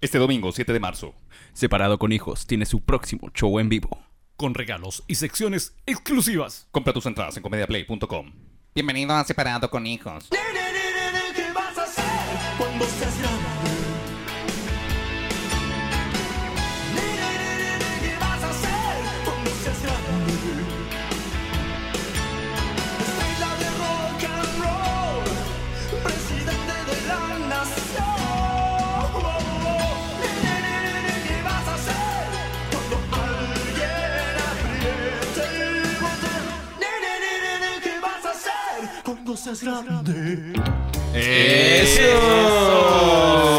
Este domingo, 7 de marzo. Separado con hijos tiene su próximo show en vivo. Con regalos y secciones exclusivas. Compra tus entradas en comediaplay.com. Bienvenido a Separado con Hijos. ¿Qué vas a hacer cuando seas grande? Grande? ¡Eso!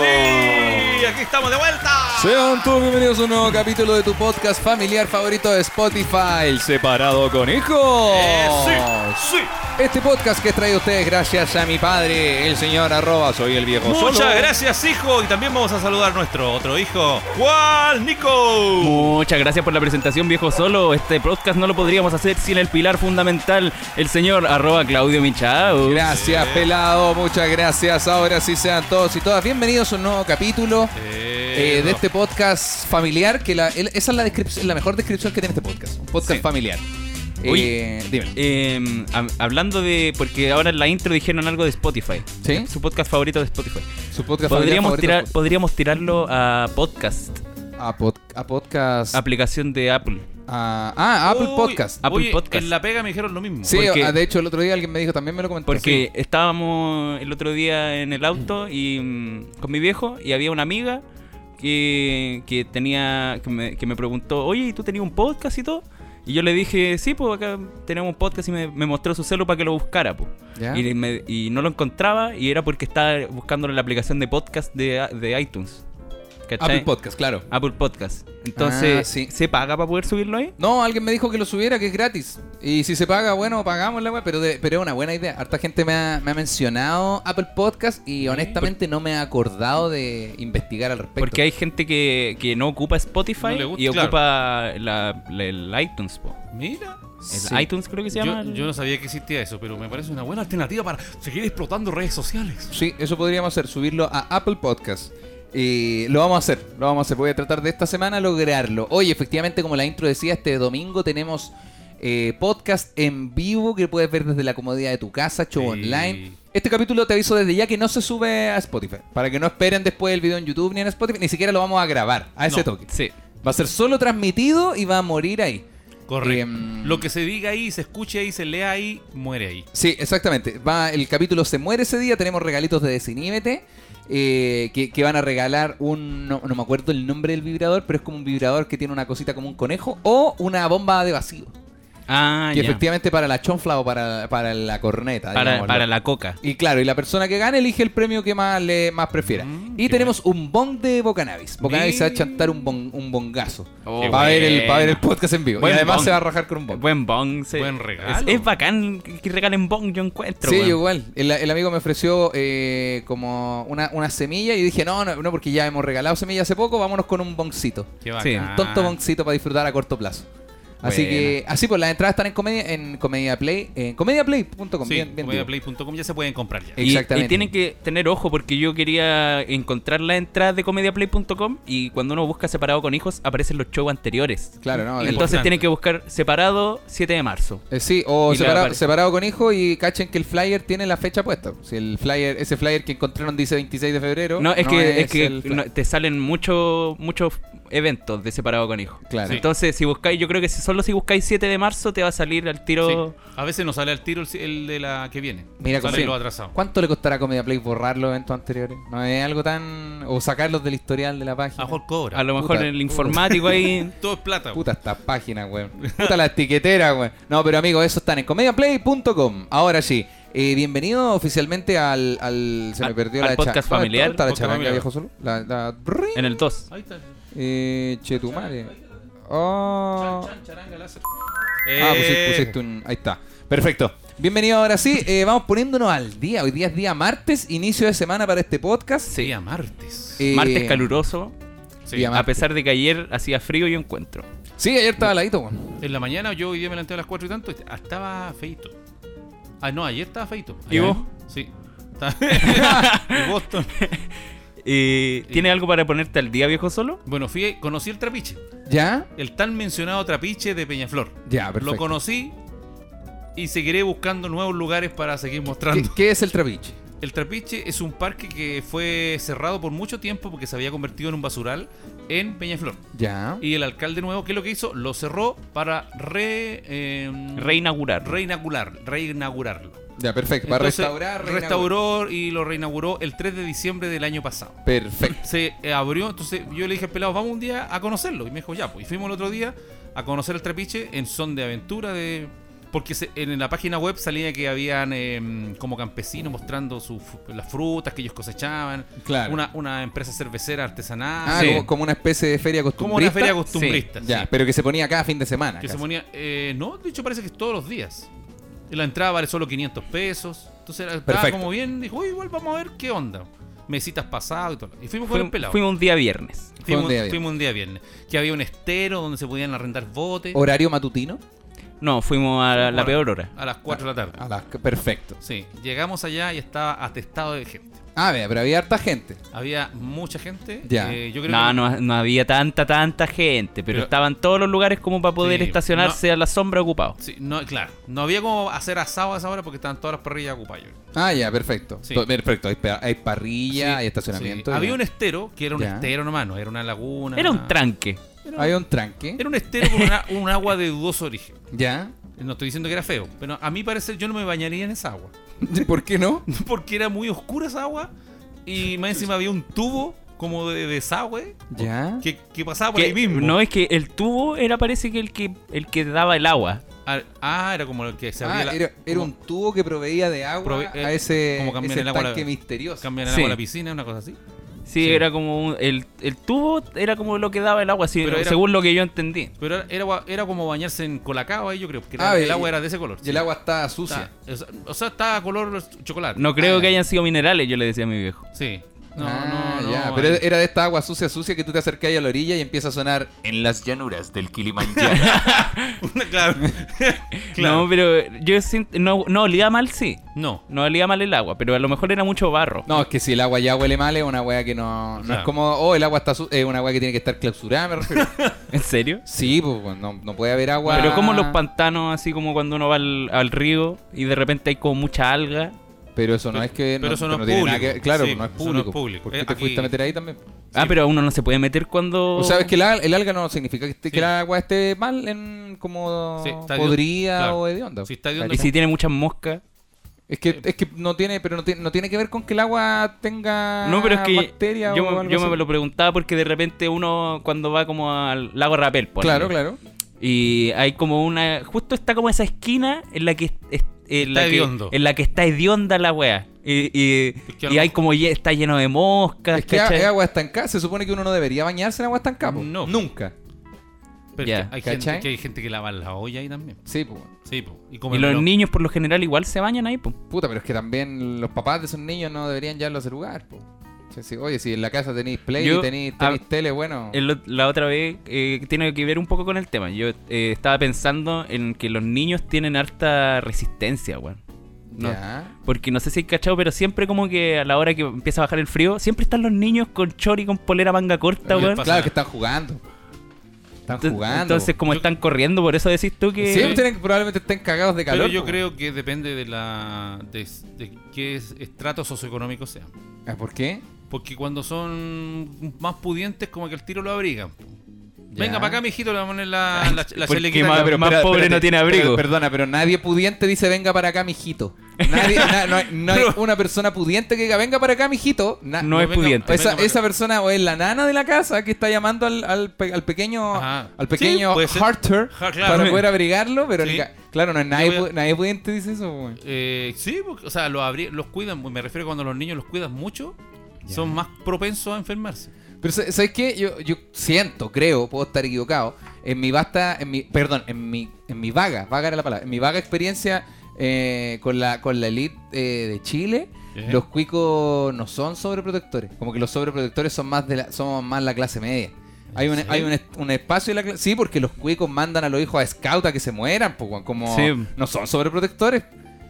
¡Sí! ¡Aquí estamos de vuelta! Sean todos bienvenidos a un nuevo capítulo de tu podcast familiar favorito de Spotify, Separado con Hijos. Eh, sí, sí. Este podcast que trae a ustedes gracias a mi padre, el señor arroba, soy el viejo Muchas solo. gracias, hijo. Y también vamos a saludar a nuestro otro hijo, Juan Nico. Muchas gracias por la presentación, viejo solo. Este podcast no lo podríamos hacer sin el pilar fundamental, el señor arroba Claudio Michao. Gracias, pelado, muchas gracias. Ahora sí sean todos y todas bienvenidos a un nuevo capítulo eh, de este podcast familiar. Que la- el- esa es la, descripción, la mejor descripción que tiene este podcast. Un podcast Sí. familiar. Oye, Eh, dime. Eh, hab- hablando de. Porque ahora en la intro dijeron algo de Spotify. ¿Sí? Su podcast favorito de Spotify. Su podcast Podríamos, familiar tirar, favorito. podríamos tirarlo a podcast, A, pod- a podcast. aplicación de Apple. a- ah, Apple Uy, Podcast. Apple oye, Podcast. En la pega me dijeron lo mismo. Sí, porque- ah, de hecho el otro día alguien me dijo, también me lo comentó. Porque estábamos el otro día en el auto y mm, con mi viejo y había una amiga que, que tenía que me, que me preguntó, oye, ¿y tú tenías un podcast y todo? Y yo le dije, sí, pues acá tenemos un podcast y me, me mostró su celu para que lo buscara, pues. ¿Ya? Y, me- y no lo encontraba y era porque estaba buscándolo en la aplicación de podcast de, de iTunes. ¿Cachai? Apple Podcast, claro. Apple Podcast. Entonces, Ah, sí. ¿se paga para poder subirlo ahí? No, alguien me dijo que lo subiera, que es gratis. Y si se paga, bueno, pagamos la web, pero, de- pero es una buena idea. Harta gente me ha, me ha mencionado Apple Podcast y honestamente no me he acordado de investigar al respecto. Porque hay gente que, que no ocupa Spotify No le gusta, y claro. ocupa la- la- el iTunes, po. Mira. El Sí. iTunes creo que se llama. Yo, yo no sabía que existía eso, pero me parece una buena alternativa para seguir explotando redes sociales. Sí, eso podríamos hacer, subirlo a Apple Podcast. Y lo vamos a hacer, lo vamos a hacer. Voy a tratar de esta semana lograrlo. Oye, efectivamente, como la intro decía, este domingo tenemos eh, podcast en vivo que puedes ver desde la comodidad de tu casa, show Sí. online. Este capítulo te aviso desde ya que no se sube a Spotify. Para que no esperen después el video en YouTube ni en Spotify, ni siquiera lo vamos a grabar a ese No. toque. Sí. Va a ser solo transmitido y va a morir ahí. Correcto. Em, Lo que se diga ahí, se escuche ahí, se lea ahí, muere ahí. Sí, exactamente. Va, el capítulo se muere ese día. Tenemos regalitos de Desiníbete. eh, que, que van a regalar un. No, no me acuerdo el nombre del vibrador, pero es como un vibrador que tiene una cosita como un conejo. O una bomba de vacío. Ah, que ya. efectivamente para la chonfla o para, para la corneta. Para, para la coca. Y claro, y la persona que gane elige el premio que más le más prefiera. Mm, y tenemos un bong de Bocanabis. Bocanabis se va a chantar un, bon, un bongazo. Oh, va, a ver el, va a ver el podcast en vivo. Buen y además bong. se va a rajar con un bong. Buen bong. sí. Buen regalo. Es, es bacán que regalen bong, yo encuentro. Sí, igual. El, el amigo me ofreció eh, como una, una semilla y dije, no, no, no, porque ya hemos regalado semillas hace poco, vámonos con un boncito. Qué Sí. Un tonto boncito para disfrutar a corto plazo. Así que, así pues, las entradas están en comedia, en Comedia Play, en comediaplay.com. Sí, bien, bien comediaplay.com ya se pueden comprar ya. Y, Exactamente. y tienen que tener ojo porque yo quería encontrar la entrada de comediaplay.com y cuando uno busca separado con hijos aparecen los shows anteriores. Claro, no. Entonces Importante. tienen que buscar separado 7 de marzo. Eh, sí, o separado, con hijo y cachen que el flyer tiene la fecha puesta. Si el flyer, ese flyer que encontraron dice 26 de febrero. No, es que, es que no, te salen muchos muchos eventos de separado con hijos. Claro. Entonces, si buscáis, yo creo que si solo si buscáis 7 de marzo te va a salir al tiro. Sí. A veces no sale al tiro el, el de la que viene. Mira sale lo atrasado. ¿Cuánto le costará a Comedia Play borrar los eventos anteriores? No es algo tan. o sacarlos del historial de la A página. lo mejor cobra. A lo mejor Puta. el informático ahí. Todo es plata. Puta estas páginas, weón. Puta la etiquetera, weón. No, pero amigos, eso están en comediaplay.com. Ahora sí. Eh, bienvenido oficialmente al, al- Se me perdió al la podcast cha- ¿Dónde familiar. la Podcast familiar. viejo solo? La, la... en el 2. Ahí está. Eh, chetumare. Oh. Eh, Ah, pusiste, pusiste un. Ahí está. Perfecto. Bienvenido ahora sí. Eh, vamos poniéndonos al día. Hoy día es día martes, inicio de semana para este podcast. Día martes. Eh, Martes caluroso. Sí. día A pesar de que ayer hacía frío, yo encuentro. Sí, ayer estaba ladito. En la mañana yo hoy día me levanté a las 4 y tanto. ah, Estaba feito. Ah, no, ayer estaba feito. ¿Y vos? Sí. Boston. Eh, ¿Tiene algo para ponerte al día, viejo solo? Bueno, fui, conocí el trapiche. ¿Ya? El tan mencionado trapiche de Peñaflor. Ya, perfecto. Lo conocí y seguiré buscando nuevos lugares para seguir ¿Qué, mostrando. qué es el trapiche? El Trapiche es un parque que fue cerrado por mucho tiempo porque se había convertido en un basural en Peñaflor. Ya. Y el alcalde nuevo, ¿qué es lo que hizo? Lo cerró para re, eh, Reinaugurar. reinaugurar, reinaugurarlo. Ya, perfecto. Para Entonces, restaurar. Restauró y lo reinauguró el 3 de diciembre del año pasado. Perfecto. Se eh, abrió, entonces yo le dije al pelado, vamos un día a conocerlo. Y me dijo, ya, pues. Y fuimos el otro día a conocer el trapiche en son de aventura de... Porque se- en la página web salía que habían eh, como campesinos mostrando sus fu- las frutas que ellos cosechaban. Claro. Una, una empresa cervecera artesanal. Ah, Sí. como, como una especie de feria como costumbrista. una feria costumbrista. Ya, sí. pero que se ponía cada fin de semana. Que se ponía... eh, no, de hecho parece que es todos los días. Y la entrada vale solo 500 pesos. Entonces era- estaba como bien. Dijo, "Uy, igual vamos a ver qué onda. Mesitas pasadas y todo. Y fuimos con el pelado. fuimos un día viernes. Fue un Fuimos, día viernes. fuimos un día viernes. Que había un estero donde se podían arrendar botes. ¿Horario matutino? No, fuimos a la, la peor hora. A las 4 de la tarde. A las- perfecto. Sí, llegamos allá y estaba atestado de gente. Ah, vea, pero había harta gente. Había mucha gente. Ya. eh, yo creo No, que- no, no había tanta, tanta gente, pero, Pero- estaban todos los lugares como para poder Sí, estacionarse a la sombra ocupado. Sí, no, claro. No había como hacer asado a esa hora porque estaban todas las parrillas ocupadas. Ah, ya, perfecto. Sí. To- Perfecto. Hay, hay parrilla, Sí, hay estacionamiento. sí. Había ya. un estero que era un Ya. estero nomás, no era una laguna. Era un tranque. Hay un tranque. Era un estero con una- un agua de dudoso origen. Ya. No estoy diciendo que era feo, pero a mi parecer yo no me bañaría en esa agua. ¿Por qué no? Porque era muy oscura esa agua y más encima había un tubo como de desagüe Ya. que, que pasaba por Que- ahí mismo. no es que el tubo era parece que el que el que daba el agua. Ah, Ah, era como el que se Ah, abría la- era, era un tubo que proveía de agua Prove- a ese, como cambian ese el agua la- tanque misterioso. cambian el Sí. agua a la piscina, una cosa así. Sí, Sí. era como un- el, el tubo era como lo que daba el agua, sí, Pero era- según lo que yo entendí. Pero era, era, como bañarse en colacao ahí, yo creo. Que Ah, era- el y- agua era de ese color. Y el agua estaba sucia. Está- o sea, estaba color chocolate. No creo Ah, que ya. hayan sido minerales, yo le decía a mi viejo. Sí. No, Ah, no, no. ya. Pero era de esta agua sucia, sucia que tú te acercas a la orilla y empieza a sonar en las llanuras del Kilimanjaro. claro. claro. No, pero yo siento, no, no olía mal, sí. No. No olía mal el agua, pero a lo mejor era mucho barro. no, es que si el agua ya huele mal es una weá que no, no es como, oh, el agua está sucia, es una weá que tiene que estar clausurada, me refiero. ¿En serio? sí, pues no, no puede haber agua. Pero como los pantanos, así como cuando uno va al, al río y de repente hay como mucha alga. Pero eso no es que. Pero eso no es tiene nada público. que- Claro, Sí, no es eso no es público. público. ¿Por qué Eh, te aquí- fuiste a meter ahí también? Ah, pero uno no se puede meter cuando. O sabes que el, al- el alga no significa que, Sí. que el agua esté mal en como Sí, está de- podrida claro. o hedionda. Si está hedionda, Y si tiene muchas moscas. Es que, es que no tiene, pero no tiene, no tiene que ver con que el agua tenga No, pero es que bacteria yo, o me, algo yo así. me lo preguntaba porque de repente uno cuando va como al lago Rapel, ponele, Claro, claro. Y hay como una. Justo está como esa esquina en la que. En, la Está que hediondo. en la que está hedionda la wea. Y, y, y hay como. Está lleno de moscas. Es que ¿cachai? es agua estancada. Se supone que uno no debería bañarse en agua estancada. po. No. Nunca. Pero que hay, gente, que hay gente que lava la olla ahí también. Sí, pues. Sí, po. Y, Y los lo- niños por lo general igual se bañan ahí, pues. Puta, pero es que también los papás de esos niños no deberían llevarlos a ese lugar. po. Oye, si en la casa tenéis play Yo- y tenéis, ah, tenéis tele, bueno. El- la otra vez eh, tiene que ver un poco con el tema. Yo eh, estaba pensando en que los niños tienen harta resistencia, weón. No. Porque no sé si hay cachado, pero siempre como que a la hora que empieza a bajar el frío, siempre están los niños con chori con polera manga corta, weón. Claro que están jugando. Están Entonces- jugando. Entonces, como Yo- están corriendo, por eso decís tú que. Sí, tienen- probablemente estén cagados de calor. Pero yo po. creo que depende de la de, de qué es- estrato socioeconómico sea. Ah, ¿Por qué? Porque cuando son más pudientes, como que el tiro lo abrigan. Ya. Venga para acá, mijito, le vamos a poner la, la, la chalequita. más- Pero- más pobre no tiene abrigo. pero- perdona, pero nadie pudiente dice venga para acá, mijito. Nadie, na- no, hay, no hay una persona pudiente que diga venga para acá, mijito. Na- No es venga- pudiente. esa, esa persona o es la nana de la casa que está llamando al, al, pe- al pequeño Ajá. al pequeño Sí. Harter Ja, claro. para poder abrigarlo, pero Sí. claro, no es nadie, voy a- nadie pudiente dice eso. Eh, sí, porque, o sea, los, abri- los cuidan. Me refiero cuando los niños los cuidan mucho, son más propensos a enfermarse. Pero sa- ¿sabes qué? Yo, yo siento, creo, puedo estar equivocado. En mi vasta, en mi, perdón, en mi, en mi vaga, vaga era la palabra, en mi vaga experiencia eh, con la con la elite eh, de Chile, los cuicos no son sobreprotectores. Como que los sobreprotectores son más de la, somos más la clase media. Hay un, hay un, un espacio en la clase. Sí, porque los cuicos mandan a los hijos a scout a que se mueran, pues, como Sí. no son sobreprotectores.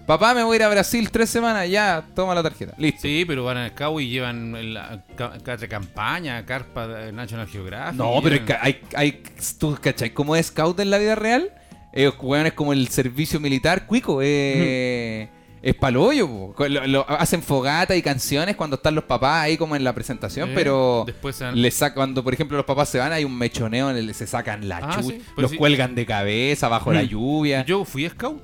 Papá, me voy a ir a Brasil tres semanas, ya, toma la tarjeta. Listo. Sí, pero van al cabo y llevan la ca- ca- de campaña, carpa de National Geographic. No, pero llevan- hay, hay, ¿tú cachai? ¿Cómo es scout en la vida real? Eh, weón, es como el servicio militar cuico, eh, es paloyo, lo- lo- hacen fogata y canciones cuando están los papás ahí como en la presentación, Eh, pero después se van- le saca, cuando por ejemplo los papás se van hay un mechoneo, en el, se sacan la Ah, sí, pues los sí. cuelgan de cabeza bajo la Mm. lluvia. Yo fui scout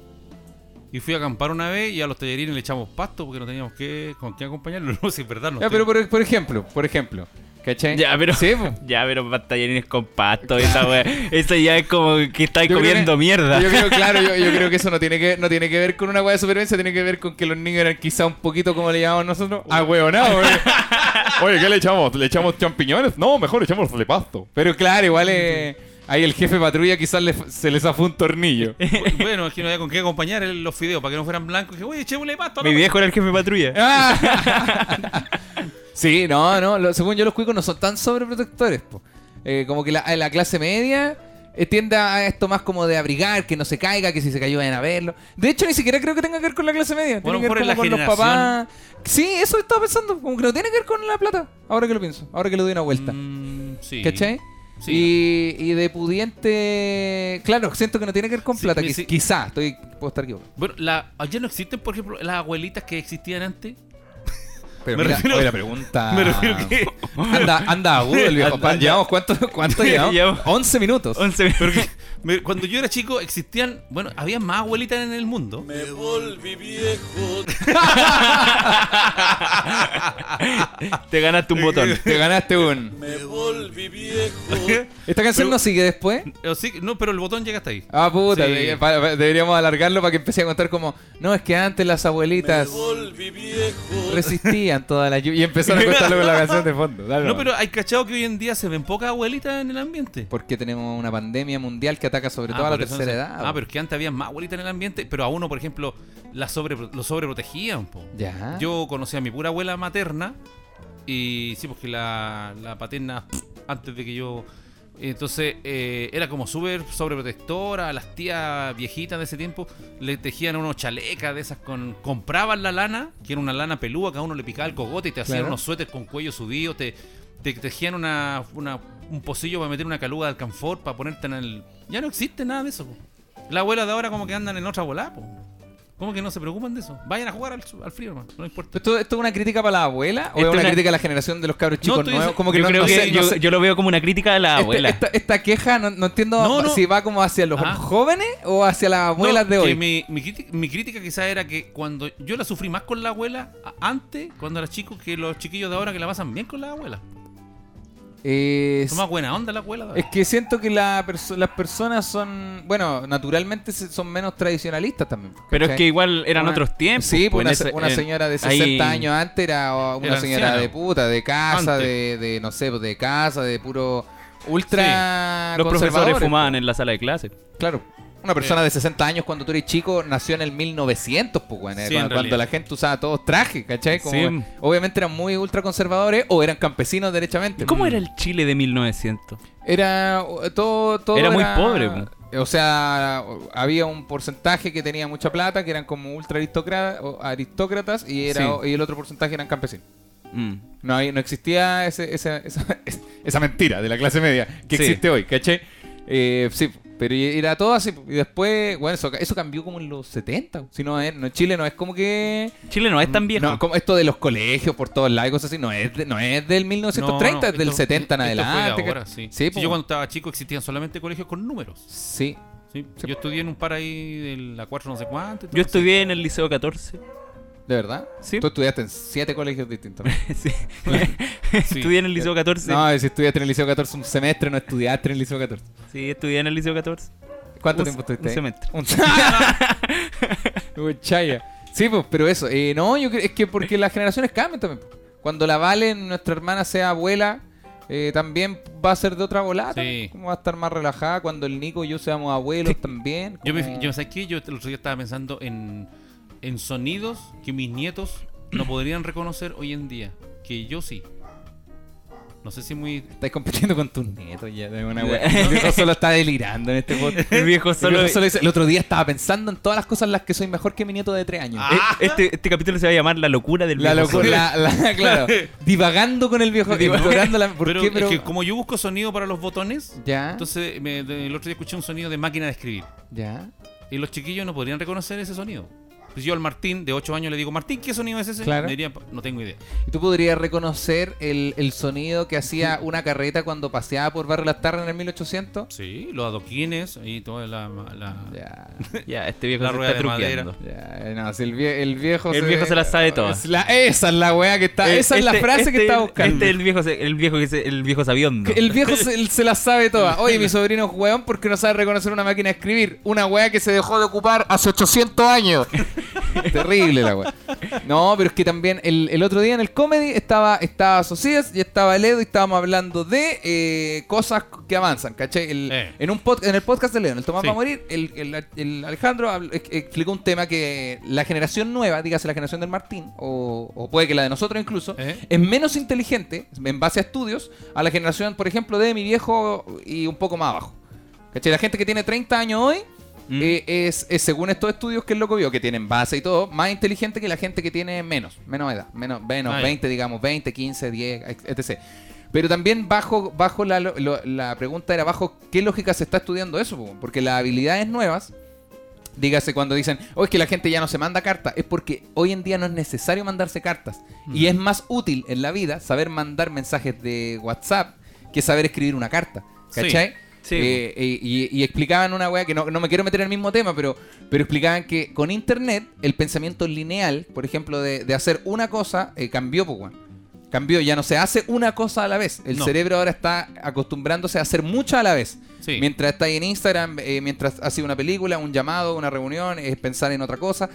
y fui a acampar una vez y a los tallerines le echamos pasto porque no teníamos que, con qué acompañarlo. No sé, es verdad. No Ya, pero por, por ejemplo, por ejemplo, ¿cachai? Ya, pero. Sí. Ya, pero pantallarines con pasto, esa wea. Eso ya es como que estáis creo comiendo que- mierda. Yo creo, claro, yo, yo creo que eso no tiene que no tiene que ver con una weá de supervivencia, tiene que ver con que los niños eran quizá un poquito como le llamamos nosotros, a hueonado. Oye, ¿qué le echamos? ¿Le echamos champiñones? No, mejor echamos de pasto. Pero claro, igual eh, ahí el jefe patrulla quizás le- se le zafó un tornillo. Bu- Bueno, es que no había con qué acompañar el- los fideos para que no fueran blancos. Dije, oye, echémosle pasto. Mi viejo era el jefe patrulla. Ah. sí, no, no, lo- según yo los cuicos no son tan sobreprotectores. po. Eh, como que la, la clase media eh, tiende a esto más como de abrigar, que no se caiga, que si se cayó vayan a verlo. De hecho, ni siquiera creo que tenga que ver con la clase media. Bueno, Tiene que por ver como con los generación. papás. Sí, eso estaba pensando. Como que no tiene que ver con la plata. Ahora que lo pienso. Ahora que le doy una vuelta. Mm, sí. ¿Cachai? Sí. Y, y de pudiente. Claro, siento que no tiene que ver con Sí, plata. me- quiz- sí. Quizá, estoy, puedo estar equivocado. Bueno, la, ayer no existen, por ejemplo, las abuelitas que existían antes. Pero Me mira, refiero- oye, la pregunta. Me refiero que. Anda, anda agudo el viejo. Anda- ¿Llevamos cuánto, cuánto llevamos? Llevamos- 11 minutos. 11 Pero que me- cuando yo era chico existían, bueno, había más abuelitas en el mundo. Te ganaste un botón. Te ganaste un. ¿Esta canción Pero- no sigue después? Eh, sí, no, pero el botón llega hasta ahí. Ah, puta, Sí. deberíamos alargarlo para que empiece a contar como, no, es que antes las abuelitas resistían toda la lluvia y empezaron a contarlo con la canción de fondo. Dale No, pero hay cachado que hoy en día se ven pocas abuelitas en el ambiente. Porque tenemos una pandemia mundial que ataca sobre Ah, todo a la tercera edad. Ah, pero es que antes había más abuelitas en el ambiente, pero a uno, por ejemplo, la sobre, lo sobreprotegían. po. Ya. Yo conocí a mi pura abuela materna y sí, porque la, la paterna, antes de que yo... Entonces eh, era como súper sobreprotectora, las tías viejitas de ese tiempo le tejían unos chalecas de esas con... Compraban la lana, que era una lana pelúa, que a uno le picaba el cogote y te hacían Claro. unos suéteres con cuello subido, te, te tejían una, una- un pocillo para meter una caluga de alcanfor, para ponerte en el... Ya no existe nada de eso. po. La abuela de ahora como que andan en otra volada. ¿Cómo que no se preocupan de eso? Vayan a jugar al, al frío, hermano. No importa. ¿Esto, ¿Esto es una crítica para la abuela o Esto es una crítica a la generación de los cabros chicos nuevos? dic- Como que yo no, creo no que sé, no yo, sé. yo lo veo como una crítica a la Este- abuela. esta, esta queja no, no entiendo No, no. si va como hacia los Ah. jóvenes o hacia las abuelas No, de que hoy. Mi, mi, crítica, mi crítica quizá era que cuando yo la sufrí más con la abuela antes, cuando era chico, que los chiquillos de ahora que la pasan bien con la abuela. Es, Son más buena onda la abuela. es que siento que la perso- las personas son, bueno, naturalmente son menos tradicionalistas también. Pero es que igual eran Una- otros tiempos. Sí, pues pues, una, ese- señora de ahí- 60 años antes era una Era señora de puta, de casa, de, de, no sé, pues, de casa, de puro ultra Los profesores conservadores, fumaban en la sala de clase. Claro. Una persona de 60 años cuando tú eres chico nació en el 1900, pues, weón, eh, Sí, cuando, la gente usaba todos trajes, ¿cachai? Como, Sí. Obviamente eran muy ultra conservadores o eran campesinos derechamente. ¿Cómo era el Chile de 1900? Era uh, todo, todo Era muy pobre, pues. O sea, había un porcentaje que tenía mucha plata, que eran como ultra aristócratas, y, era, Sí. y el otro porcentaje eran campesinos. Mm. No, no existía ese- esa, esa, esa mentira de la clase media que existe hoy, ¿cachai? Eh, sí, pero era todo así. Y después, bueno, eso, eso cambió como en los 70. Si no, es, no, Chile no es como que... Chile no es tan viejo. No, como esto de los colegios por todos lados y cosas así, no es, de- no es del 1930, No, no, es del esto- 70 en esto fue de adelante. sí. Sí, Sí, pues, yo cuando estaba chico existían solamente colegios con números. sí. Sí. Yo estudié en un par ahí de la 4 no sé cuánto. Yo estudié en el Liceo 14. ¿De verdad? Sí. Tú estudiaste en siete colegios distintos. sí. Sí. estudié en el Liceo 14. No, si estudiaste en el Liceo 14 un semestre, no estudiaste en el Liceo 14. Sí, estudié en el Liceo 14. ¿Cuánto Un- tiempo estuviste un ahí? semestre. Un Uy, chaya. Sí, pues, pero eso. eh, no, yo creo es que porque las generaciones cambian también. Cuando la Valen, nuestra hermana, sea abuela, eh, también va a ser de otra volada. Sí. Como va a estar más relajada. Cuando el Nico y yo seamos abuelos también. Yo, me, como- yo ¿sabes qué? Yo el otro día estaba pensando en, en sonidos que mis nietos no podrían reconocer hoy en día. Que yo sí. No sé si muy. Estáis compitiendo con tus nietos ya de una wea. El viejo solo está delirando en este podcast. El viejo El solo. viejo solo dice, el otro día estaba pensando en todas las cosas en las que soy mejor que mi nieto de tres años. Eh, Este, este capítulo se va a llamar La locura del La viejo locura, la, la- claro. Divagando con el viejo. explorando la- ¿Por pero qué? es Pero, que como yo busco sonido para los botones, ya, entonces me- el otro día escuché un sonido de máquina de escribir. ya. Y los chiquillos no podrían reconocer ese sonido. Pues yo al Martín, de 8 años, le digo, Martín, ¿qué sonido es ese? Claro. Me no tengo idea. ¿Y tú podrías reconocer el, el sonido que hacía una carreta cuando paseaba por Barrio Las Tarras en el 1800? Sí, los adoquines y toda la... la- Ya, Ya, este viejo La se rueda está truqueando. ya, no, si el, vie- el viejo El viejo se la sabe todas. Es la- esa es la weá que está, Eh, esa es la este- frase que estaba buscando. Este es el viejo, se- el viejo, que se- el viejo sabiondo. El viejo se, se la sabe toda. Oye, mi sobrino es weón porque no sabe reconocer una máquina de escribir. Una weá que se dejó de ocupar hace 800 años. Terrible la weá. No, pero es que también el, el otro día en el comedy estaba, estaba Socias y estaba Ledo y estábamos hablando de eh, cosas que avanzan, ¿cachai? El- Eh. en, un pod- en el podcast de Ledo, en el Tomás Sí. va a morir, el, el- el Alejandro habl- ex- explicó un tema que la generación nueva, dígase la generación del Martín, o, o puede que la de nosotros incluso, Eh. es menos inteligente, en base a estudios, a la generación, por ejemplo, de mi viejo y un poco más abajo. ¿Cachai? La gente que tiene 30 años hoy Mm. eh, es, es, según estos estudios que el loco vio, que tienen base y todo, más inteligente que la gente que tiene menos, menos edad, menos, menos Ah, ya. 20, digamos, 20, 15, 10, etc. Pero también bajo, bajo la, lo- la pregunta era bajo qué lógica se está estudiando eso, po? porque las habilidades nuevas, dígase cuando dicen, oh, es que la gente ya no se manda cartas, es porque hoy en día no es necesario mandarse cartas. Y es más útil en la vida saber mandar mensajes de WhatsApp que saber escribir una carta. ¿Cachai? Sí, Eh, eh, y, y explicaban una weá que no, no me quiero meter en el mismo tema, pero, pero explicaban que con internet el pensamiento lineal, por ejemplo, de, de hacer una cosa, eh, cambió, pues, weón. Cambió, ya no se hace una cosa a la vez. El No. cerebro ahora está acostumbrándose a hacer muchas a la vez. Sí. Mientras está ahí en Instagram, eh, mientras hace una película, un llamado, una reunión, es pensar en otra cosa.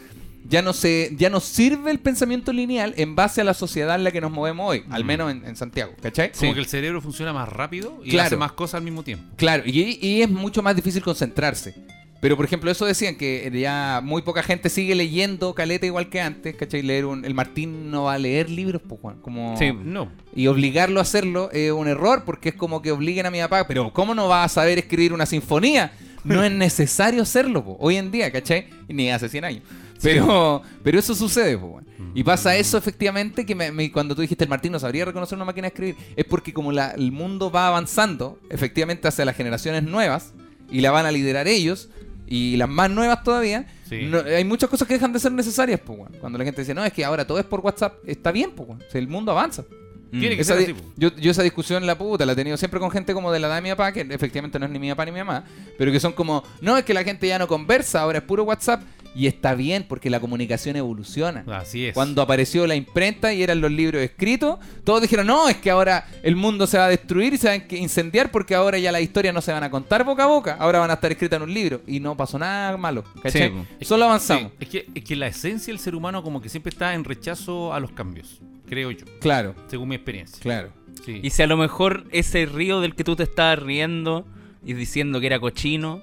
Ya no se, ya no sirve el pensamiento lineal en base a la sociedad en la que nos movemos hoy, al menos en, en Santiago, ¿cachai? Como que el cerebro funciona más rápido y Claro. hace más cosas al mismo tiempo. Claro, y, y es mucho más difícil concentrarse. Pero, por ejemplo, eso decían que ya muy poca gente sigue leyendo caleta igual que antes, ¿cachai? Leer un, el Martín no va a leer libros, pues, Juan, como... Sí. No. Y obligarlo a hacerlo es un error porque es como que obliguen a mi papá, pero ¿cómo no va a saber escribir una sinfonía? No es necesario hacerlo, po, hoy en día, ¿cachai? Ni hace 100 años. Pero, pero eso sucede, weón. Y pasa eso efectivamente que me- me- cuando tú dijiste el Martín no sabría reconocer una máquina de escribir, es porque como la- el mundo va avanzando, efectivamente hacia las generaciones nuevas, y la van a liderar ellos, y las más nuevas todavía, Sí. no- hay muchas cosas que dejan de ser necesarias, pues. Cuando la gente dice, no, es que ahora todo es por WhatsApp, está bien, pues, el mundo avanza. Tiene que Esa ser así. yo, yo esa discusión la puta la he tenido siempre con gente como de la edad de mi papá, que efectivamente no es ni mi papá ni mi mamá, pero que son como, no, es que la gente ya no conversa, ahora es puro WhatsApp, y está bien porque la comunicación evoluciona. Así es. Cuando apareció la imprenta y eran los libros escritos, todos dijeron, no, es que ahora el mundo se va a destruir y se va a incendiar porque ahora ya las historias no se van a contar boca a boca, ahora van a estar escritas en un libro. Y no pasó nada malo, ¿cachai? Sí. Solo avanzamos. Sí, es, que, es que la esencia del ser humano como que siempre está en rechazo a los cambios, creo yo, Claro, según mi experiencia. claro. Sí. Y si a lo mejor ese río del que tú te estabas riendo y diciendo que era cochino,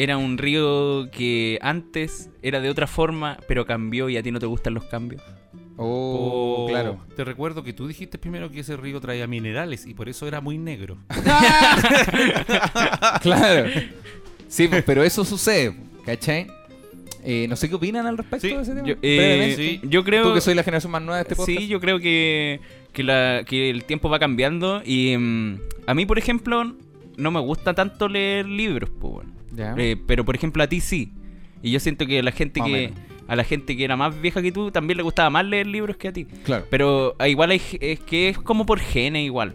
era un río que antes era de otra forma, pero cambió y a ti no te gustan los cambios. Oh, O- claro. Te recuerdo que tú dijiste primero que ese río traía minerales y por eso era muy negro. claro. Sí, pues, pero eso sucede, ¿cachai? Eh, no sé qué opinan al respecto Sí, de ese tema. Yo, eh, sí. yo creo Tú que soy la generación más nueva de este podcast. Sí, yo creo que, que, la- que el tiempo va cambiando y mm, a mí, por ejemplo, no me gusta tanto leer libros, pues, bueno. Eh, pero por ejemplo a ti sí. Y yo siento que a la gente Más que a la gente que era más vieja que tú también le gustaba más leer libros que a ti. Claro. Pero ah, igual hay, es que es como por genes igual.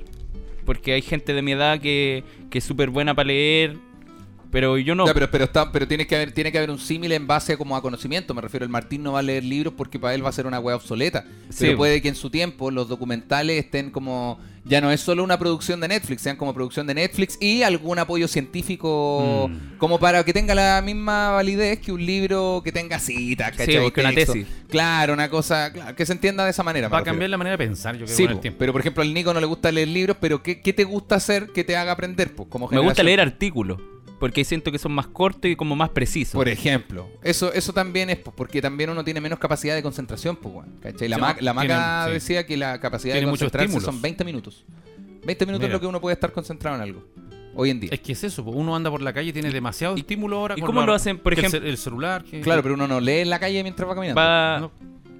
Porque hay gente de mi edad que, que es súper buena para leer. Pero yo no. Ya, pero, pero, está, pero tiene que haber, tiene que haber un símil en base como a conocimiento. Me refiero, el Martín no va a leer libros porque para él va a ser una wea obsoleta. Sí, pero puede que en su tiempo los documentales estén como. Ya no es solo una producción de Netflix, sean como producción de Netflix y algún apoyo científico Mm. como para que tenga la misma validez que un libro que tenga citas, ¿cachai? o que una tesis. Claro, una cosa, claro, que se entienda de esa manera. Va a cambiar la manera de pensar, yo creo, Sí, con el po, tiempo. pero por ejemplo al Nico no le gusta leer libros, pero ¿qué, qué te gusta hacer que te haga aprender? Pues, como me gusta leer artículos. Porque siento que son más cortos y como más precisos. Por ejemplo, eso eso también es pues, porque también uno tiene menos capacidad de concentración, pues, weón, ¿cachai? La, Sí, ma- no, la maca tiene- sí. decía que la capacidad Tiene de concentrarse son 20 minutos. 20 minutos Mira. es lo que uno puede estar concentrado en algo. Hoy en día. Es que es eso, po. uno anda por la calle y tiene demasiado estímulo ahora. y con cómo lo hacen, por ejemplo? El, celular. que- Claro, pero uno no lee en la calle mientras va caminando. Va, No.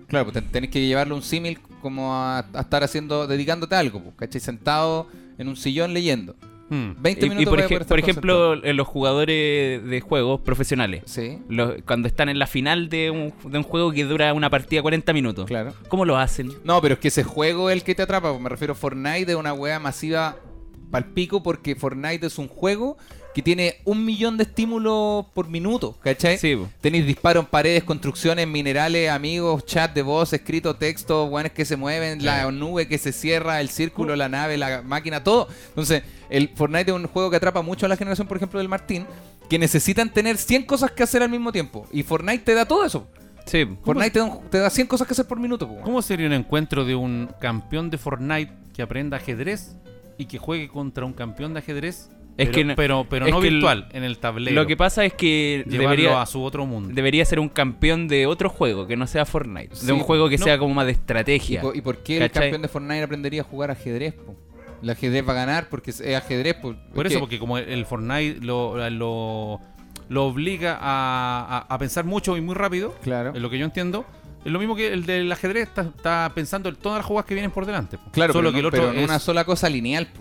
Claro, pues ten- tenés que llevarle un símil como a, a estar haciendo, dedicándote a algo, pues, ¿cachai? Sentado en un sillón leyendo. Hmm. 20 y, minutos y por, ej- por ejemplo, los jugadores de juegos profesionales. Sí, los- cuando están en la final de un, de un juego que dura una partida 40 minutos. claro. ¿Cómo lo hacen? No, pero es que ese juego es el que te atrapa. Me refiero a Fortnite de una wea masiva pal pico porque Fortnite es un juego que tiene un millón de estímulos por minuto, ¿cachai? Sí. Tenéis disparos en paredes, construcciones, minerales, amigos, chat de voz, escrito, texto, weones que se mueven, la nube que se cierra, el círculo, la nave, la máquina, todo. Entonces, el Fortnite es un juego que atrapa mucho a la generación, por ejemplo, del Martín, que necesitan tener 100 cosas que hacer al mismo tiempo. Y Fortnite te da todo eso. Sí. Fortnite te da, un- te da 100 cosas que hacer por minuto. po. ¿Cómo sería un encuentro de un campeón de Fortnite que aprenda ajedrez y que juegue contra un campeón de ajedrez? Es pero, que no- pero, pero es no que el- virtual, en el tablero. Lo que pasa es que Llevarlo debería, a su otro mundo. debería ser un campeón de otro juego, que no sea Fortnite. Sí, de un juego que no. sea como más de ¿Y estrategia. por, y por qué el campeón de Fortnite aprendería a jugar ajedrez? po? El ajedrez va a ganar porque es ajedrez. po. Por Es eso, que- porque como el- Fortnite lo, lo, lo obliga a, a- a pensar mucho y muy rápido, Claro. es lo que yo entiendo. Es lo mismo que el del ajedrez, está, está pensando en todas las jugadas que vienen por delante. po. Claro, Solo pero, que el otro pero en es- una sola cosa lineal. po.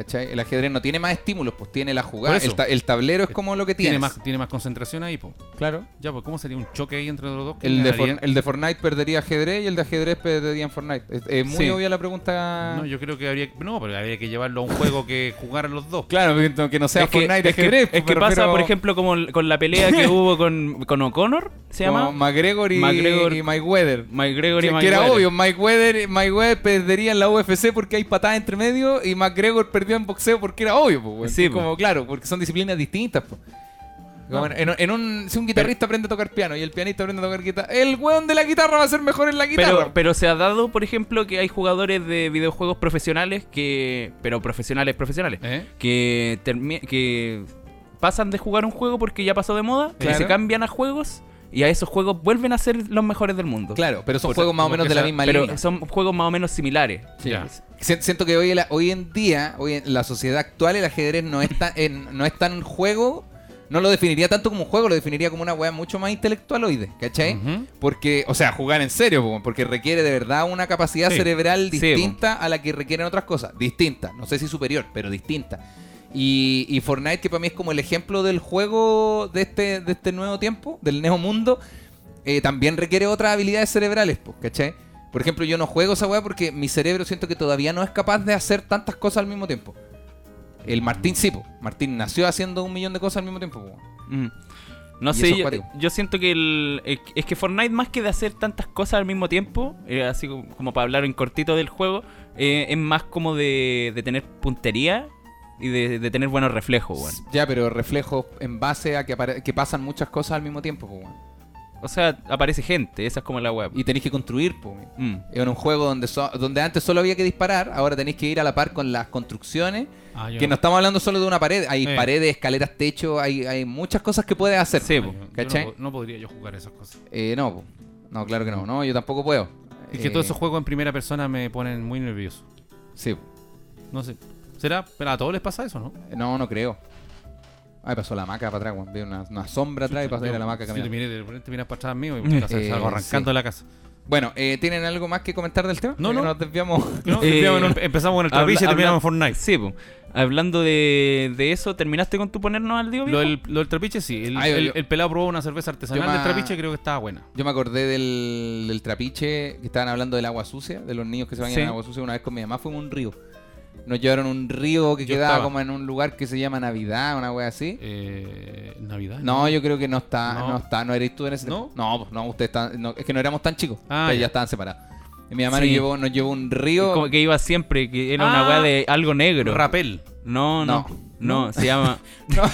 ¿Cachai? El ajedrez no tiene más estímulos, pues tiene la jugada. El, ta- el tablero es como lo que tiene tiene. más, tiene más concentración ahí. Po. Claro. Ya, pues, ¿cómo sería un choque ahí entre los dos? ¿Quién El de, el de Fortnite perdería ajedrez y el de ajedrez perdería en Fortnite. Es, es muy Sí. obvia la pregunta. No, yo creo que habría. No, pero habría que llevarlo a un juego que jugaran los dos. Claro, que- que no sea es que, Fortnite es que- ajedrez. es que me pasa, por ejemplo, como con la pelea que hubo con, con O'Connor, ¿se como llama? McGregor y, McGregor- y Mike Weather. McGregor y Que, Mike que era Weather. obvio, Mike Weather, Mike Weather perdería en la UFC porque hay patadas entre medio y McGregor perdió en boxeo porque era obvio, weón. Sí, Es como claro, porque son disciplinas distintas. Como en, un, si un guitarrista aprende a tocar piano y el pianista aprende a tocar guitarra, el weón de la guitarra va a ser mejor en la guitarra. Pero, pero se ha dado, por ejemplo, que hay jugadores de videojuegos profesionales que. Pero profesionales, profesionales. ¿Eh? Que, que pasan de jugar un juego porque ya pasó de moda, Claro. y se cambian a juegos y a esos juegos vuelven a ser los mejores del mundo. claro, pero son juegos más o menos de la misma Pero línea. son juegos más o menos similares. Siento que hoy, hoy en día, hoy en la sociedad actual, el ajedrez no es tan, en- no es tan juego. No lo definiría tanto como un juego, lo definiría como una weá mucho más intelectualoide, ¿cachai? Ujú. Porque, o sea, jugar en serio, po, porque requiere de verdad una capacidad Sí. cerebral Sí, distinta a la que requieren otras cosas. Distinta, no sé si superior, pero distinta. Y, y Fortnite, que para mí es como el ejemplo del juego de este, de este nuevo tiempo, del Neo Mundo, eh, también requiere otras habilidades cerebrales, ¿cachai? Por ejemplo, yo no juego esa weá porque mi cerebro siento que todavía no es capaz de hacer tantas cosas al mismo tiempo. El Martín sí, po. Martín nació haciendo un millón de cosas al mismo tiempo, po. Mm. No sé, yo, yo siento que el, es- es que Fortnite más que de hacer tantas cosas al mismo tiempo, eh, así como, como para hablar en cortito del juego, eh, es más como de, de tener puntería y de, de tener buenos reflejos, weón. Ya, pero reflejos en base a que, apare- que pasan muchas cosas al mismo tiempo, po, weón. O sea, aparece gente, esa es como la web. Y tenéis que construir, po. Mm. Es un juego donde, so- donde antes solo había que disparar, ahora tenéis que ir a la par con las construcciones. Ah, yo Que no estamos hablando solo de una pared, hay Eh. paredes, escaleras, techo, hay, hay muchas cosas que puedes hacer. Sí, Yo- po. yo ¿cachai? No, no podría yo jugar esas cosas. Eh, no, po. no, claro que no, no, yo tampoco puedo. Es que Eh, todos esos juegos en primera persona me ponen muy nervioso. Sí, po. No sé. ¿Será? Pero a todos les pasa eso, ¿no? no, no creo. Ay, pasó la maca para atrás, weón. Vi una, una sombra atrás y pasó Yo- la maca Si te miré de repente miras para atrás mío y puta, Eh, salgo arrancando sí. de la casa. Bueno, eh, ¿tienen algo más que comentar del tema? No, no. Nos desviamos. No, Eh, Empezamos con el trapiche y terminamos en Fortnite. Sí, po. Hablando de, de eso, ¿terminaste con tu ponernos al Diego? Lo del, lo del trapiche sí. El, Ah, yo- el- yo- el pelado probó una cerveza artesanal del trapiche creo que estaba buena. Yo me acordé del, del trapiche que estaban hablando del agua sucia, de los niños que se bañan Sí. en agua sucia. Una vez con mi mamá fuimos a un río. Nos llevaron un río que Yo quedaba estaba. como en un lugar que se llama Navidad, una wea así. Eh, Navidad. No, yo creo que no está, no, No. está, no eres tú en ese ¿No? No, pues no, ustedes están, no, es que no éramos tan chicos, Ah, ustedes ya. ya. estaban separados. Y mi mamá Sí. nos llevó, nos llevó un río. Como que iba siempre, que era una Ah. weá de algo negro. Rapel. No, no, No. No, se llama... No,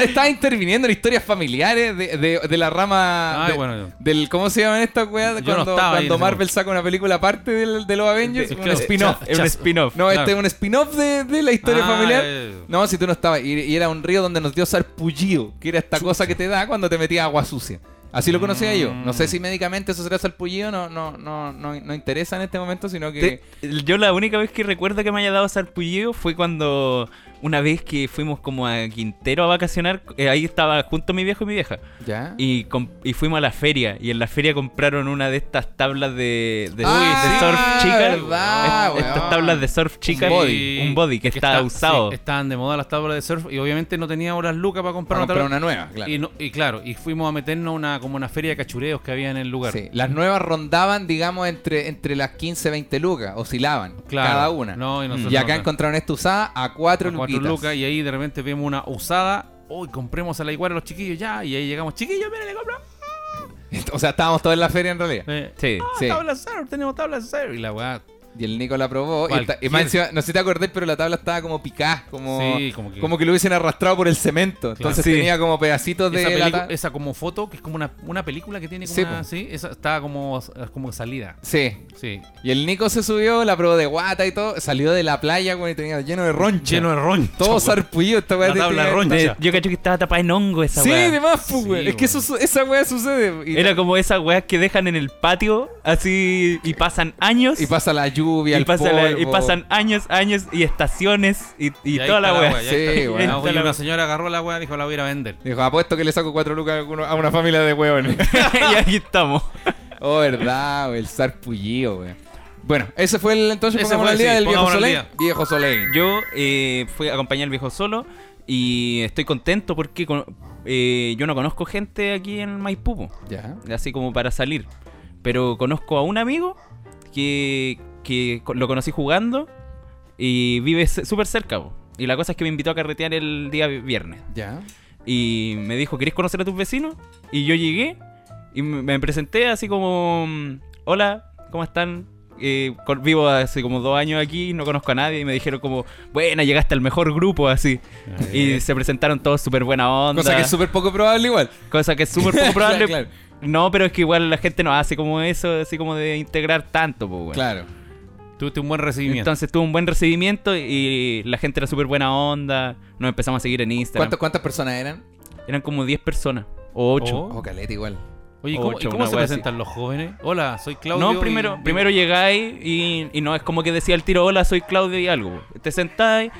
está- interviniendo en historias familiares de, de, de la rama Ay, de- bueno. del ¿cómo se llaman estas weas? No Cuando, cuando Marvel saca una película aparte del- de, los Avengers, Es un spin-off. Es un spin-off. No, este es un spin-off de, de la historia Ah, familiar. eh. No, si tú no estabas. Y, y era un río donde nos dio sarpullido, que era esta cosa que te da cuando te metías agua sucia. Así lo conocía yo. No Mm. sé si médicamente eso será salpullido, no, no, no, no, no interesa en este momento, sino que. Te- yo la única vez que recuerdo que me haya dado sarpullido fue cuando una vez que fuimos como a Quintero a vacacionar, eh, ahí estaba junto mi viejo y mi vieja. ¿Ya? Y, y fuimos a la feria y en la feria compraron una de estas tablas de, de, Ah, de surf sí, chica. verdad, Est- estas tablas de surf chica. Un body. Un body que, está, usado. sí, estaban de moda las tablas de surf y obviamente no teníamos las lucas para comprar, Para una comprar tabla. una nueva, claro. Y, no- y claro, y fuimos a meternos a una, como una feria de cachureos que había en el lugar. Sí, Las nuevas rondaban, digamos, entre, entre las 15 20 lucas, oscilaban Claro. cada una. No, y acá no- encontraron esta usada a 4 a cuatro luquitas. lucas y ahí de repente vemos una usada. Uy, compremos a la igual a los chiquillos ya. Y ahí llegamos, chiquillos, miren, le compramos. O sea, estábamos todos en la feria en realidad. Eh, Sí. ah, Sí. tabla de surf, tenemos tabla de surf. Y la weá. Y el Nico la probó. Y, Cualquier- está- y más encima, no sé si te acordás, pero la tabla estaba como picada, como, Sí, como que- como que lo hubiesen arrastrado por el cemento. Entonces Sí. tenía como pedacitos de esa, la esa como foto, que es como una, una película que tiene como Sí, una. Sí, esa estaba como, como salida. Sí. Sí. Y el Nico se subió, la probó de guata y todo. Salió de la playa güey, y tenía lleno de roncha. Lleno de roncha. Todo sarpullido esta weá. Tabla roncha. De- yo cacho que estaba tapada en hongo esa Sí, weá. de más, pues, Sí, güey. Es que eso, esa weá sucede. Y, Era como esas weas que dejan en el patio así y pasan años. y pasa la lluvia, y, el pasa la- y polvo. pasan años, años y estaciones y, y Y ahí toda la weá, Sí, weón. Ah, oye, una señora agarró la weá y dijo, la voy a ir a vender. Dijo, apuesto que le saco cuatro lucas a uno- a una familia de huevones. y aquí estamos. oh, verdad, el sarpullido, güey. Bueno, ese fue el entonces Ese fue, día sí, del viejo Soleil. Viejo Soleil. Yo eh, fui a acompañar al viejo solo y estoy contento porque con- eh, yo no conozco gente aquí en Maipú, Ya. así como para salir. Pero conozco a un amigo que, que lo conocí jugando y vive súper cerca. po. Y la cosa es que me invitó a carretear el día vi- viernes. Ya. Y me dijo, ¿querés conocer a tus vecinos? Y yo llegué y me presenté así como, mm, hola, ¿cómo están? Eh, vivo hace como dos años aquí, no conozco a nadie y me dijeron como, buena, llegaste al mejor grupo así. Y se presentaron todos súper buena onda. Cosa que es súper poco probable igual. cosa que es súper poco probable. Claro, No, pero es que igual la gente no hace como eso, así como de integrar tanto, pues, weón. Claro. Tuviste un buen recibimiento. Entonces tuvo un buen recibimiento y la gente era súper buena onda. Nos empezamos a seguir en Instagram. ¿Cuántas, ¿Cuántas personas eran? Eran como 10 personas. O 8. Oh. Caleta igual. Oye, ¿y ¿cómo, Ocho, y cómo una se presentan los jóvenes? Hola, soy Claudio. No, primero, y- primero llegáis y, y no es como que decía el tiro, hola, soy Claudio y algo. Te sentáis,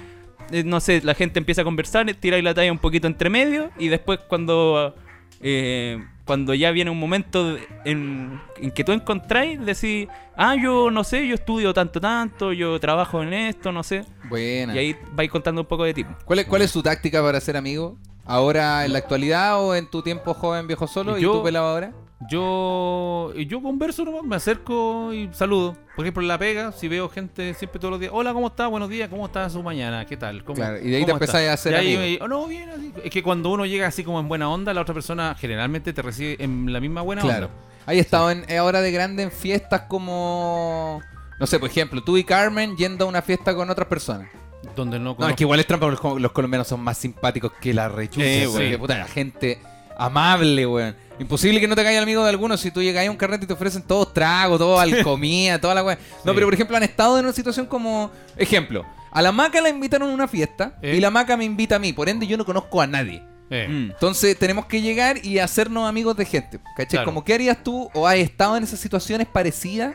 eh, no sé, la gente empieza a conversar, tiráis la talla un poquito entre medio y después cuando eh, cuando ya viene un momento en, en que tú encontráis, decís, ah, yo no sé, yo estudio tanto, tanto, yo trabajo en esto, no sé. Buena. Y ahí vais contando un poco de ti. ¿Cuál, es, ¿Cuál es su táctica para ser amigo? ¿Ahora en la actualidad o en tu tiempo joven viejo solo? ¿Y, tú pelado ahora? Yo, yo converso nomás, me acerco y saludo. Por ejemplo, en la pega, si veo gente siempre todos los días, hola, ¿cómo está? Buenos días, ¿cómo está su mañana? ¿Qué tal? ¿Cómo, Claro, y de ahí te está?" a hacer ahí oh, no, bien, así. Es que cuando uno llega así como en buena onda, la otra persona generalmente te recibe en la misma buena Claro. onda. ¿Hay estado en, eh, ahora de grande en fiestas como... No sé, por ejemplo, tú y Carmen yendo a una fiesta con otras personas. Donde no No, es que igual es trampa, porque los, los colombianos son más simpáticos que la rechucha. Eh, puta, la gente amable, weón. Imposible que no te caiga amigo de alguno si tú llegas a un carrete y te ofrecen todos tragos, todo comida, toda la weá. No, pero por ejemplo han estado en una situación como... Ejemplo, a la maca la invitaron a una fiesta Eh. y la maca me invita a mí, por ende yo no conozco a nadie. Eh, Mm. Entonces tenemos que llegar y hacernos amigos de gente. ¿Cachai? Claro. Como, ¿qué harías tú o has estado en esas situaciones parecidas?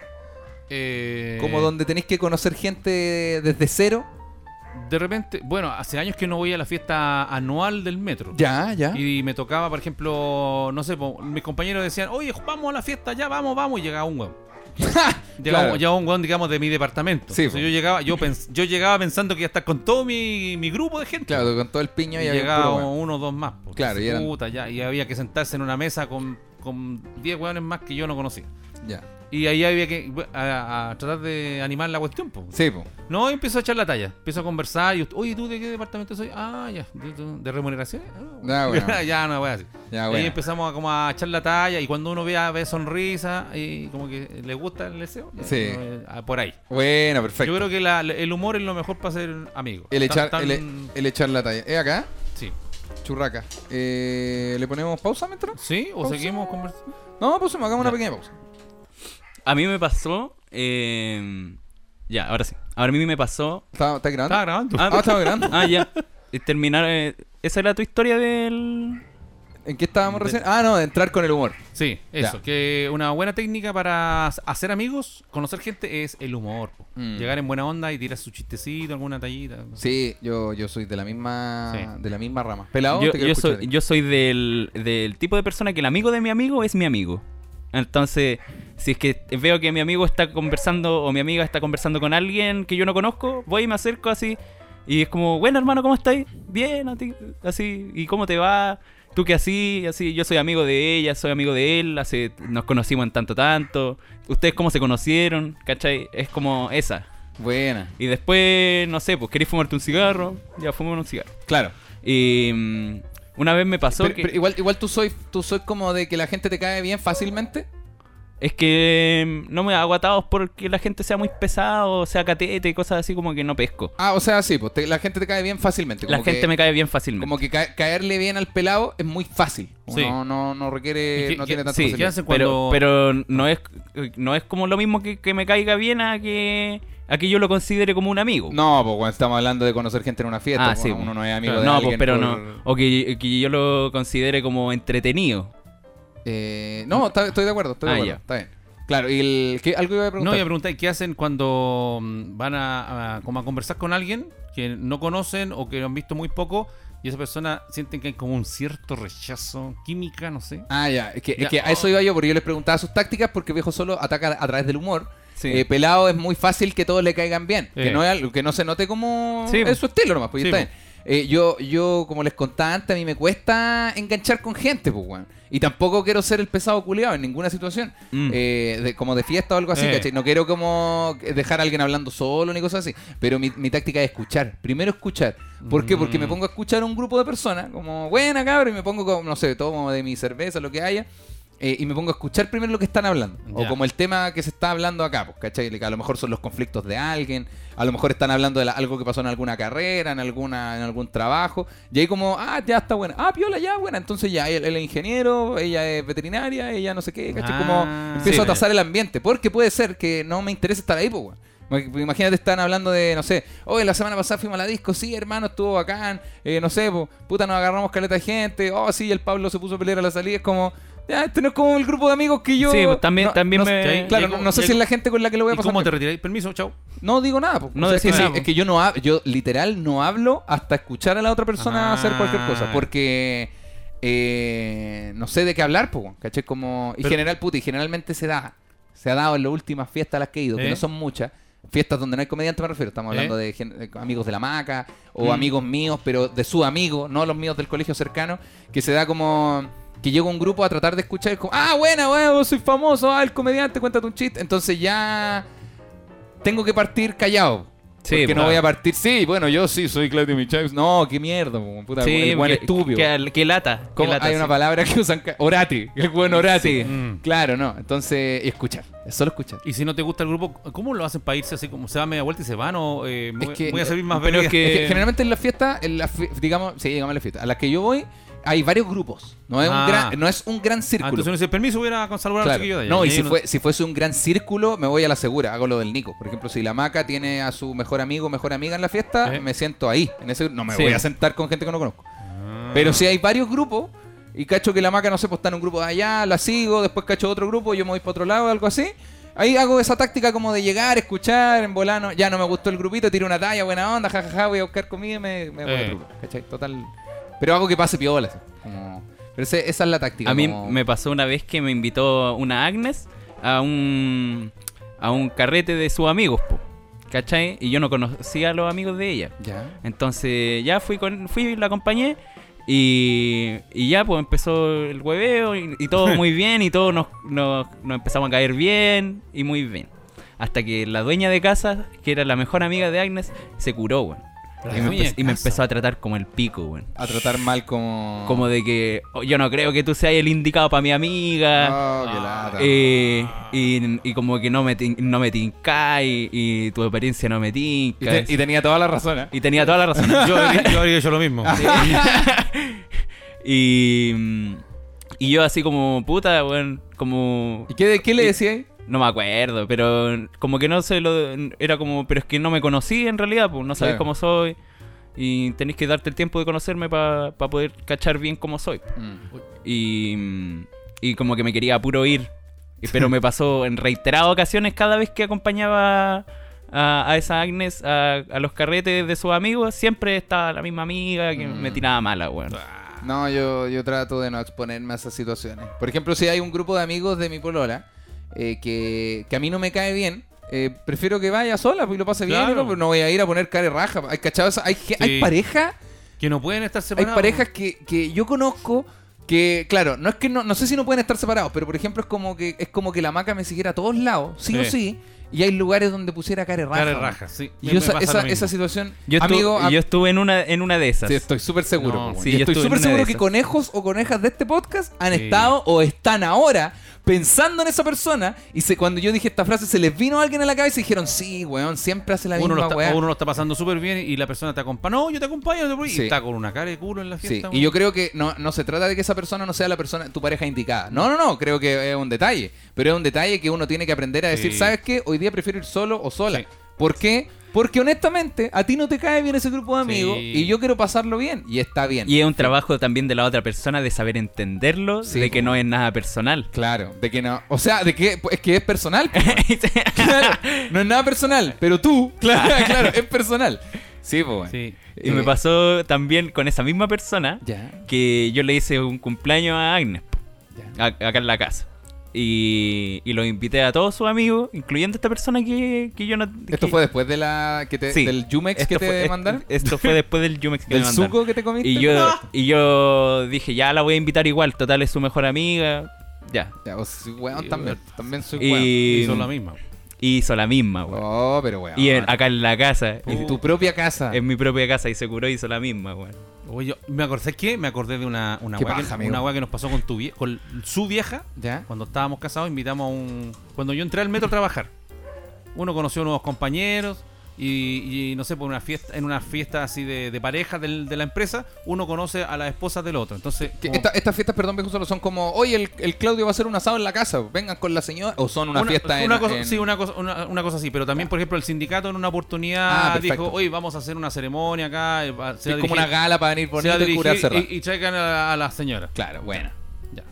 eh, Como donde tenéis que conocer gente desde cero. De repente, bueno, hace años que no voy a la fiesta anual del metro. Ya, ya. Y me tocaba, por ejemplo, no sé, mis compañeros decían, oye, vamos a la fiesta, ya vamos, vamos, y llegaba un hueón. Llegaba, Claro. llegaba un hueón, digamos, de mi departamento. Sí, Entonces yo llegaba, yo, pens- yo llegaba pensando que iba a estar con todo mi, mi grupo de gente. Claro, con todo el piño y y, un llegaba weón. uno o dos más. Claro, y eran- puta, ya, y había que sentarse en una mesa con, con 10 hueones más que yo no conocía. Ya. Y ahí había que a, a tratar de animar la cuestión. po. Sí, po. No, y empiezo a echar la talla. Empiezo a conversar. Y, oye, ¿tú de qué departamento soy? Ah, ya. ¿De, de- de remuneración? Ah, bueno. ya, no, voy a decir. Ya, Y ahí bueno. empezamos a, como a echar la talla. Y cuando uno ve, ve sonrisa y como que le gusta el deseo, Sí. eh, ah, por ahí. Bueno, perfecto. Yo creo que la- el humor es lo mejor para ser amigo. El echar, tan- el, el echar la talla. ¿Es acá? Sí. Churraca. Eh, ¿Le ponemos pausa mientras? ¿Sí? ¿O Pausa. seguimos conversando? No, pues hagamos una pequeña pausa. A mí me pasó. eh, ya, ahora sí. Ahora a mí me pasó. ¿Está, está grabando? Estaba grabando. Ah, estaba grabando. Ah, ya. Y terminar. eh, esa era tu historia del. ¿En qué estábamos De- recién? Ah, no, de entrar con el humor. Sí, eso. Ya. Que una buena técnica para hacer amigos, conocer gente, es el humor. po. Mm. Llegar en buena onda y tirar su chistecito, alguna tallita. Sí, yo, yo soy de la misma Sí. de la misma rama. Pelado, yo, te quiero yo escuchar soy, yo soy del, del tipo de persona que el amigo de mi amigo es mi amigo. Entonces, si es que veo que mi amigo está conversando o mi amiga está conversando con alguien que yo no conozco, voy y me acerco así. Y es como, bueno hermano, ¿cómo estáis? Bien, a ti, así. ¿Y cómo te va? ¿Tú qué así? Así, yo soy amigo de ella, soy amigo de él, hace, nos conocimos en tanto tanto. ¿Ustedes cómo se conocieron? ¿Cachai? Es como esa. Buena. Y después, no sé, pues queréis fumarte un cigarro, ya fumamos un cigarro. Claro. Y mm, una vez me pasó Pero, que... pero igual, igual tú soy, tú soy como de que la gente te cae bien fácilmente. Es que mm, no me hago atados porque la gente sea muy pesado, sea catete y cosas así como que no pesco. Ah, o sea, sí, pues te- la gente te cae bien fácilmente. La gente que- me cae bien fácilmente. Como que ca- caerle bien al pelado es muy fácil. Sí. No, no, no requiere, ¿Y qué- no tiene tanto sí, ¿Qué facilidad. hacen pero, cuando.? pero no es no es como lo mismo que, que me caiga bien a que a que yo lo considere como un amigo. No, pues cuando estamos hablando de conocer gente en una fiesta, Ah, pues, sí, uno pues. no es amigo Claro. de no, alguien pues, pero por- no. O que, que yo lo considere como entretenido. Eh, no, está- estoy de acuerdo, estoy de Ah, acuerdo. ya. Está bien. Claro, y el, ¿qué, algo iba a No, preguntar. voy a preguntar, ¿qué hacen cuando mm, van a, a- como a conversar con alguien que no conocen o que han visto muy poco y esa persona sienten que hay como un cierto rechazo, química, no sé? Ah, ya. Es que, es Ya. que a eso iba yo, porque yo les preguntaba sus tácticas, porque viejo solo ataca a través del humor. Sí. Eh, pelado es muy fácil que todos le caigan bien. Que, no, es algo- que no se note como. Sí, es su estilo nomás, pues Sí, está bien. Eh, yo, yo, como les contaba antes, a mí me cuesta enganchar con gente, pues, weón. Y tampoco quiero ser el pesado culiado en ninguna situación. Mm. Eh, de- como de fiesta o algo así, Eh. ¿cachai? No quiero como dejar a alguien hablando solo ni cosas así. Pero mi, mi táctica es escuchar. Primero escuchar. ¿Por qué? Porque me Mm. pongo a escuchar a un grupo de personas, como, buena cabrón, y me pongo como, no sé, tomo de mi cerveza, lo que haya. Eh, y me pongo a escuchar primero lo que están hablando. O Ya. como el tema que se está hablando acá, pues, ¿cachai? Que a lo mejor son los conflictos de alguien, a lo mejor están hablando de la- algo que pasó en alguna carrera, en alguna en algún trabajo. Y ahí como, ah, ya está buena. Ah, piola, ya, buena. Entonces ya, él, él es ingeniero, ella es veterinaria, ella no sé qué, ¿cachai? Ah, como empiezo sí. a tasar el ambiente. Porque puede ser que no me interese estar ahí, pues. Imagínate, están hablando de, no sé, hoy la semana pasada fuimos a la disco, sí, hermano, estuvo bacán, eh, no sé, po, puta, nos agarramos caleta de gente, oh, sí, el Pablo se puso a pelear a la salida, es como, ya, este no es como el grupo de amigos que yo... Sí, pues, también- no- también no- me- Claro, no, sé si es la gente con la que lo voy a ¿Y pasar. cómo te retiráis? Permiso, chao. No digo nada, po. No O sea, es, que, sí, po. es que yo no hablo, yo literal no hablo hasta escuchar a la otra persona Ah. hacer cualquier cosa, porque... eh, no sé de qué hablar, pues, ¿cachai? Como, y Pero- general, puta, y generalmente se da, se ha dado en las últimas fiestas a las que he ido, que ¿Eh? no son muchas, fiestas donde no hay comediante me refiero, estamos ¿Eh? hablando de, amigos de la maca, o Mm. amigos míos, pero de su amigo, no los míos del colegio cercano, que se da como que llega un grupo a tratar de escuchar, como, ah, buena, vos soy famoso, ah, el comediante, cuéntate un chiste, entonces ya tengo que partir callado. Sí, porque no claro. voy a partir. Sí, bueno, yo sí soy Claudio Michaus. No, qué mierda, puta, Sí, el buen que, estúpido. que, que lata. que ¿Cómo? lata, Hay sí. una palabra que usan. Orati. El buen orati. Sí. Mm. Claro, no. Entonces, y escuchar. Es solo escuchar. Y si no te gusta el grupo, ¿cómo lo hacen para irse así como se da media vuelta y se van o eh, Es voy- que- voy a servir más pero es que- Es que generalmente en la fiesta, en la fi- digamos, sí, digamos en la fiesta, a las que yo voy, hay varios grupos. No es, Ah. un, gran, no es un gran Ah, círculo. entonces uno dice, permiso, voy a ir a saludar a los Claro. chiquillos de allá. No, y si, fue, si fuese un gran círculo, me voy a la segura, hago lo del Nico. Por ejemplo, si la maca tiene a su mejor amigo o mejor amiga en la fiesta, ¿Eh? me siento ahí. En ese, no me Sí. voy a sentar con gente que no conozco. Ah. Pero si hay varios grupos, y cacho que la maca, no sé, pues está en un grupo de allá, la sigo, después cacho otro grupo, yo me voy para otro lado, algo así. Ahí hago esa táctica como de llegar, escuchar, en volano, ya no me gustó el grupito, tiro una talla, buena onda, jajaja, voy a buscar comida y me, me voy a Eh. otro grupo. ¿Cachai? Total. Pero hago que pase piola. así, como- Pero ese- esa es la táctica. A mí como- me pasó una vez que me invitó una Agnes a un a un carrete de sus amigos, po, ¿cachai? Y yo no conocía a los amigos de ella. Ya. Entonces ya fui con fui y la acompañé y, y ya pues empezó el hueveo y, y todo muy bien y todos nos, nos, nos empezamos a caer bien y muy bien. Hasta que la dueña de casa, que era la mejor amiga de Agnes, se curó, weón. Y, me, empe- y empezó a tratar como el pico, weón. A tratar mal como. Como de que "Oh, yo no creo que tú seas el indicado para mi amiga. Oh, qué lata. Eh, y, y como que no me, no me tinca y, y tu experiencia no me Y, tinca. te- y tenía toda la razón, ¿eh? Y tenía toda la razón. Yo, yo habría hecho lo mismo. y, y yo así como puta, weón, como... ¿Y qué, qué le Y- decía ahí? No me acuerdo, pero como que no sé, lo, era como, pero es que no me conocí en realidad, pues no sabéis Claro. cómo soy. y tenéis que darte el tiempo de conocerme para poder cachar bien cómo soy. Mm. Y, y como que me quería puro ir. Pero me pasó en reiteradas ocasiones cada vez que acompañaba a, a esa Agnes a, a los carretes de sus amigos, siempre estaba la misma amiga que me Mm. tiraba mala, weón. No, yo, yo trato de no exponerme a esas situaciones. Por ejemplo, si hay un grupo de amigos de mi polola eh, que, que a mí no me cae bien, eh, prefiero que vaya sola y lo pase bien. Claro. ¿no? Pero no voy a ir a poner cara de raja. Hay, ¿cachado? esa- hay, ge- hay Sí. parejas Que no pueden estar hay separados. parejas que, que yo conozco que, claro, no es que no, no sé si no pueden estar separados, pero por ejemplo es como que es como que la maca me siguiera a todos lados, sí, o Sí. sí, y hay lugares donde pusiera cara raja. Cara raja, sí. Y Me- yo me esa, situación, Yo, estu- amigo, yo estuve en una, en una de esas. sí, estoy súper seguro. No, sí, estoy estuve súper seguro que conejos o conejas de este podcast han Sí. estado o están ahora pensando en esa persona y se, cuando yo dije esta frase se les vino a alguien a la cabeza y dijeron, sí, weón, siempre hace la uno misma weá. uno lo está pasando súper bien y la persona te acompaña. No, yo te acompaño. te preocupes", Sí. Y está con una cara de culo en la Sí, fiesta. y yo creo que no, no se trata de que esa persona no sea la persona, tu pareja indicada. No, no, no, creo que es un detalle. Pero es un detalle que uno tiene que aprender a decir, Sí. ¿sabes qué? Hoy día prefiero ir solo o sola. Sí. ¿Por qué? Porque honestamente, a ti no te cae bien ese grupo de amigos Sí. y yo quiero pasarlo bien. Y está bien. Y es un trabajo también de la otra persona de saber entenderlo, Sí, de que no es nada personal. Claro, de que no. O sea, de que es que es personal. Claro, no es nada personal, pero tú, claro, claro, es personal. Sí, pues, bueno. Sí. Y me Eh, pasó también con esa misma persona Ya, que yo le hice un cumpleaños a Agnes ya. acá en la casa. Y, y los invité a todos sus amigos, incluyendo esta persona que, que yo no. Esto que- fue después de la que te, Sí. del Jumex esto que te fue- mandaron. Esto fue después del Jumex que Del me mandaron. suco que te comiste. Y yo, y yo dije, ya la voy a invitar igual, total es su mejor amiga. Ya. Ya, vos soy weón Y, también. También soy weón. Y, son la misma. y hizo la misma, weón. Oh, pero weón. Y en- acá en la casa, En tu propia casa. en mi propia casa, y se curó y hizo la misma, weón. Oye, yo me acordé, ¿sabes qué? Me acordé de una, una Qué que, amigo. una weá que nos pasó con tu vie- con su vieja. ¿Ya? Cuando estábamos casados, invitamos a un. Cuando yo entré al metro a trabajar, uno conoció a nuevos compañeros. Y, y, no sé, por una fiesta, en una fiesta así de, de pareja del- de la empresa, uno conoce a las esposas del otro. Entonces, esta- estas fiestas, perdón, viejo, solo son como, oye, el, el Claudio va a hacer un asado en la casa, vengan con la señora, o son una, fiesta una en, cosa, en- Sí, una cosa, una, una cosa así. Pero también, por ejemplo, el sindicato en una oportunidad Ah, dijo, oye, vamos a hacer una ceremonia acá. eh, va- se a como una gala para venir se va a bonito y cerrado. y, y traigan a, a las señoras. Claro, bueno. Ya.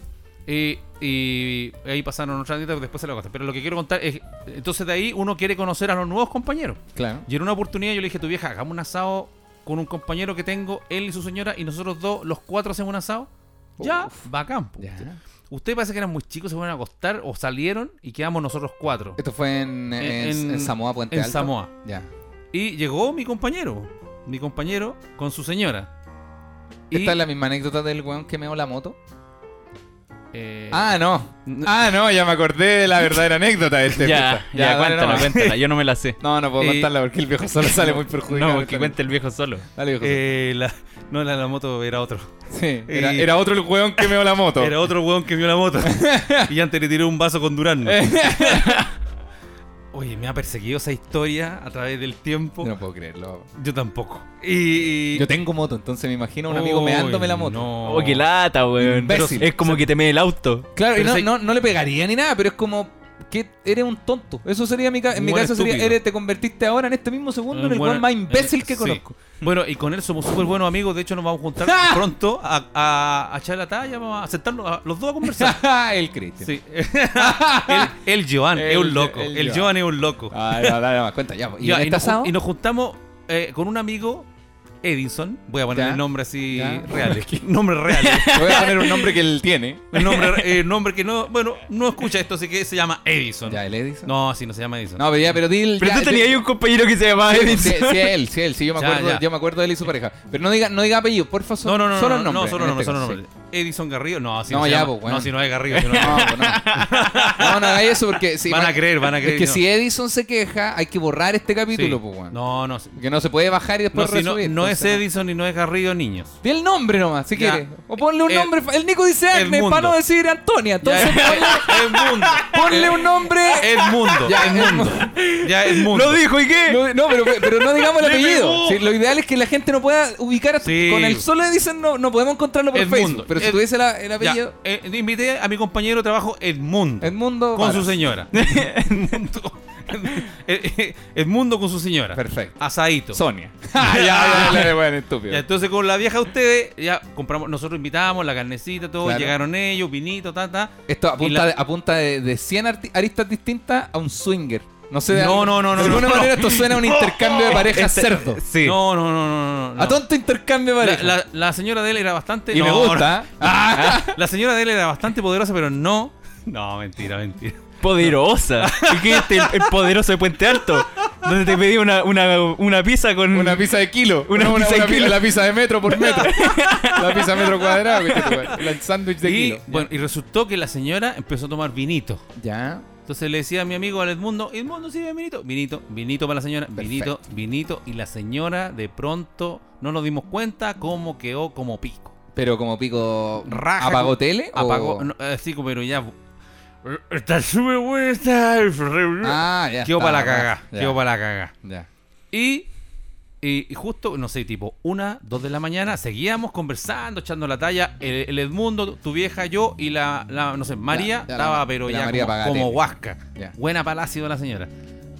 Y, y ahí pasaron otras dietas, después se lo conté. Pero lo que quiero contar es, entonces de ahí uno quiere conocer a los nuevos compañeros. Claro. Y en una oportunidad yo le dije a tu vieja, hagamos un asado con un compañero que tengo, él y su señora, y nosotros dos, los cuatro hacemos un asado. Ya, Uf. bacán. po. Ya. Ustedes parece que eran muy chicos, se fueron a acostar o salieron y quedamos nosotros cuatro. Esto fue en, en, En- en Samoa, Puente en Alto. Samoa. Ya. Y llegó mi compañero, mi compañero con su señora. Y, ¿Esta es la misma anécdota del weón que meó la moto? Eh, Ah, no. Ah, no, ya me acordé de la verdadera anécdota de este. Ya, ya, dale cuéntala, cuéntala. Yo no me la sé. No, no puedo Eh, contarla porque el viejo solo sale muy perjudicado. No, porque cuente el viejo solo. Dale, viejo. eh, la, no, la, la moto era otro. sí, era, y- era otro el weón que meó la moto. Era otro weón que vio la moto. y antes le tiré un vaso con durazno. Oye, me ha perseguido esa historia a través del tiempo. No puedo creerlo. Yo tampoco. Y. Yo tengo moto, entonces me imagino a un amigo Uy, meándome la moto. No. Oh, qué lata, weón. Imbécil. Es como que te mee el auto. Claro, y no, si- no, no le pegaría ni nada, pero es como que eres un tonto. Eso sería mi ca- en mi caso sería eres, te convertiste ahora en este mismo segundo en el buen- más imbécil eh, que sí. conozco. Bueno, y con él somos súper buenos amigos. De hecho, nos vamos a juntar pronto a, a, a echar la talla. Vamos a sentarnos a- los dos a conversar. el Cristian. Sí. el, el Joan es un loco. el El, Joan. Joan es un loco. Ay, no, cuenta, ya. ¿Y, Ya, en y, nos, asado? jun- y nos juntamos eh, con un amigo, Edison. Voy a poner el nombre así Ya. real. nombre real. Voy a poner un nombre que él tiene. El nombre, eh, nombre que no, bueno, no escucha esto, así que se llama Edison. Ya, el Edison. No, sí, no se llama Edison. No, pero ya, pero di Pero ya, tú tenías ahí un compañero que se llamaba Sí, Edison. sí, sí, él, sí, él, sí, yo me acuerdo, ya. yo me acuerdo de él y su pareja. Pero no diga, no diga apellido, porfa, no, solo, no, no, solo no, nombre. no, solo nombre, este solo nombre. Edison Garrido, no, así No, no, se ya, llama. pues, bueno. No, si no es Garrido. si no-. No, pues no. No, no eso porque si van va- a creer, van a creer. Es que no. si Edison se queja, hay que borrar este capítulo, pues, weón. No, no. Que no se puede bajar y No, después no, resubir. no es Edison ni no es Garrido Niños. Di el nombre nomás, si Ya. quieres. O ponle un Eh, nombre. fa- El Nico dice Agnes mundo. para no decir Antonia. Entonces el mundo. ponle un nombre. El mundo. Ya, el mundo. Ya, el mundo. Lo dijo, ¿y qué? No, no, pero, pero no digamos el Le apellido. pegó. Sí, lo ideal es que la gente no pueda ubicar a- Sí. con el solo Edison no, no podemos encontrarlo por El Facebook. mundo. Pero si El- tuviese la- el Ya, apellido, eh, invité a mi compañero de trabajo Edmundo. Edmundo. con su señora. Edmundo. Eh, Edmundo con su señora. Perfecto. Asadito. Sonia. Ya, ya, ya, bueno, estúpido. Ya, entonces con la vieja de ustedes, ya compramos, nosotros invitamos la carnecita, todo, Claro. llegaron ellos, vinito, ta, ta. Esto apunta, la- de, apunta de, de 100 arti- aristas distintas a un swinger. No sé, de, No, no, no, no, de alguna no, manera no. esto suena a un intercambio de parejas Este- cerdo. Sí. No, no, no, no, no. A tonto intercambio de La, parejas. la- la señora de él era bastante. y me gusta. Ah, La señora de él era bastante poderosa, pero no. No, mentira, mentira. Poderosa. ¿Y qué este, el, el poderoso de Puente Alto? Donde te pedí una, una, una pizza con. una pizza de kilo. Una No, pizza de kilo. La pizza de metro por metro. la pizza metro cuadrado. El sándwich de Y, kilo. bueno, y resultó que la señora empezó a tomar vinito. Ya. Entonces le decía a mi amigo al Edmundo, Edmundo sí, vinito, vinito, vinito para la señora, vinito, Perfecto. vinito. Y la señora de pronto no nos dimos cuenta cómo quedó como pico. Pero como pico. Raja ¿Apagó tele? Apagó, no, así como, pero ya. Está súper buena esta. Ah, ya. Quedó está, para la caga, quedó para la caga. Ya. Y, y- y justo, no sé, tipo, una, dos de la mañana, seguíamos conversando, echando la talla. El, el Edmundo, tu vieja, yo y la, la, no sé, María, Ya, ya la- estaba, pero ya María como, como huasca. Ya. Buena palacio de la señora.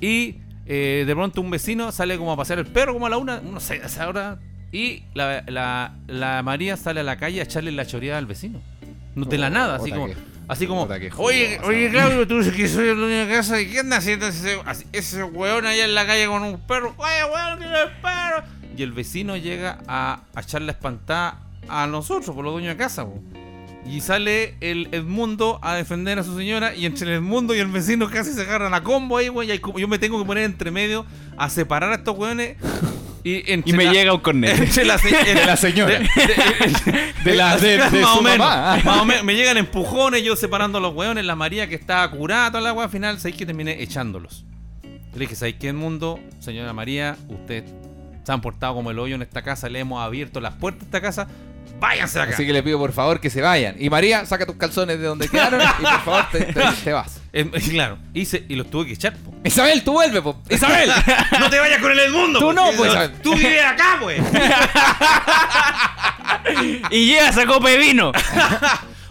Y eh, de pronto un vecino sale como a pasear el perro, como a la una, no sé, a esa hora. Y la, la, la María sale a la calle a echarle la choreada al vecino. No de la Oh, nada, así como. que- Así como, oye, oye. Claudio, tú dices que soy el dueño de casa y ¿qué andas haciendo ese, ese weón allá en la calle con un perro? Oye, weón, tiene el perro. Y el vecino llega a, a echarle la espantada a nosotros, por los dueños de casa, po. Y sale el Edmundo a defender a su señora y entre el Edmundo y el vecino casi se agarran a combo ahí, weón. Y yo me tengo que poner entre medio a separar a estos weones. Y, me la- llega un cornet. entre la, se- De la señora. de- de- De la- de- más su o menos, mamá. más o menos. Me llegan empujones, yo separando a los hueones, la María que estaba curada, toda la al final, ¿sabéis que terminé echándolos? Yo le dije, ¿sabéis qué, mundo? Señora María, usted se han portado como el hoyo en esta casa, le hemos abierto las puertas de esta casa, váyanse de acá. Así que le pido por favor que se vayan. Y María, saca tus calzones de donde quedaron y por favor te, te- te vas. Eh, claro, hice, y los tuve que echar, po. Isabel, tú vuelve, po. Isabel. no te vayas con el Edmundo, Tú po. no, pues, Isabel. Tú vives acá, pues. y llega esa copa de vino.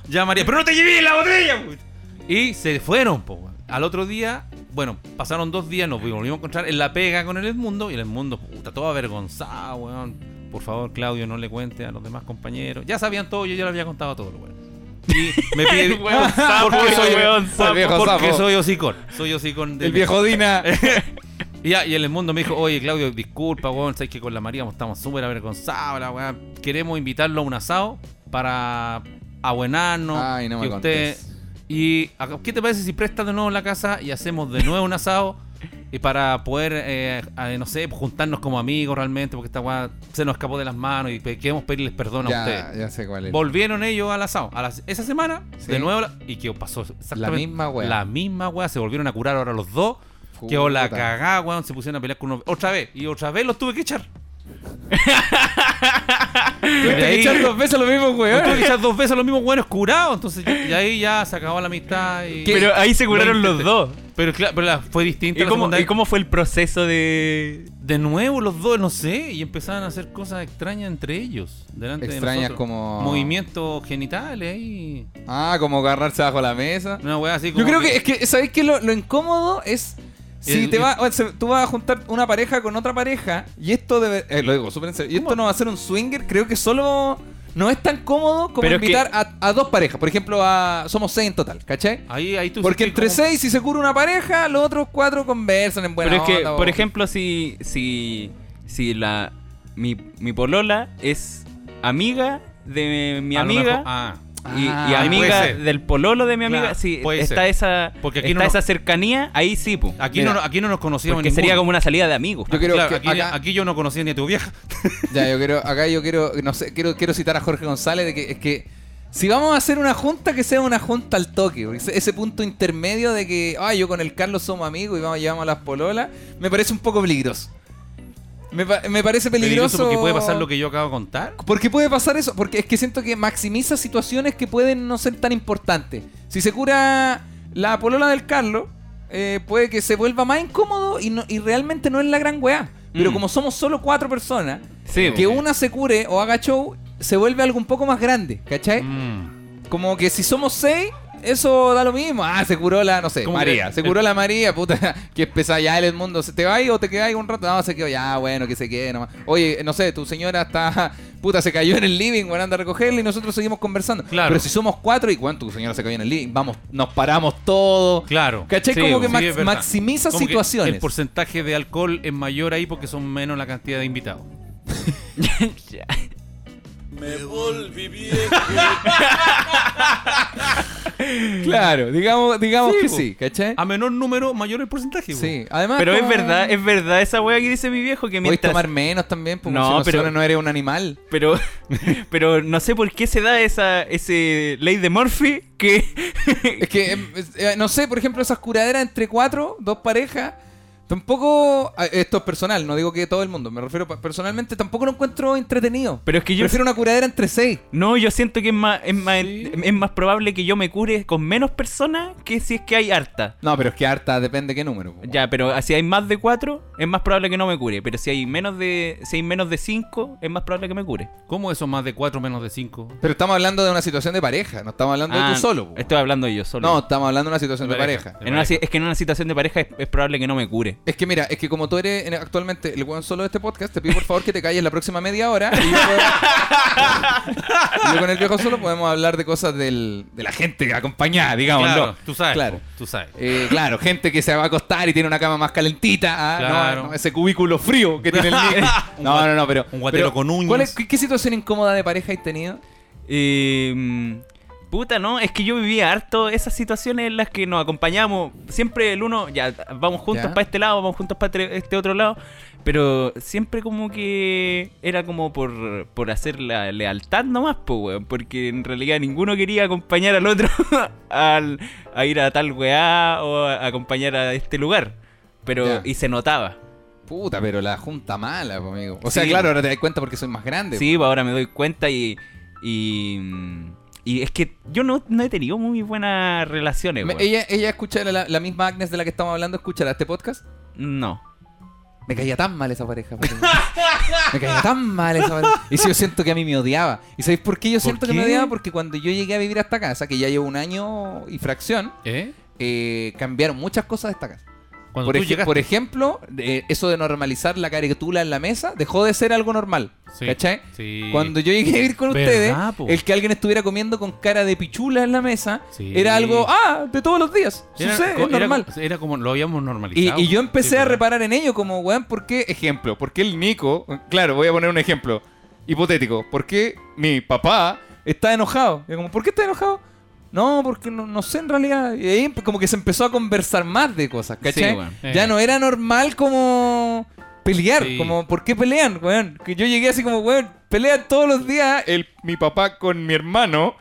Ya, María, pero no te lleves la botella, pues. Y se fueron, po. weón. Al otro día, bueno, pasaron dos días, nos volvimos a encontrar en la pega con el Edmundo. Y el Edmundo, puta, todo avergonzado, weón. Por favor, Claudio, no le cuente a los demás compañeros. Ya sabían todo, yo ya lo había contado todo, weón. Y me pide. Weón sapo, porque soy, weón sapo. El viejo porque sapo. soy hocicón. Soy hocicón del El viejo Dina. y, ya, y el mundo me dijo, oye Claudio, disculpa, weón, sabes que con la María estamos súper avergonzados, la weá. Queremos invitarlo a un asado para abuenarnos. Ay, no me que usted... contés. Y ¿qué te parece si prestas de nuevo la casa y hacemos de nuevo un asado? Y para poder, eh, a- no sé, juntarnos como amigos realmente, porque esta weá se nos escapó de las manos y queremos pedirles perdón a ya, ustedes. ya sé cuál es. Volvieron ellos al asado. A las- esa semana, Sí. de nuevo, la- y que pasó exactamente misma weá. La misma weá, se volvieron a curar ahora los dos. Quedó la cagada, weón. Se pusieron a pelear con uno. Otra vez. Y otra vez los tuve que echar. Tuviste que echar dos veces lo mismo, Los tuve weón. que echar dos veces a los mismos weones curados. Entonces, y ahí ya se acabó la amistad. Y... Pero ahí se curaron Lo los dos. Pero, claro, pero la- fue distinta ¿Y la cómo, ¿Y cómo fue el proceso de...? De nuevo los dos, no sé. Y empezaron a hacer cosas extrañas entre ellos. Delante Extrañas de nosotros. como- Movimientos genitales ahí. Ah, como agarrarse bajo la mesa. Una weá así como. Yo creo que es que, ¿sabéis qué? Lo, lo incómodo es. Si El- te va, o sea, tú vas a juntar una pareja con otra pareja y esto debe. eh, lo digo súper en serio. Y esto no va a ser un swinger, creo que solo. No es tan cómodo como Pero es invitar a, a dos parejas. Por ejemplo, a, somos seis en total, ¿cachai? Ahí, ahí tú Porque entre como- seis, si se cura una pareja, los otros cuatro conversan en buena Pero es que, o- por ejemplo, si, si, si la, mi, mi polola es amiga de mi lo amiga mejor- ah. y, y Ah, amiga del pololo de mi amiga, Claro, si puede está ser. esa Porque aquí está no- esa cercanía, ahí sí, pu. Aquí, Mira, no, aquí no nos conocíamos Porque sería como una salida de amigos. Yo Claro, que aquí, acá- aquí yo no conocía ni a tu vieja. Ya, yo quiero, acá yo quiero, no sé, quiero, quiero citar a Jorge González de que es que si vamos a hacer una junta, que sea una junta al toque. Ese, ese punto intermedio de que, ah, yo con el Carlos somos amigos y vamos llevamos a las pololas, me parece un poco peligroso. Me, pa- me parece peligroso. porque puede pasar lo que yo acabo de contar. Porque puede pasar eso, porque es que siento que maximiza situaciones que pueden no ser tan importantes. Si se cura la polola del Carlos, eh, puede que se vuelva más incómodo y, no, y realmente no es la gran weá. Pero Mm. como somos solo cuatro personas, Sí, que una se cure o haga show, se vuelve algo un poco más grande, ¿cachai? Mm. Como que si somos seis, eso da lo mismo. Ah, se curó la, no sé, María. que- Se curó la María, puta. Que es pesada ya el mundo. ¿Se te va ahí o te quedas ahí un rato? No, se quedó ya, bueno, que se quede nomás. Oye, no sé, tu señora está, puta, se cayó en el living, bueno, anda a recogerla y nosotros seguimos conversando. Claro. Pero si somos cuatro y, bueno, tu señora se cayó en el living, vamos, nos paramos todo. Claro. ¿Cachai? Sí, como que Sí, max- maximiza Como que situaciones. El porcentaje de alcohol es mayor ahí porque son menos la cantidad de invitados. Claro, digamos, digamos Sí, que po. sí, ¿cachai? A menor número, mayor el porcentaje. po. Sí, además. Pero es verdad, es verdad esa wea que dice mi viejo que Podéis mientras... tomar menos también, porque No, si no, pero- solo no eres un animal. Pero, pero no sé por qué se da esa ese ley de Murphy que... Es que, em, eh, no sé, por ejemplo, esas curaderas entre cuatro, dos parejas, tampoco. ah, Esto es personal, no digo que todo el mundo, me refiero personalmente, tampoco lo encuentro entretenido. Pero es que yo... Prefiero una curadera entre seis. No, yo siento que es más, es, más, Sí. es más probable que yo me cure con menos personas que si es que hay harta. No, pero es que harta depende qué número. po. Ya, pero si hay más de cuatro, es más probable que no me cure. Pero si hay menos de si hay menos de cinco, es más probable que me cure. ¿Cómo eso más de 4 menos de 5? Pero estamos hablando de una situación de pareja, no estamos hablando de Ah, tú solo. po. Estoy hablando yo solo. No, estamos hablando de una situación de De pareja. pareja. En una si- es que en una situación de pareja es, es probable que no me cure. Es que mira, es que como tú eres en- actualmente el weón solo de este podcast, te pido por favor que te calles la próxima media hora. Y yo, puedo- y yo con el viejo solo podemos hablar de cosas del, de la gente acompañada, digamos. Claro, tú sabes. Claro. po, Tú sabes. Eh, claro, gente que se va a acostar y tiene una cama más calentita. ah, Claro. no, no, ese cubículo frío que tiene el. Un No, no, no, pero. un guatero pero, con uñas. ¿cuál es- qué, qué situación incómoda de pareja has tenido? Eh, mm, puta, no, es que yo vivía harto esas situaciones en las que nos acompañamos. Siempre el uno, ya, vamos juntos para este lado, vamos juntos para este otro lado. Pero siempre como que era como por, por hacer la lealtad nomás, pues, weón. Porque en realidad ninguno quería acompañar al otro al, a ir a tal weá o a acompañar a este lugar. Pero, Ya. y se notaba. Puta, pero la junta mala, amigo. O sea, Sí. claro, ahora te das cuenta porque soy más grande. Sí, pues ahora me doy cuenta y. Y, y es que yo no, no he tenido muy buenas relaciones, Me- ella, ella escucha la, la misma Agnes de la que estamos hablando, escuchará este podcast. No. Me caía tan mal esa pareja. me caía tan mal esa pareja. Y si yo siento que a mí me odiaba. ¿Y sabéis por qué yo siento que me qué? odiaba? Porque cuando yo llegué a vivir a esta casa, que ya llevo un año y fracción, ¿Eh? eh, cambiaron muchas cosas de esta casa. Cuando Por, tú ej- llegaste. por ejemplo, eh, eso de normalizar la caricatura en la mesa dejó de ser algo normal. Sí, ¿Cachai? sí. Cuando yo llegué a vivir con ¿Verdad, ustedes, po? el que alguien estuviera comiendo con cara de pichula en la mesa Sí. era algo, ah, de todos los días. Era, Sucede, es era normal. era como lo habíamos normalizado. y yo empecé a reparar en ello como, weón, ¿por qué? Ejemplo, ¿por qué el Nico, claro, voy a poner un ejemplo hipotético, ¿por qué mi papá está enojado? Y como, ¿por qué está enojado? No, porque no, no sé en realidad. Y ahí como que se empezó a conversar más de cosas, ¿cachai? Sí, weón. Ya Eh. no era normal como pelear, Sí. como, ¿por qué pelean, weón? Que yo llegué así como, weón, pelean todos los días el, mi papá con mi hermano.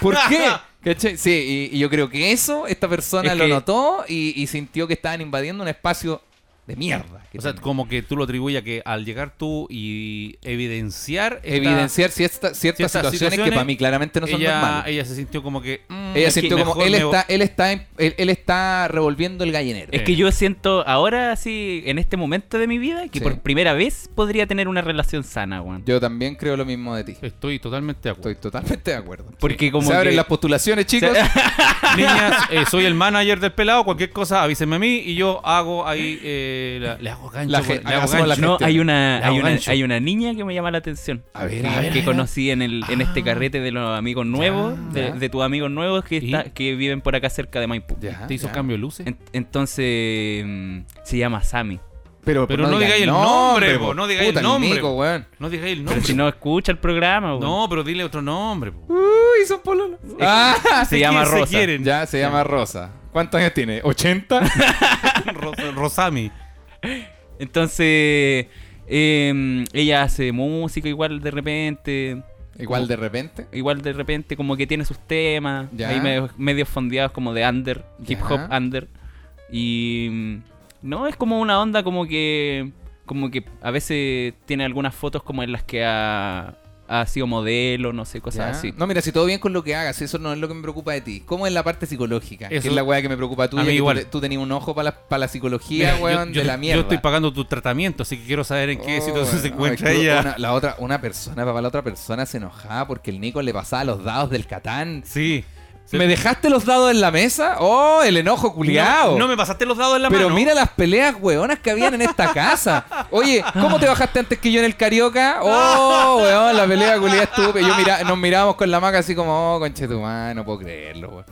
¿Por qué? ¿Cachai? Sí, y, y yo creo que eso, esta persona Es lo que- notó y, y sintió que estaban invadiendo un espacio de mierda. Que O sea, como que tú lo atribuyes a que al llegar tú y evidenciar. esta- evidenciar cierta- ciertas ciertas situaciones, que para mí claramente no son ella, normales. ella se sintió como que. mm, Ella es que sintió como él está, él está, en- él, él está revolviendo el gallinero. Es que yo siento ahora, así, en este momento de mi vida, que Sí. por primera vez podría tener una relación sana, weón. Yo también creo lo mismo de ti. Estoy totalmente de acuerdo. Estoy totalmente de acuerdo. Porque como Se abren las postulaciones, chicos. Niñas, eh, soy el manager del pelado. Cualquier cosa, avísenme a mí y yo hago ahí. eh, la- le hago gancho. La por- ge- le hago hacemos la gancho. No, gestión. hay una, Le hago hay una, gancho. hay una niña que me llama la atención. A ver, que, a ver, que a ver. conocí en el, en este carrete de los amigos nuevos, de, ya. de tus amigos nuevos que, está- que viven por acá cerca de Maipú. Ya, ¿Te hizo ya. cambio de luces? En- entonces mm, se llama Sammy. Pero, Pero no digáis el nombre, po, no digáis el nombre, Nico, po. weón. No digáis el Pero nombre. si no escucha el programa, weón. No, pero dile otro nombre. po. Uy, son pololos. Ah, se llama Rosa. ya se llama Rosa. ¿Cuántos años tiene? ¿80? Ros- Rosami. Entonces, eh, ella hace música igual de repente. Igual de repente. Igual de repente como que tiene sus temas. Ya. Ahí medio, medios fondeados como de under, hip hop Ya. under. Y no, es como una onda como que como que a veces tiene algunas fotos como en las que ha, ha sido modelo, no sé, cosas Ya. así. No, mira, si todo bien con lo que hagas, eso no es lo que me preocupa de ti. ¿Cómo es la parte psicológica? Que Eso- es la weá que me preocupa tuya. A mí que igual. Tú, tenías un ojo para la, pa' la psicología, Mira, weón, yo, yo de la mierda. Yo estoy pagando tu tratamiento, así que quiero saber en qué Oh, situación se encuentra que ella. Una, la otra, una persona, papá, la otra persona se enojaba porque el Nico le pasaba los dados del Catán. Sí. ¿Me dejaste los dados en la mesa? ¡Oh, el enojo culiao! No, no me pasaste los dados en la Pero mano. mira las peleas weonas que habían en esta casa. Oye, ¿cómo te bajaste antes que yo en el Carioca? ¡Oh, weón! La pelea culiada estúpida. Yo mira, nos mirábamos con la maca así como, oh, conchetumá, no puedo creerlo, weón.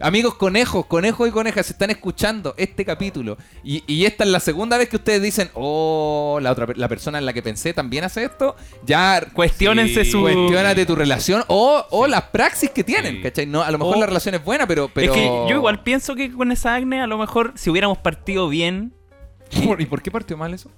Amigos conejos, conejos y conejas, se están escuchando este capítulo. Y, y esta es la segunda vez que ustedes dicen, oh, la otra la persona en la que pensé también hace esto. Ya Cuestiónense Sí, su. cuestionate tu relación o, o las praxis que tienen, Sí. ¿cachai? No, a lo mejor O- la relación es buena, pero, pero... Es que yo igual pienso que con esa acné, a lo mejor, si hubiéramos partido bien, ¿Y por qué partió mal eso?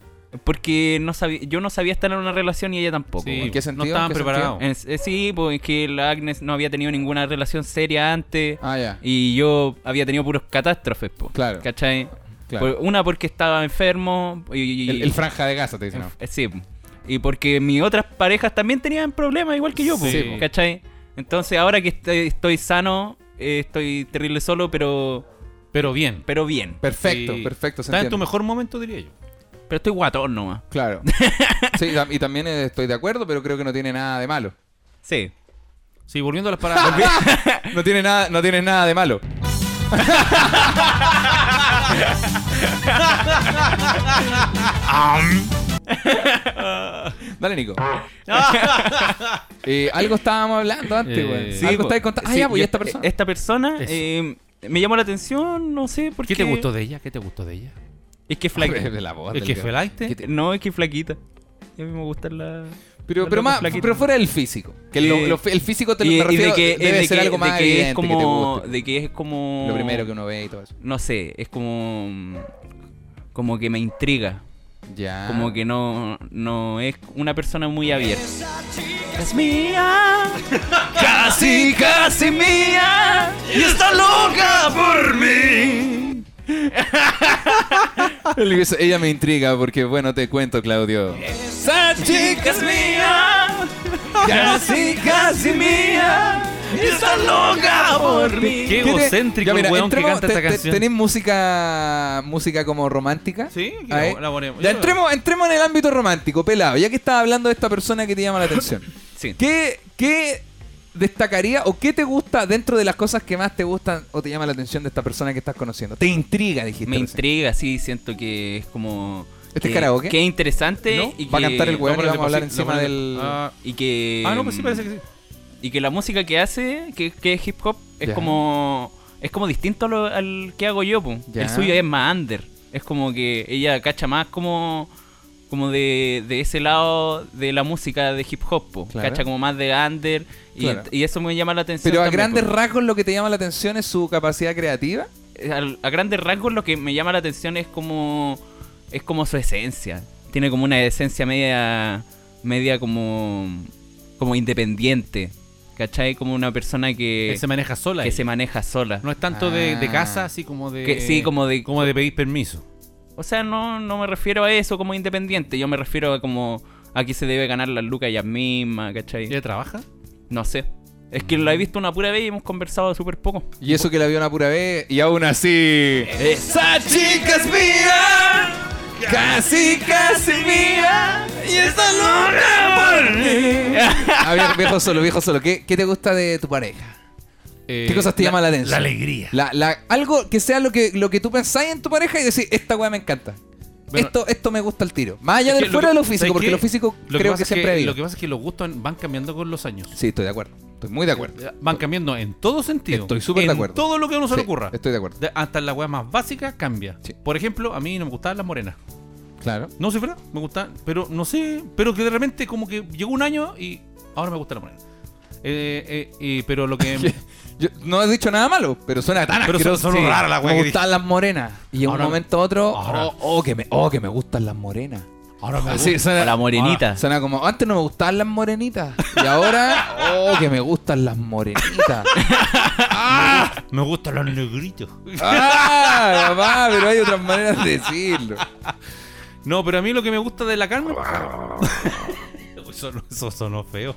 Porque no sabía, yo no sabía estar en una relación y ella tampoco. Sí, ¿En qué sentido? no estaban ¿En qué preparados. Eh, sí, pues que la Agnes no había tenido ninguna relación seria antes. Ah, ya. Y yo había tenido puros catástrofes, pues. Claro. ¿Cachai? Claro. Por- una porque estaba enfermo. Y, y- El, el franja de Gaza, te dicen. eh, sí. Y porque mis otras parejas también tenían problemas, igual que yo, pues. Sí, po. ¿Cachai? Entonces ahora que estoy, estoy sano, eh, estoy terrible solo, pero, Pero bien. pero bien. Perfecto, Sí. perfecto. Se Está en tu entiende. mejor momento, diría yo. Pero estoy guatón nomás. Claro. Sí, y también eh, estoy de acuerdo, pero creo que no tiene nada de malo. Sí. Sí, volviendo a las palabras. No tiene nada, no tiene nada de malo. Dale, Nico. Eh, algo estábamos hablando antes, Eh, güey. sí, algo contando. Ah, Sí, ya, pues, y ¿y esta persona? Esta persona eh, me llamó la atención, no sé por qué. ¿Qué te gustó de ella? ¿Qué te gustó de ella? Es que es flaquita. De la voz ¿El del que Dios. felaiste? ¿Qué te- No, es que es flaquita. A mí me gusta la. Pero, pero, más, pero fuera del físico. Que lo- Eh, lo- el físico te lo Y, me y refiero, de que, debe de ser que- algo de más que evidente es que te como. guste. de que es como. Lo primero que uno ve y todo eso. No sé, es como. Como que me intriga. Ya. Como que no, no es una persona muy abierta. Es mía, casi, casi mía, y está loca por mí. Ella me intriga porque, bueno, te cuento, Claudio. Esa chica es mía, casi, casi mía, y está loca por mí. Qué ¿Qué te- egocéntrico el weón que canta te- esta canción. ¿Tenés música, música como romántica? Sí, la- ponemos. Ya entremos, entremos en el ámbito romántico, pelado. Ya que estás hablando de esta persona que te llama la atención. Sí. ¿Qué, qué destacaría o qué te gusta dentro de las cosas que más te gustan o te llama la atención de esta persona que estás conociendo? Te intriga, dijiste. Me recién. intriga, sí, siento que es como... ¿Este que, es karaoke? Que es interesante ¿No? y Va a cantar el Lo weón y vamos a hablar encima del... Ah, y que... ah, no, pues sí parece que sí. Y que la música que hace, que, que es hip hop, es como... Es como distinto a lo- al que hago yo, po. Ya. El suyo es más under. Es como que ella cacha más como... Como de, de ese lado de la música de hip hop, po. Claro. Cacha como más de under. Y, Claro. y eso me llama la atención. Pero a también, grandes rasgos lo que te llama la atención es su capacidad creativa. al- a grandes rasgos lo que me llama la atención es como es como su esencia tiene como una esencia media media como como independiente ¿cachai? como una persona que, Que se maneja sola. que ella. se maneja sola No es tanto de, de Ah. casa, así como de. Que- sí, como de- Como de pedir permiso. o sea no, no me refiero a eso como independiente yo me refiero a como aquí se debe ganar las lucas ella misma ¿cachai? ¿Ella trabaja? No sé es que la he visto una pura vez y hemos conversado súper poco Y eso que la vio una pura vez y aún así... ¡Esa chica es mía! ¡Casi, casi mía! ¡Y está loca por mí! Ah, viejo, viejo solo, viejo solo. ¿Qué, qué te gusta de tu pareja? ¿Qué cosas te llama la atención? La alegría. La, la- algo que sea lo que, lo que tú pensáis en tu pareja y decir, esta weá me encanta. Bueno, esto, esto me gusta el tiro. Más allá Es de que fuera que- de lo físico, ¿sabes porque lo físico Lo creo que siempre ha habido. Lo que pasa es que los gustos van cambiando con los años. Sí, estoy de acuerdo. Estoy muy de acuerdo. Van cambiando en todo sentido. Estoy súper de acuerdo. todo lo que a uno se le Sí, ocurra. Estoy de acuerdo. De- hasta la weá más básica cambia. Sí. Por ejemplo, a mí no me gustaban las morenas. Claro. No sé, ¿verdad? Me gustaban, pero no sé, pero que de repente como que llegó un año y ahora me gusta la morena. Eh, eh, eh, pero lo que... Yo no he dicho nada malo, pero suena tan Pero asqueroso. son- son raras las weas Me gustan las morenas. Y en Ahora- un momento a otro, ahora- oh, oh, que me, oh, que me gustan las morenas. ahora me Así gusta. suena, la morenita suena como, antes no me gustaban las morenitas. Y ahora, oh, que me gustan las morenitas. Me gustan los negritos. ¡Ah! Papá, pero hay otras maneras de decirlo. No, pero a mí lo que me gusta de la Carmen... eso, eso sonó feo.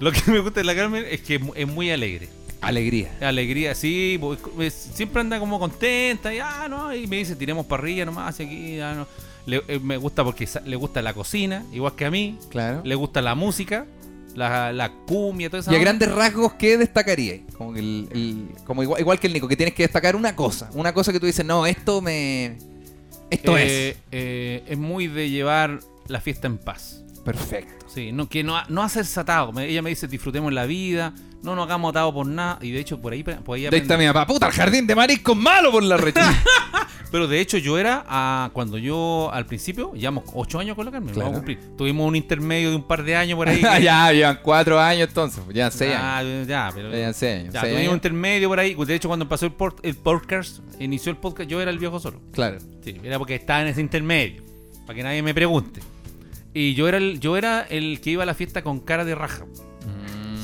Lo que me gusta de la Carmen es que es muy alegre. Alegría. Alegría, sí, pues, es- siempre anda como contenta y, ah, no, y me dice, tiremos parrilla nomás, aquí, ah, no. Le- eh, me gusta porque le gusta la cocina, igual que a mí, Claro. le gusta la música la, la cumbia, toda esa Y a grandes rasgos, ¿qué destacaría? Como, el, el- como igual, igual que el Nico, que tienes que destacar una cosa. Una cosa que tú dices, no, esto me. Esto Eh, eh, es muy de llevar la fiesta en paz. Perfecto. Sí, no, que no, no hacerse atado. Me- ella me dice, disfrutemos la vida, no nos hagamos atados por nada. Y de hecho, por ahí, por ahí De ahí está aprendí. mi papá. Puta, el jardín de mariscos malo por la recha. Pero de hecho, yo era, ah, cuando yo al principio, llevamos ocho años con la Carmen, Claro. vamos a cumplir. Tuvimos un intermedio de un par de años por ahí. Ah, que- ya, llevan cuatro años entonces. Llevan seis Ah, años. ya, pero. Ya seis años. Ya, seis tuvimos un intermedio por ahí. De hecho, cuando pasó el, port- el podcast, inició el podcast, yo era el viejo solo. Claro. Sí, era porque estaba en ese intermedio. Para que nadie me pregunte. Y yo era el, yo era el que iba a la fiesta con cara de raja.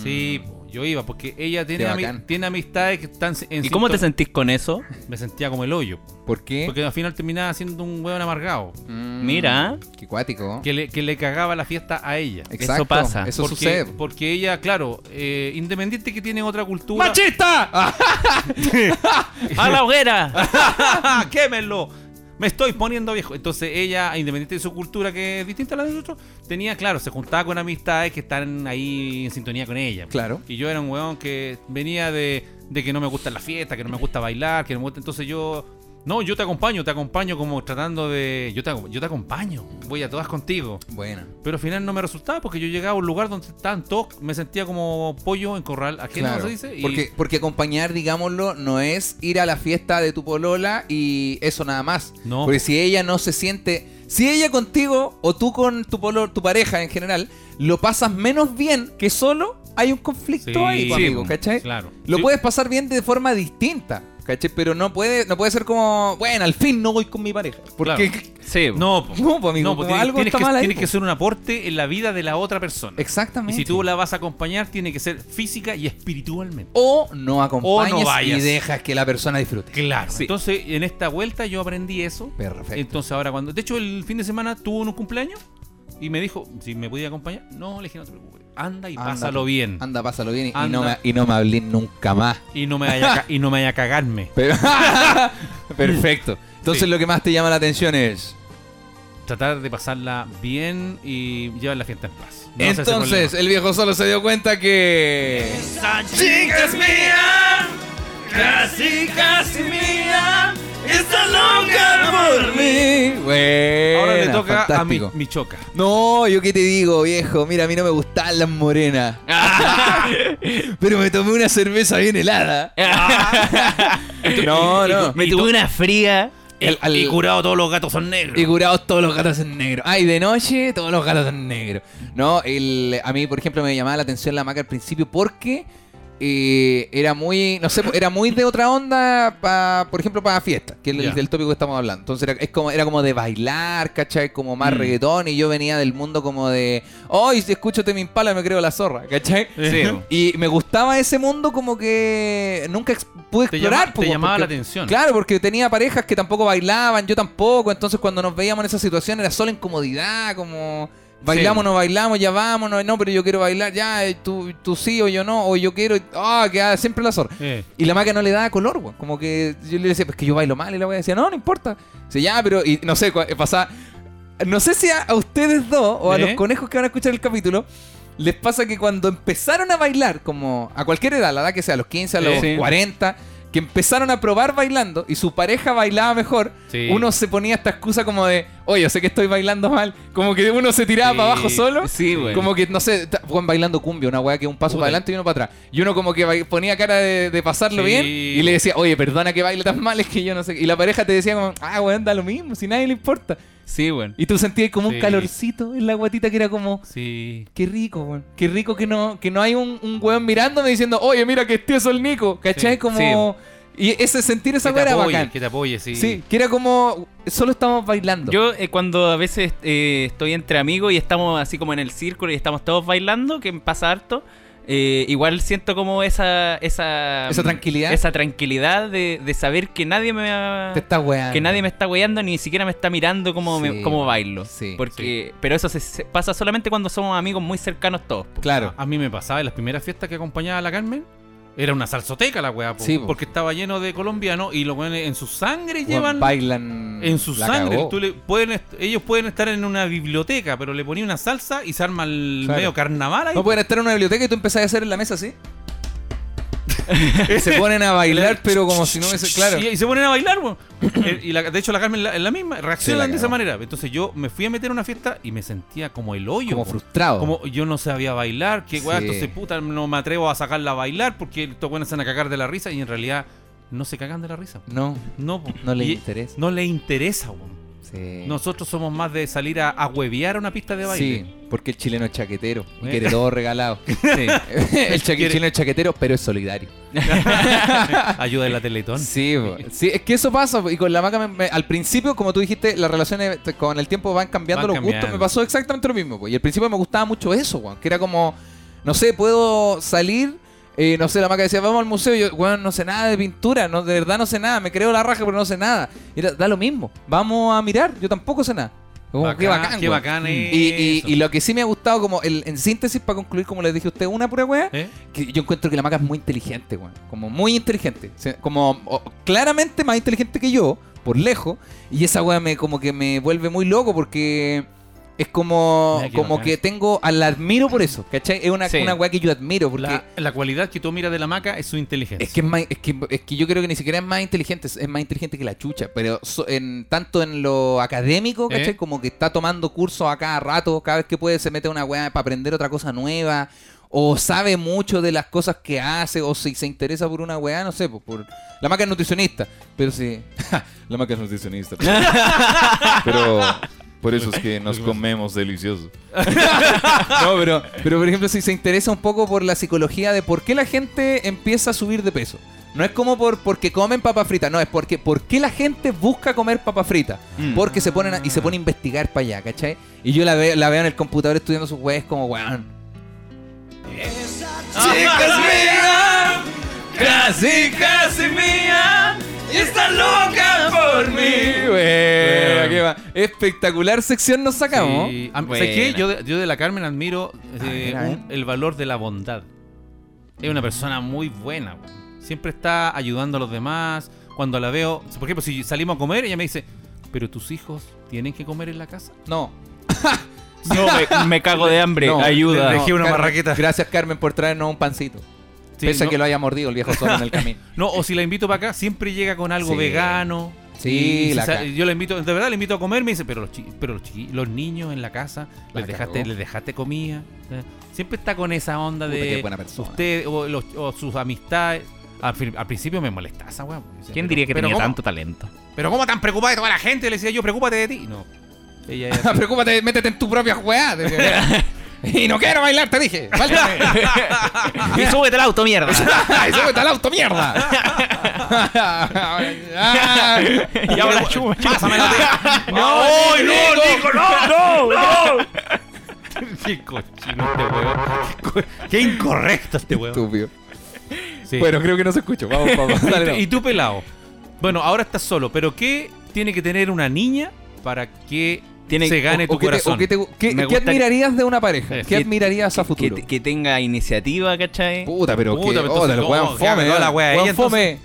Sí, po, yo iba, porque ella tiene, ami- tiene amistades que están en ¿Y cómo te sentís con eso? Me sentía como el hoyo. ¿Por qué? Porque al final terminaba siendo un hueón amargado. Mm, Mira. Qué cuático. Que le, que le cagaba la fiesta a ella. Exacto, pasa. Eso porque, sucede. porque ella, claro, eh, independiente que tiene otra cultura. ¡Machista! ¡A la hoguera! ¡Quémelo! Me estoy poniendo viejo. Entonces ella, independiente de su cultura que es distinta a la de nosotros, tenía, claro, se juntaba con amistades que están ahí en sintonía con ella. Claro. Y yo era un weón que venía de, de que no me gusta la fiesta, que no me gusta bailar, que no me gusta. Entonces yo. No, yo te acompaño, te acompaño como tratando de. Yo te, yo te acompaño, voy a todas contigo. Bueno. Pero al final no me resultaba porque yo llegaba a un lugar donde estaban todos, me sentía como pollo en corral ajeno, Claro. se dice. Y Porque, porque acompañar, digámoslo, no es ir a la fiesta de tu polola y eso nada más. No. Porque si ella no se siente. Si ella contigo o tú con tu polo, tu pareja en general, lo pasas menos bien que solo, hay un conflicto Sí, ahí, pues, sí, ¿cachai? claro. Lo Sí. puedes pasar bien de forma distinta, Pero no puede, no puede ser como, bueno, al fin no voy con mi pareja. Porque. Claro. Sí, No. No, amigo, No, algo tienes está que, mal ahí, tienes po. que ser un aporte en la vida de la otra persona. Y Exactamente. si tú la vas a acompañar, tiene que ser física y espiritualmente. O no acompañes vayas. y dejas que la persona disfrute. Claro. Sí. Entonces, en esta vuelta yo aprendí eso. Perfecto. Entonces, ahora cuando. De hecho, el fin de semana tuvo un cumpleaños y me dijo si me podía acompañar. No, le dije, no te preocupes. Anda y Anda, pásalo bien. Anda, pásalo bien y, no me, y no me hablé nunca más. Y no me vaya y no me vaya a cagarme. Pero- Perfecto. Entonces Sí. lo que más te llama la atención es... Tratar de pasarla bien y llevar la fiesta en paz. No Entonces, el viejo solo se dio cuenta que... chica es mía, casi, casi mía, está loca por mí. Bueno, ahora le toca a mi, fantástico. mi choca. No, yo qué te digo, viejo. Mira, a mí no me gustan las morenas. Pero me tomé una cerveza bien helada. no, no. Me tuve una fría. El- al- Y curado todos los gatos son negros. Y curados todos los gatos en negro. Ay, de noche todos los gatos en negro. No, el, a mí, por ejemplo, me llamaba la atención la maca al principio porque eh, era muy, no sé, era muy de otra onda, pa, por ejemplo, para fiesta, que es el, tópico que estamos hablando. Entonces era, es como, era como de bailar, ¿cachai? Como más Mm. reggaetón y yo venía del mundo como de, ¡ay, si escucho Temi Impala me creo la zorra! ¿cachai? Sí. Y me gustaba ese mundo como que nunca pude Te explorar. llama- po, te llamaba porque- la atención. Claro, porque tenía parejas que tampoco bailaban, yo tampoco. Entonces, cuando nos veíamos en esa situación, era solo incomodidad, como. Bailamos, no bailamos, ya vámonos, no, pero yo quiero bailar, ya, eh, tú, tú sí o yo no, o yo quiero, ah, queda siempre la zorra. Eh. Y la maca no le daba color, weón. Como que yo le decía, pues que yo bailo mal, y la wea decía, no, no importa. Dice, ya, pero, y no sé, cua- pasaba. No sé si a, a ustedes dos, o a ¿Eh? los conejos que van a escuchar el capítulo, les pasa que cuando empezaron a bailar, como a cualquier edad, la edad que sea, a los 15, a los Sí. 40, que empezaron a probar bailando y su pareja bailaba mejor, Sí. uno se ponía esta excusa como de, oye, yo sé que estoy bailando mal. Como que uno se tiraba Sí, para abajo solo. Sí, güey. Como que, no sé, weón, bailando cumbia, una weá que un paso para adelante y uno para atrás. Y uno como que ponía cara de, de pasarlo bien y le decía, oye, perdona que baile tan mal, es que yo no sé. qué". Y la pareja te decía como, ah, weón, da lo mismo, si nadie le importa. Sí, güey. Y tú sentías como un Sí. calorcito en la guatita que era como, Sí. qué rico, weón. Qué rico que no, que no hay un, un weón mirándome diciendo, oye, mira que tieso el Nico, ¿cachai? Sí. Como... Y ese sentir esa Que te weá era apoye, bacán. que te apoye, sí. Sí, que era como, solo estamos bailando. Yo eh, cuando a veces eh, estoy entre amigos y estamos así como en el círculo y estamos todos bailando, que me pasa harto, eh, igual siento como esa esa, Esa tranquilidad. esa tranquilidad de, de saber que nadie me va- Te está weando. que nadie me está weyando ni siquiera me está mirando como, me- Sí, como bailo. sí, Porque, pero eso se, se pasa solamente cuando somos amigos muy cercanos todos. Claro. A mí me pasaba en las primeras fiestas que acompañaba a la Carmen. Era una salsoteca la weá, po, Sí, po. porque estaba lleno de colombianos y los weones en su sangre llevan. bailan. En su sangre. Tú le- pueden ellos pueden estar en una biblioteca, pero le ponía una salsa y se arma el Claro. medio carnaval ahí. No pueden estar en una biblioteca y tú empezás a hacer en la mesa así. se ponen a bailar, pero como si no hubiese. Claro. Y, y se ponen a bailar, weón. Eh, y la- de hecho la Carmen es la misma, reaccionan Sí, de esa manera. Entonces yo me fui a meter a una fiesta y me sentía como el hoyo. Como frustrado. Como yo no sabía bailar, que weá, Sí. entonces puta, no me atrevo a sacarla a bailar porque estos buenos se van a cagar de la risa y en realidad no se cagan de la risa. No, No, no les Y- interesa. No le interesa, weón. Sí. Nosotros somos más de salir a, a huevear a una pista de baile. Sí, porque el chileno es chaquetero y Eh. quiere todo regalado. Sí. el Quiere- chileno es chaquetero, pero es solidario. Ayuda de la Teletón. Sí, po. sí, es que eso pasa. po, Y con la maca, me- me- al principio, como tú dijiste, las relaciones con el tiempo van cambiando Van los gustos. Me pasó exactamente lo mismo. po. Y al principio me gustaba mucho eso, weón. Que era como, no sé, puedo salir. Eh, no sé, la maca decía, vamos al museo. Y yo, weón, no sé nada de pintura. No, de verdad no sé nada. Me creo la raja, pero no sé nada. Y era, da lo mismo. Vamos a mirar. Yo tampoco sé nada. Como, qué bacán, Qué bacán Y, y- y lo que sí me ha gustado, como el, en síntesis, para concluir, como les dije a usted, una pura weá, ¿Eh? que yo encuentro que la maca es muy inteligente, weón. Como muy inteligente. Como o- claramente más inteligente que yo, por lejos. Y esa weá me como que me vuelve muy loco porque es como, como que tengo, la admiro por eso, ¿cachai? Es una, Sí. una weá que yo admiro porque... La, la cualidad que tú miras de la maca es su inteligencia. Es que, es, más- es, que, es que yo creo que ni siquiera es más inteligente, es más inteligente que la chucha, pero so- en, tanto en lo académico, ¿cachai? ¿Eh? Como que está tomando cursos a cada rato, cada vez que puede se mete a una weá para aprender otra cosa nueva, o sabe mucho de las cosas que hace, o si se interesa por una weá, no sé, pues, por... La maca es nutricionista, pero sí... La maca es nutricionista. Pero por eso es que nos comemos delicioso. No, pero, pero por ejemplo, si se interesa un poco por la psicología de por qué la gente empieza a subir de peso. No es como por porque comen papa frita, no, es porque por qué la gente busca comer papa frita. Mm. Porque se ponen a- y se pone a investigar para allá, ¿cachai? Y yo la veo, la veo en el computador estudiando sus weas como weón. Mía, casi, casi mía, está loca por mí. Qué va. Espectacular sección nos sacamos. Sí. ¿Sabes qué? Yo de, yo de la Carmen admiro eh, ver, a ver. un- el valor de la bondad. Es una persona muy buena. weón. Siempre está ayudando a los demás. Cuando la veo, por ejemplo, si salimos a comer, ella me dice, pero tus hijos tienen que comer en la casa. No, No, me, me cago de hambre. No, Ayuda. le- dejé una Carmen, marraqueta. Gracias, Carmen, por traernos un pancito. Sí, Pese a que lo haya mordido el viejo solo en el camino. No, o si la invito para acá, siempre llega con algo Sí. vegano. Sí, la sa- yo la invito, de verdad le invito a comer, me dice, pero los, chi- pero los, chiqui- los niños en la casa, La les dejaste, cagó. les dejaste comida. Eh, Siempre está con esa onda Puta, de buena persona. usted o, los- o sus amistades. Al, fin- al principio me molestaba esa weá. ¿Quién pero- diría que pero tenía ¿cómo? tanto talento? Pero ¿cómo tan preocupada de toda la gente? Le decía yo, preocúpate de ti. No. Ella era- Preocúpate, métete en tu propia weá. y no quiero bailar, te dije. Y súbete al auto, mierda. ¡Ay, súbete al auto, mierda! Ah. y ahora chupa, chupa. Pásamelo, tío. ¡No. Nico, no, no, no! Qué cochino este weón. Qué co- Qué incorrecto este weón. Estúpido. Sí. Bueno, creo que no se escucha. Vamos, vamos. Y Dale, no. y tú pelado. Bueno, ahora estás solo, pero ¿qué tiene que tener una niña para que Tiene- se gane O- tu o te- corazón? o qué te- ¿Qué, Me qué gustaría- admirarías de una pareja? ¿Qué que- admirarías a Que, futuro? que tenga iniciativa, ¿cachai? Puta, pero Puta, que... pero Oh, weón fome. la fome.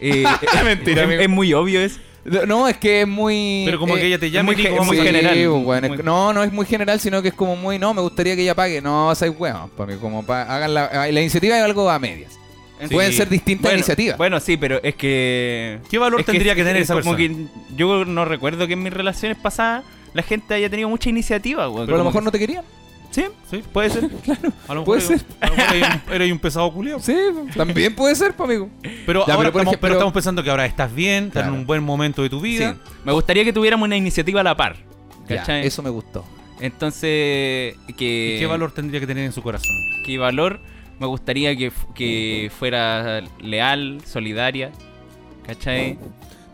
Eh, Mentira, es, es muy obvio es. No, es que es muy... Pero como eh, que ella te llama muy y vamos muy general. bueno, Muy- No, no es muy general, sino que es como muy... No, me gustaría que ella pague. No, seis weón. Para mí, como pa- hagan la... La iniciativa es algo a medias. Sí. Pueden ser distintas Bueno, iniciativas. Bueno, sí, pero es que. ¿Qué valor es tendría que, tener es esa como persona? que yo no recuerdo que en mis relaciones pasadas la gente haya tenido mucha iniciativa, güey. pero a lo mejor que- no te querían. Sí, Sí. puede ser. A lo mejor Puede eres- ser. eres un- pesado culiao. Sí, también puede ser, pues, amigo. Pero, Ya, ahora pero estamos, ejemplo- pero estamos pensando que ahora estás bien, estás Claro. en un buen momento de tu vida. Sí. Me gustaría que tuviéramos una iniciativa a la par. Ya, ¿Cachai? eso me gustó. Entonces, que. ¿Y qué valor tendría que tener en su corazón? ¿Qué valor? Me gustaría que, que fuera leal, solidaria. ¿Cachai?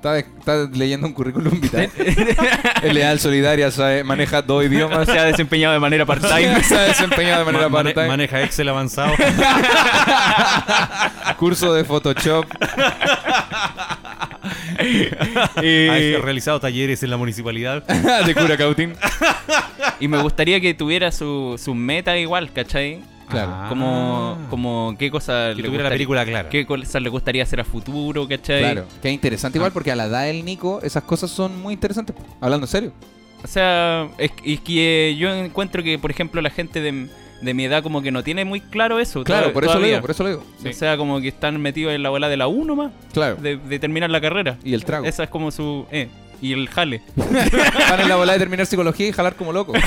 Está, está leyendo un currículum vital. es leal, solidaria, sabe- maneja dos idiomas. Se ha desempeñado de manera part-time. se ha desempeñado de manera Ma- mane- part-time. maneja Excel avanzado. Curso de Photoshop. Eh, Ha realizado talleres en la municipalidad. de Curacautín. y me gustaría que tuviera su, su meta igual, ¿cachai? Claro. Ah. Como, como qué cosa Que le tuviera la gustaría- película clara. qué cosas le gustaría hacer a futuro, ¿cachai? Claro, que es interesante igual porque a la edad del Nico esas cosas son muy interesantes. Hablando en serio. O sea, es, es que yo encuentro que, por ejemplo, la gente de, de mi edad como que no tiene muy claro eso. Claro, por eso lo digo, por eso lo digo. O sea, como que están metidos en la bola de la 1 más, Claro. de, de terminar la carrera. Y el trago. Esa es como su... Eh, y el jale. Van en la bola de terminar psicología y jalar como loco.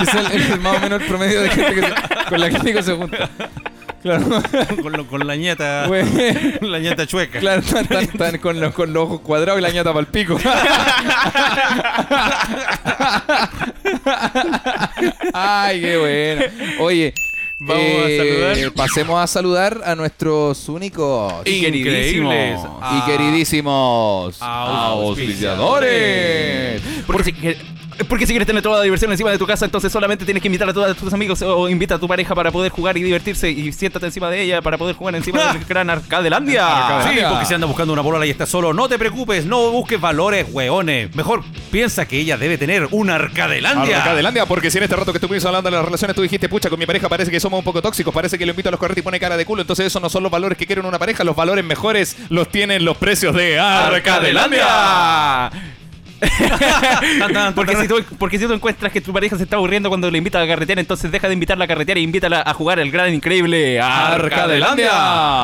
Es el, el- más o menos el promedio de gente que se- con la que Nico se junta. Claro. con, lo- con la ñata. La ñata chueca. Claro, están, están- están con, los, con los ojos cuadrados y la ñata para el pico. Ay, qué bueno. Oye, Vamos a eh, saludar. Pasemos a saludar a nuestros únicos Y queridísimos. Y queridísimos auspiciadores. Porque si, que- porque si quieres tener toda la diversión encima de tu casa, entonces solamente tienes que invitar a todos tus amigos o invita a tu pareja para poder jugar y divertirse y siéntate encima de ella para poder jugar encima del gran Arcadelandia. Sí, porque si anda buscando una polola y está solo, no te preocupes, no busques valores, weones. Mejor piensa que ella debe tener una Arcadelandia. Arcadelandia, porque si en este rato que estuvimos hablando de las relaciones tú dijiste, pucha, con mi pareja parece que somos un poco tóxicos, parece que lo invito a los carretes y pone cara de culo, entonces esos no son los valores que quieren una pareja, los valores mejores los tienen los precios de Arcadelandia. Porque si, tú, porque si tú encuentras que tu pareja se está aburriendo cuando le invita a carretear, entonces deja de invitarla a carretear e invítala a jugar el gran increíble Arcadelandia.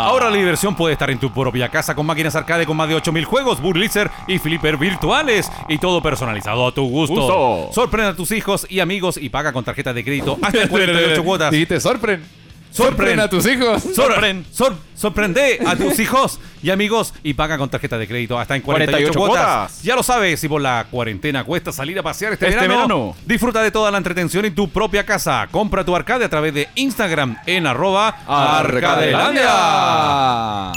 Ahora la diversión puede estar en tu propia casa con máquinas arcade con más de 8000 juegos, Burlitzer y Flipper virtuales y todo personalizado a tu gusto. Gusto. Sorprende a tus hijos y amigos y paga con tarjeta de crédito hasta en 48 cuotas. Dijiste, sorpren. Sorpren. Sorpren a tus hijos. Sorpren, sor- sorprende a tus hijos y amigos y paga con tarjeta de crédito hasta en 48, 48 cuotas. cuotas. Ya lo sabes, si por la cuarentena cuesta salir a pasear este, Este verano, verano. disfruta de toda la entretención en tu propia casa. Compra tu arcade a través de Instagram en arroba arcadelandia.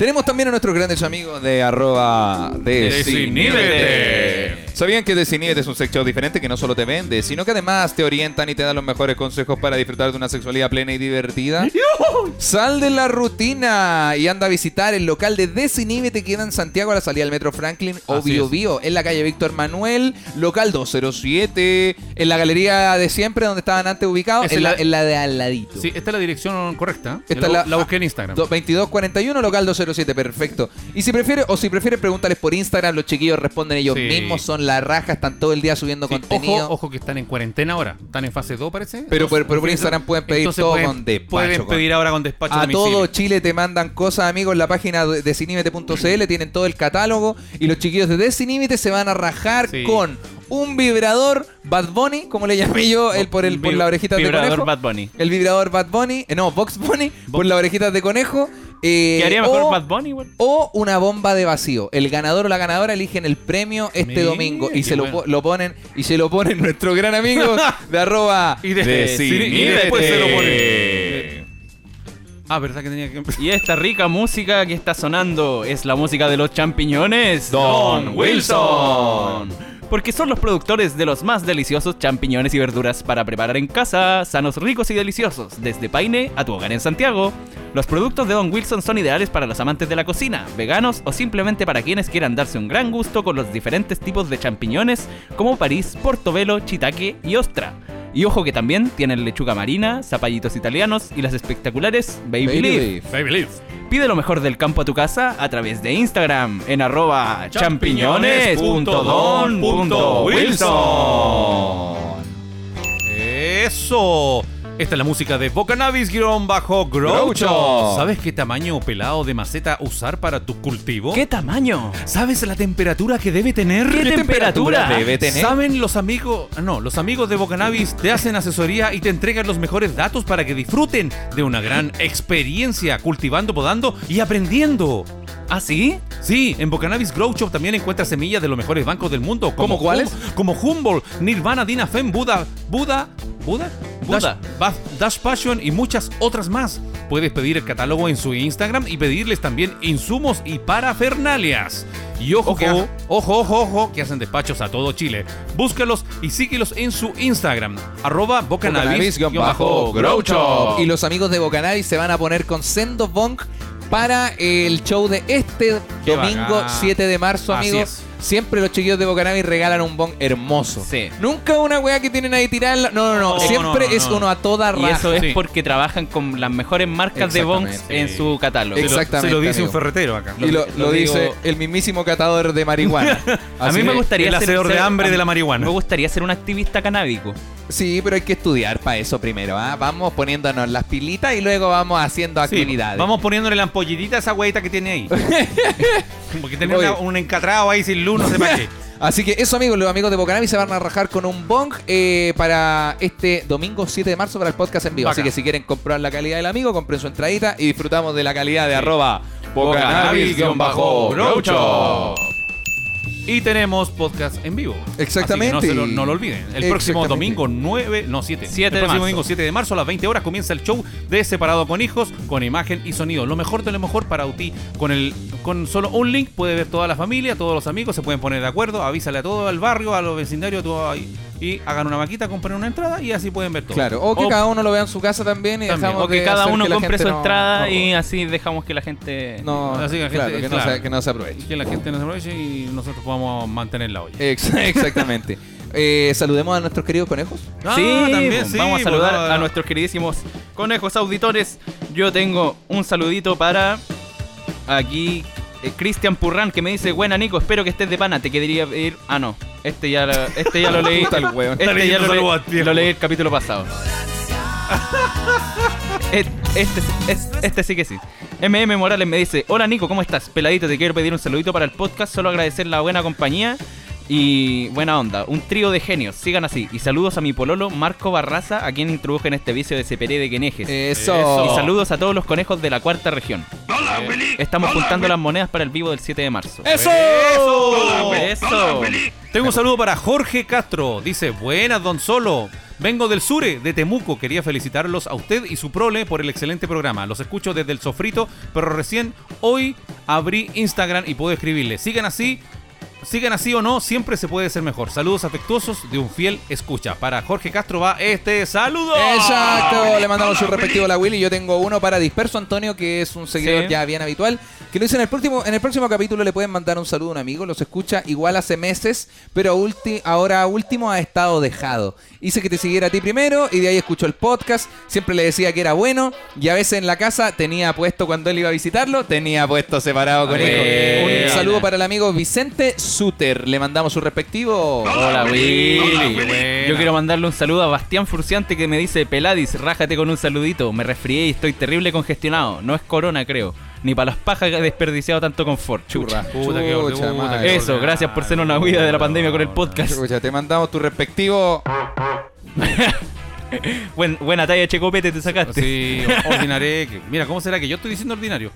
Tenemos también a nuestros grandes amigos de arroba Desiníbete. ¿Sabían que Desiníbete es un sex shop diferente que no solo te vende, sino que además te orientan y te dan los mejores consejos para disfrutar de una sexualidad plena y divertida? Sal de la rutina y anda a visitar el local de Desiníbete que queda en Santiago a la salida del Metro Franklin o Bio. Bio, en la calle Víctor Manuel, local 207, en la galería de siempre donde estaban antes ubicados, en es la, la- en la de al ladito. Sí, esta es la dirección correcta. Esta la, la- busqué en Instagram. Do- 2241 local 207, perfecto. Y si prefiere o si prefiere pregúntales por Instagram, los chiquillos responden ellos Sí. mismos, son la raja, están todo el día subiendo Sí, contenido. ojo, ojo que están en cuarentena ahora. Están en fase 2, parece. Pero por- pero por Instagram pueden pedir todo pueden- con despacho, Pueden con- pedir ahora con despacho A domicilio. todo Chile te mandan cosas, amigos, en la página de tienen todo el catálogo y los chiquillos de Decinímete se van a rajar Sí. con un vibrador Bad Bunny, como le llamé yo, el por el por Vi- la orejita de vibrador conejo. Bad Bunny. El vibrador Bad Bunny, eh, no, Box Bunny, por las orejitas de conejo. Eh, ¿Qué haría mejor o- Bad Bunny, o una bomba de vacío. El ganador o la ganadora eligen el premio este Mira, domingo y se lo, bueno. lo ponen y se lo ponen nuestro gran amigo de arroba Y, de- Desiníbete. y después se lo ponen. Ah, ¿verdad que tenía que Y esta rica música que está sonando es la música de los champiñones Don Wilson. Porque son los productores de los más deliciosos champiñones y verduras para preparar en casa, sanos, ricos y deliciosos, desde Paine a tu hogar en Santiago. Los productos de Don Wilson son ideales para los amantes de la cocina, veganos o simplemente para quienes quieran darse un gran gusto con los diferentes tipos de champiñones como París, portobelo, chitaque y ostra. Y ojo que también tienen lechuga marina, zapallitos italianos y las espectaculares Baby, Baby Leaf. Leaf. Baby Leaf. Pide lo mejor del campo a tu casa a través de Instagram en arroba champiñones.don.wilson. Eso. Esta es la música de Bocanabis-bajo Groucho. Groucho. ¿Sabes qué tamaño pelado de maceta usar para tu cultivo? ¿Qué tamaño? ¿Sabes la temperatura que debe tener? ¿Qué temperatura debe tener? ¿Saben los amigos? No, los amigos de Bocanabis te hacen asesoría y te entregan los mejores datos para que disfruten de una gran experiencia cultivando, podando y aprendiendo. ¿Ah, sí? Sí, en Bocanabis Grow Shop también encuentras semillas de los mejores bancos del mundo. Como ¿Cómo cuáles? Como Humboldt, Nirvana, Dinafem, Buda, Buda, Buda, Buda. Dash, Bath- Dash Passion y muchas otras más. Puedes pedir el catálogo en su Instagram y pedirles también insumos y parafernalias. Y ojo, Ojo. ojo, ojo, ojo, que hacen despachos a todo Chile. Búscalos y síguelos en su Instagram, arroba bocanabis-grow Bocanabis-Grow Shop. Y los amigos de Bocanabis se van a poner con Sendo Bonk para el show de este Qué domingo bacán. 7 de marzo, amigos. Siempre los chiquillos de Bocanami regalan un bon hermoso. Sí. Nunca una weá que tienen ahí tirarla. No, no, no. No, Siempre no, no, es no. uno a toda Y raja. eso es Sí. porque trabajan con las mejores marcas de bongs en su catálogo. Exactamente, Se lo dice amigo. un ferretero acá. Y lo, lo lo digo- dice el mismísimo catador de marihuana. A mí me gustaría el ser, hacedor de ser- hambre a- de la marihuana. Me gustaría ser un activista canábico. Sí, pero hay que estudiar para eso primero. ¿ah? Vamos poniéndonos las pilitas y luego vamos haciendo Sí, actividades. vamos poniéndole la ampollitita a esa hueita que tiene ahí. Porque una- un encatrado ahí sin luz, qué. Así que eso, amigos, los amigos de Bocanami se van a rajar con un bong eh, para este domingo 7 de marzo para el podcast en vivo. Bacán. Así que si quieren comprar la calidad del amigo, compren su entradita y disfrutamos de la calidad de arroba Bocanabis-Groucho. Y tenemos podcast en vivo. Exactamente. Así que no, se lo, no lo olviden. El próximo domingo 9, no 7. 7 el de próximo marzo. domingo 7 de marzo a las 20 horas comienza el show de Separado con Hijos con imagen y sonido. Lo mejor de lo mejor para ti. Con el con solo un link puede ver toda la familia, todos los amigos, se pueden poner de acuerdo, avísale a todo el barrio, a los vecindarios, todo ahí, y hagan una maquita, compren una entrada y así pueden ver todo. Claro, o que O- cada uno lo vea en su casa también y También. dejamos O que de cada uno que compre su no- entrada no- y así dejamos que la gente... No, Así que la claro, gente- que, no claro. se, que no se aproveche. Que la gente no se aproveche y nosotros podamos mantener la olla. Ex- Exactamente. Eh, saludemos a nuestros queridos conejos. Ah, sí, también, pues, sí, vamos a pues, saludar a nuestros queridísimos conejos auditores. Yo tengo un saludito para aquí eh, Cristian Purran que me dice, buena Nico, espero que estés de pana, te quedaría ir... Ah, no, este ya, lo- este ya lo leí. Puta el weón. este ya lo, leí- lo leí el capítulo pasado. Este, es- este sí que sí. MM Morales me dice, hola Nico, ¿cómo estás? Peladito, te quiero pedir un saludito para el podcast, solo agradecer la buena compañía y buena onda. Un trío de genios, sigan así. Y saludos a mi pololo Marco Barraza, a quien introduje en este vicio de seperé de quenejes. Eso. Y saludos a todos los conejos de la cuarta región. Estamos juntando las monedas para el vivo del 7 de marzo. ¡Eso! ¡Eso! Tengo un saludo para Jorge Castro. Dice, buenas, don Solo. Vengo del Sure, de Temuco. Quería felicitarlos a usted y su prole por el excelente programa. Los escucho desde el sofrito, pero recién hoy abrí Instagram y puedo escribirle. Sigan así. Sigan así o no, siempre se puede ser mejor. Saludos afectuosos de un fiel escucha. Para Jorge Castro va este saludo. Exacto, le mandamos su respectivo a la Willy. Yo tengo uno para Disperso Antonio, que es un seguidor Sí. ya bien habitual. Que lo dice en el próximo, en el próximo capítulo le pueden mandar un saludo a un amigo. Los escucha igual hace meses, pero ulti- ahora último ha estado dejado. Hice que te siguiera a ti primero y de ahí escuchó el podcast. Siempre le decía que era bueno y a veces en la casa tenía puesto cuando él iba a visitarlo, tenía puesto separado con hijo. Un saludo para el amigo Vicente Suter. Le mandamos su respectivo. Hola Willy. Yo quiero mandarle un saludo a Bastián Furciante que me dice, Peladis, rájate con un saludito. Me resfrié y estoy terrible congestionado. No es corona, creo. Ni para las pajas he desperdiciado tanto confort. Churra. Puta, qué orde- Chucha, puta, madre. qué Eso, gracias por ser una huida de la pandemia con el podcast. Te mandamos tu respectivo. Buen- buena talla, Checopete, te sacaste. Sí, ordinaré. Mira, ¿cómo será que yo estoy diciendo ordinario?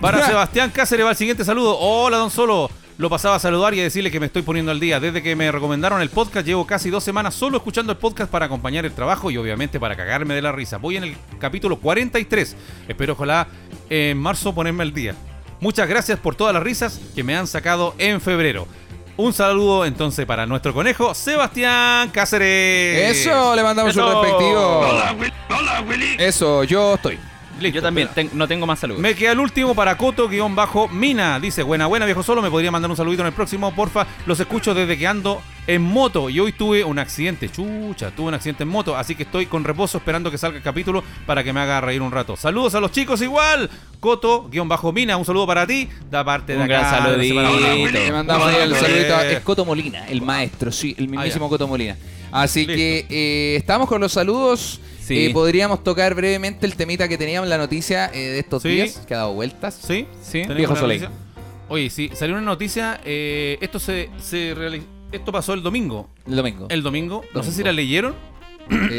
Para Sebastián Cáceres va el siguiente saludo. Hola, don Solo. Lo pasaba a saludar y a decirle que me estoy poniendo al día. Desde que me recomendaron el podcast, llevo casi dos semanas solo escuchando el podcast para acompañar el trabajo y obviamente para cagarme de la risa. Voy en el capítulo 43. Espero, ojalá, en marzo ponerme al día. Muchas gracias por todas las risas que me han sacado en febrero. Un saludo entonces para nuestro conejo, Sebastián Cáceres. Eso, le mandamos su Eso. respectivo. Eso, yo estoy. Listo, Yo también, ten- no tengo más saludos. Me queda el último para Coto-Mina. Dice, buena, buena, viejo solo. Me podría mandar un saludito en el próximo, porfa. Los escucho desde que ando en moto. Y hoy tuve un accidente. Chucha, tuve un accidente en moto. Así que estoy con reposo esperando que salga el capítulo para que me haga reír un rato. Saludos a los chicos igual. Coto-Mina, un saludo para ti. Da parte de Un acá. gran saludito. Le mandamos ahí el Eh. saludito. Es Coto Molina, el maestro, sí, el mismísimo. Coto Molina. Así Listo. que eh, estamos con los saludos. Sí. Eh, podríamos tocar brevemente el temita que teníamos en la noticia eh, de estos Sí. días, que ha dado vueltas. ¿Sí? Sí. ¿Tenemos Viejo Soleil. Oye, sí, salió una noticia. eh, esto se, se Esto pasó el domingo. El domingo. El domingo. No sé si la leyeron.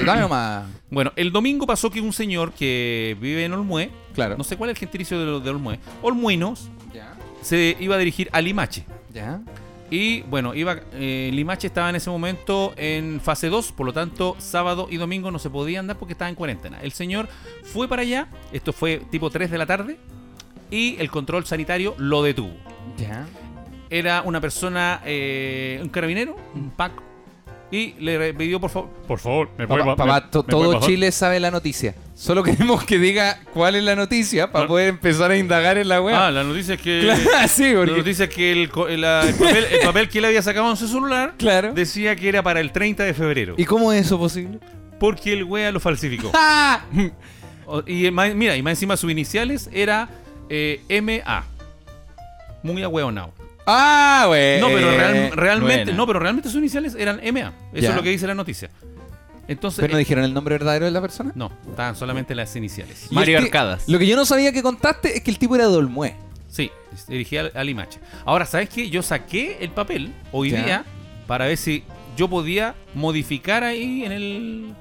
Dame nomás. Bueno, el domingo pasó que un señor que vive en Olmué, Claro. no sé cuál es el gentilicio de, de Olmué, Olmuinos, Ya. se iba a dirigir a Limache. Ya. Y bueno, iba eh, Limache estaba en ese momento en fase 2, por lo tanto, sábado y domingo no se podía andar porque estaba en cuarentena. El señor fue para allá, esto fue tipo 3 de la tarde, y el control sanitario lo detuvo. Ya. Era una persona, eh, un carabinero, un PAC, y le pidió por favor, por favor, me puede Papá, ba- papá, me- to- me puede todo bajar?" Chile sabe la noticia. Solo queremos que diga cuál es la noticia para No. poder empezar a indagar en la Ah, web. la noticia es que Claro, sí, la porque... noticia es que el, la- el papel, el papel que él había sacado en su celular Claro. decía que era para el 30 de febrero. ¿Y cómo es eso posible? Porque el wea lo falsificó. ¡Ah! Y mira, y más encima sus iniciales era eh, MA. Muy ahueonado. ¡Ah, güey! No, pero real- realmente, buena. no, pero realmente sus iniciales eran MA. Eso Ya. es lo que dice la noticia. Entonces, ¿Pero no eh, dijeron el nombre verdadero de la persona? no, estaban solamente las iniciales. Y Mario el ti- Arcadas. Lo que yo no sabía que contaste es que el tipo era de Olmué. Sí, dirigí al, al Limache. Ahora, ¿sabes qué? Yo saqué el papel hoy Ya. día para ver si yo podía modificar ahí en el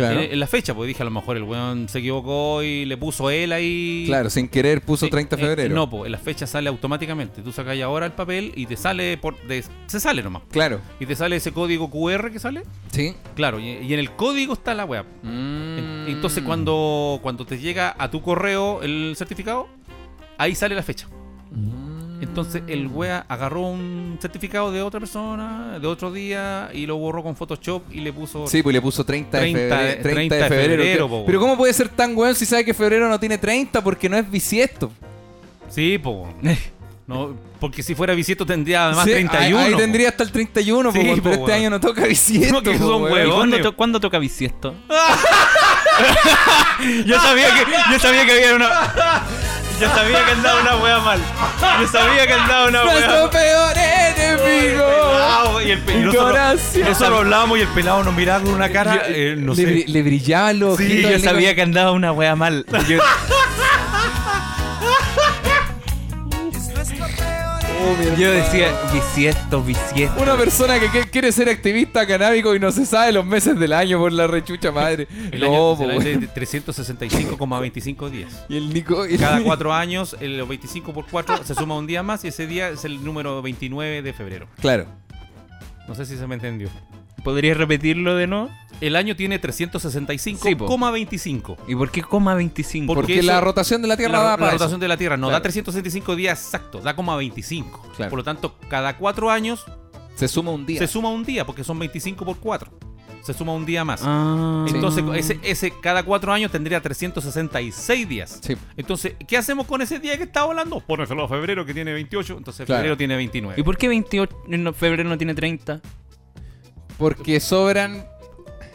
Claro. en, en la fecha, porque dije a lo mejor el weón se equivocó y le puso él ahí. Claro, sin querer puso Sí, 30 de eh, febrero. no, pues en la fecha sale automáticamente. Tú sacas ahora el papel y te sale por de- se sale nomás. Claro. Y te sale ese código QR que sale. Sí. Claro, y, y en el código está la web. Mm. Entonces cuando cuando te llega a tu correo el certificado, ahí sale la fecha. Mm. Entonces el wea agarró un certificado de otra persona, de otro día, y lo borró con Photoshop y le puso... Sí, pues le puso 30, 30 de febrero. 30, 30 de de febrero. febrero, ¿Qué- po, Pero. ¿cómo puede ser tan weón si sabe que febrero no tiene 30 porque no es bisiesto? Sí, po. No, porque si fuera bisieto tendría además Sí, 31. Ahí, ahí tendría hasta el 31, po, Sí, po, pero este weón. año no toca bisiesto. No, que po, son weón. ¿Y huevos. cuándo, to- cuándo toca bisiesto? yo sabía que yo sabía que había una yo sabía que andaba una wea mal. Yo sabía que andaba una wea Nuestro peor enemigo. Pelado, y el nosotros, nosotros hablábamos y el pelado nos miraba con una cara, eh, no le, sé. le brillaban los Sí, yo sabía que andaba una wea mal. Yo- Yo decía, bisiesto, bisiesto. Una persona que, que quiere ser activista canábico y no se sabe los meses del año por la rechucha madre. El no, año po, el año de 365,25 días. Y el Nico. y- Cada cuatro años, el 25 por 4 se suma un día más y ese día es el número 29 de febrero. Claro. No sé si se me entendió. ¿Podrías repetirlo de nuevo? El año tiene Sí, po. 365,25. ¿Y por qué coma 25? Por- Porque eso- la rotación de la Tierra la, da la para rotación eso. de la Tierra no Claro. da 365 días exactos, da como a 25. Claro. Por lo tanto, cada cuatro años Se suma un día. se suma un día, porque son 25 por 4. Se suma un día más. Ah. Entonces, ese, ese cada cuatro años tendría 366 días. Sí. Entonces, ¿qué hacemos con ese día que está volando? Póneselo a febrero que tiene 28, entonces Claro. febrero tiene 29. ¿Y por qué 28 en febrero no tiene 30? Porque sobran.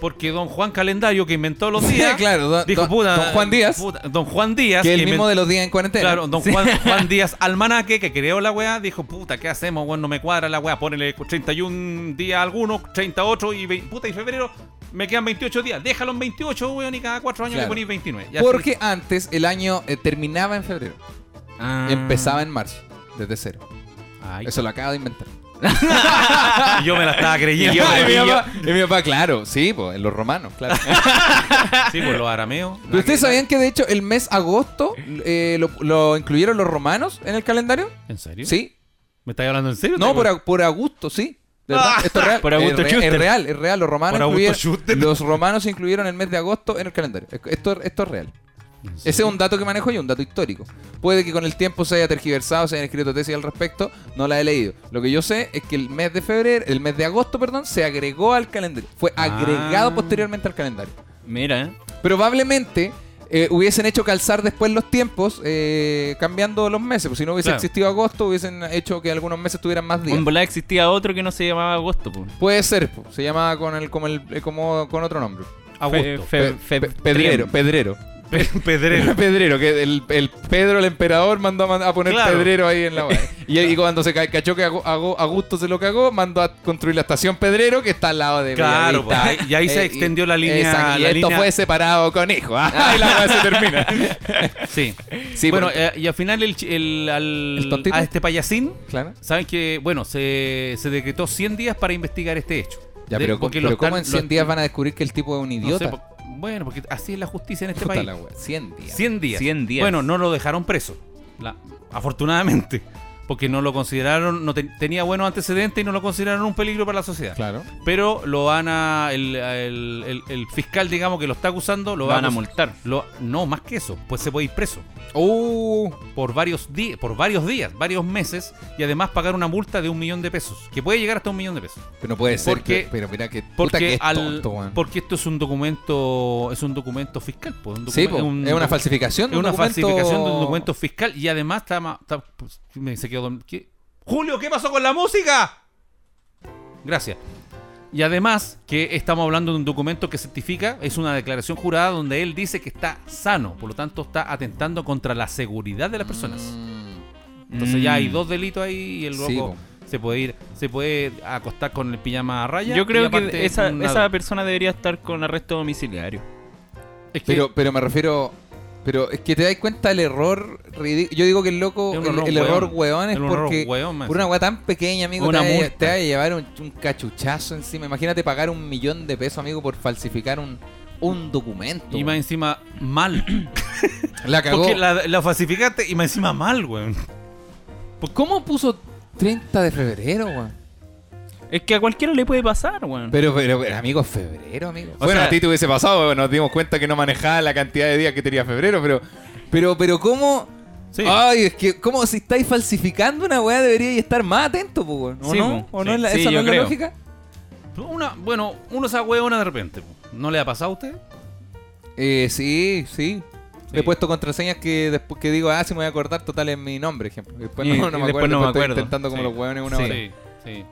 Porque don Juan Calendario, que inventó los días, claro, don, dijo, puta, don Juan Díaz, puta, don Juan Díaz, que el inventó- mismo de los días en cuarentena. Claro, don Juan, Juan Díaz Almanaque, que creó la weá, dijo, puta, ¿qué hacemos? Bueno, no me cuadra la weá, ponele 31 días a algunos, 38 y 20, puta, y febrero me quedan 28 días. Déjalo en 28, weón, y cada 4 años Claro. le ponís 29. Y así- Porque antes el año eh, terminaba en febrero. Ah. Empezaba en marzo. Desde cero. Ay, Eso lo acabo de inventar. yo me la estaba creyendo. Y mi, Y yo- papá, y mi papá, claro, sí, pues, en los romanos, claro. Sí, por los arameos. Pero ustedes sabían que de hecho el mes agosto eh, lo, lo incluyeron los romanos en el calendario? ¿En serio? Sí. ¿Me estáis hablando en serio? No, por, a- por Augusto, sí. De verdad, Ah, esto es real. por Augusto es, re- es real, es real. Los romanos, incluyeron, los romanos incluyeron el mes de agosto en el calendario. Esto, esto es real. Ese es un dato que manejo yo, un dato histórico. Puede que con el tiempo se haya tergiversado, se hayan escrito tesis al respecto, no la he leído. Lo que yo sé es que el mes de febrero, el mes de agosto, perdón, se agregó al calendario. Fue agregado Ah. posteriormente al calendario. Mira, ¿eh? Probablemente eh, hubiesen hecho calzar después los tiempos, eh, cambiando los meses. Pues si no hubiese Claro. existido agosto, hubiesen hecho que algunos meses tuvieran más días. En volada existía otro que no se llamaba agosto, po. Puede ser, po. se llamaba con el, como el, eh, como con otro nombre. Augusto. Fe- Pe- fe- pe- pedrero, pedrero. Pe- Pedrero. pedrero, que el, el Pedro el emperador mandó a, a poner Claro. pedrero ahí en la wea. y, y cuando se ca- cachó que Ago- Augusto se lo cagó, mandó a construir la estación Pedrero que está al lado de Claro, pues, y ahí se extendió la línea- y la esto línea- fue separado con hijo. Ah, y la se termina. Sí. Sí, bueno, porque- eh, y al final el, al- a este payasín, claro. saben que, bueno, se, se decretó 100 días para investigar este hecho. Ya, De- pero, porque pero ¿cómo en 100 lo- días van a descubrir que el tipo es un no idiota? sé, bueno, porque así es la justicia en este Puta país. la wea, 100 días. 100 días. 100 días. Bueno, no lo dejaron preso. La- afortunadamente. Porque no lo consideraron, no te- tenía buenos antecedentes y no lo consideraron un peligro para la sociedad. Claro. Pero lo van a. El, el- el- el fiscal, digamos, que lo está acusando, lo Lo va van a multar. lo- no, más que eso, pues se puede ir preso Uh, por varios días, por varios días, varios meses, y además pagar una multa de un millón de pesos, que puede llegar hasta un millón de pesos. pero no puede ser. Porque- que- pero mira que Porque, que es al, tonto, porque esto es un documento, es un documento fiscal, pues, un Sí, documen- po, un es una docu- falsificación de es un una documento- falsificación de un documento fiscal y además está, pues, me se quedó dorm- ¿qué? Julio, ¿qué pasó con la música? Gracias. Y además que estamos hablando de un documento que certifica, es una declaración jurada donde él dice que está sano, por lo tanto está atentando contra la seguridad de las personas. Entonces ya hay Mm. dos delitos ahí y el loco Sí, se puede ir, se puede acostar con el pijama a raya. Yo creo que esa, una- esa persona debería estar con arresto domiciliario. es que- Pero, pero me refiero. Pero es que te das cuenta el error ridículo. Yo digo que el loco, el, error el error weón es porque más por una weá tan pequeña, amigo, Una te, vaya a llevar un, un cachuchazo encima. Imagínate pagar un millón de pesos, amigo, por falsificar un, un documento. y más weón. encima mal. la cagó. Porque la, la falsificaste y más encima mal, weón. ¿Cómo puso 30 de febrero, weón? Es que a cualquiera le puede pasar, weón. Pero, pero, pero, amigo, febrero, amigo. O bueno, sea- a ti te hubiese pasado, nos dimos cuenta que no manejaba la cantidad de días que tenía febrero, pero, pero, pero, ¿cómo? Sí. Ay, es que, ¿cómo si estáis falsificando una weá deberíais estar más atento, po, weón? ¿O Sí, no? ¿O no Sí. es la- Sí, esa no la lógica? Una, bueno, uno se hueona de repente. po. ¿No le ha pasado a usted? Eh, sí, sí. Sí. He puesto contraseñas que después que digo, ah, si me voy a acordar, total es mi nombre, ejemplo. Después Y- no, y no me después acuerdo, no me después estoy acuerdo. intentando como Sí. los hueones una sí, hora. Sí, sí.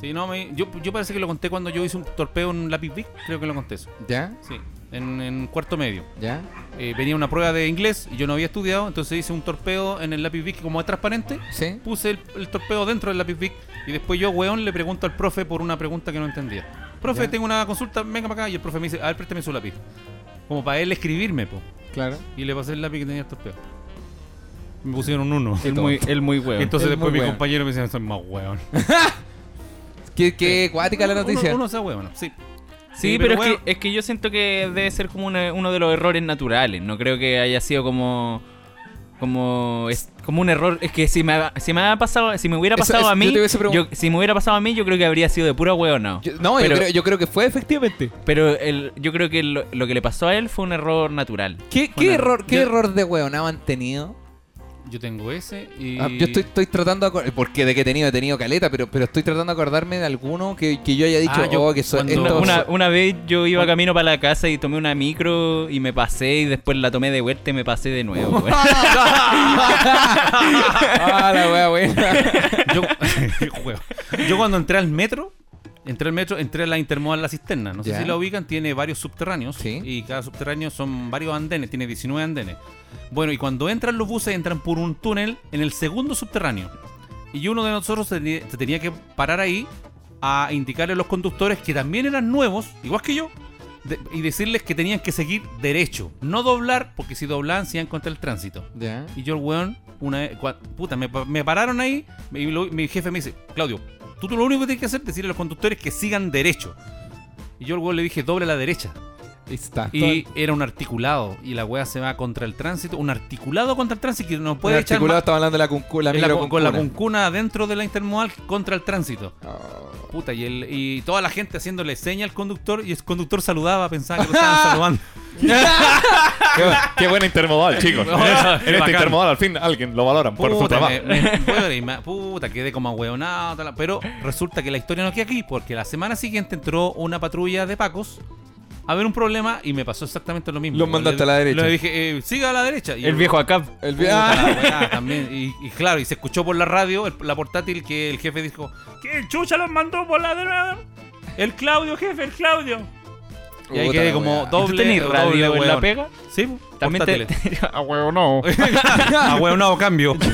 Sí, no, me, yo, yo parece que lo conté cuando yo hice un torpeo en Lápiz Big, creo que lo conté eso. ¿Ya? Sí, en, en cuarto medio. ¿Ya? Eh, venía una prueba de inglés y yo no había estudiado, entonces hice un torpeo en el Lápiz Big que como es transparente. ¿Sí? Puse el, el torpeo dentro del Lápiz Big y después yo, weón, le pregunto al profe por una pregunta que no entendía. Profe, Ya. tengo una consulta, venga para acá. Y el profe me dice, a ver, préstame su lápiz. Como para él escribirme, po. Claro. Y le pasé el lápiz que tenía el torpeo. Me pusieron un uno. Él muy, él muy weón. Entonces Es después mi compañero me dice, soy más weón. Qué, qué cuática la Uno- noticia. Uno, se weón, sí. Sí, Sí, pero, pero es, bueno. que, es que yo siento que debe ser como una- uno de los errores naturales. No creo que haya sido como. Como. Es, como un error. Es que si me, ha- si me ha pasado. Si me hubiera pasado eso- a mí. yo yo- si me hubiera pasado a mí, yo creo que habría sido de pura hueón, no. Yo- no, pero, yo, creo, yo creo que fue efectivamente. pero el, yo creo que lo, lo que le pasó a él fue un error natural. ¿Qué, qué un error, qué Yo- error de hueonado han tenido? Yo tengo ese y... Ah, yo estoy, estoy tratando de porque de que he tenido, he tenido caleta, pero, pero estoy tratando de acordarme de alguno que, que yo haya dicho, Ah, yo oh, que so- cuando- esto- Una, una vez yo iba camino para la casa y tomé una micro y me pasé y después la tomé de vuelta y me pasé de nuevo. ah, la wea buena. yo, Juego. Yo cuando entré al metro, entré al metro, entré a la intermodal La Cisterna. No sé si la ubican, tiene varios subterráneos. Sí. Y cada subterráneo son varios andenes, tiene 19 andenes. Bueno, y cuando entran los buses, entran por un túnel en el segundo subterráneo. Y uno de nosotros se, tenía- se tenía que parar ahí a indicarle a los conductores que también eran nuevos, igual que yo, de- y decirles que tenían que seguir derecho. No doblar, porque si doblaban se iban contra el tránsito. Y yo el weón, una vez, cua- puta, me, me pararon ahí y lo- mi jefe me dice, Claudio, tú, tú lo único que tienes que hacer es decirle a los conductores que sigan derecho. Y yo al weón le dije, doble a la derecha. Está. Y era un articulado. Y la weá se va contra el tránsito. Un articulado contra el tránsito que no Puede echar articulado más- estaba hablando de la, cuncu- la la- con la cuncuna. dentro de la intermodal contra el tránsito. Oh. Puta, y, el, y toda la gente haciéndole seña al conductor y el conductor saludaba, pensaba que lo estaban saludando. Qué, qué buena intermodal, chicos. No, en este bacán. intermodal al fin alguien lo valoran por su trabajo. me- me- puta, y me- puta, quedé como ahueonado. tal, Pero resulta que la historia no queda aquí, porque la semana siguiente entró una patrulla de pacos a ver un problema y me pasó exactamente lo mismo. Los mandaste a la derecha. Le dije, eh, siga a la derecha. Y El viejo acá. El Puta, vi- ah, también. Y, y claro, y se escuchó por la radio, el- la portátil, que el jefe dijo: ¿Quién chucha los mandó por la derecha? El Claudio, jefe, el Claudio. Y ahí Puta quedé la como weá. doble. ¿Tenés doble radio en la pega? Sí, También te... portátiles. Ah, huevo, no. Ahueonado cambio.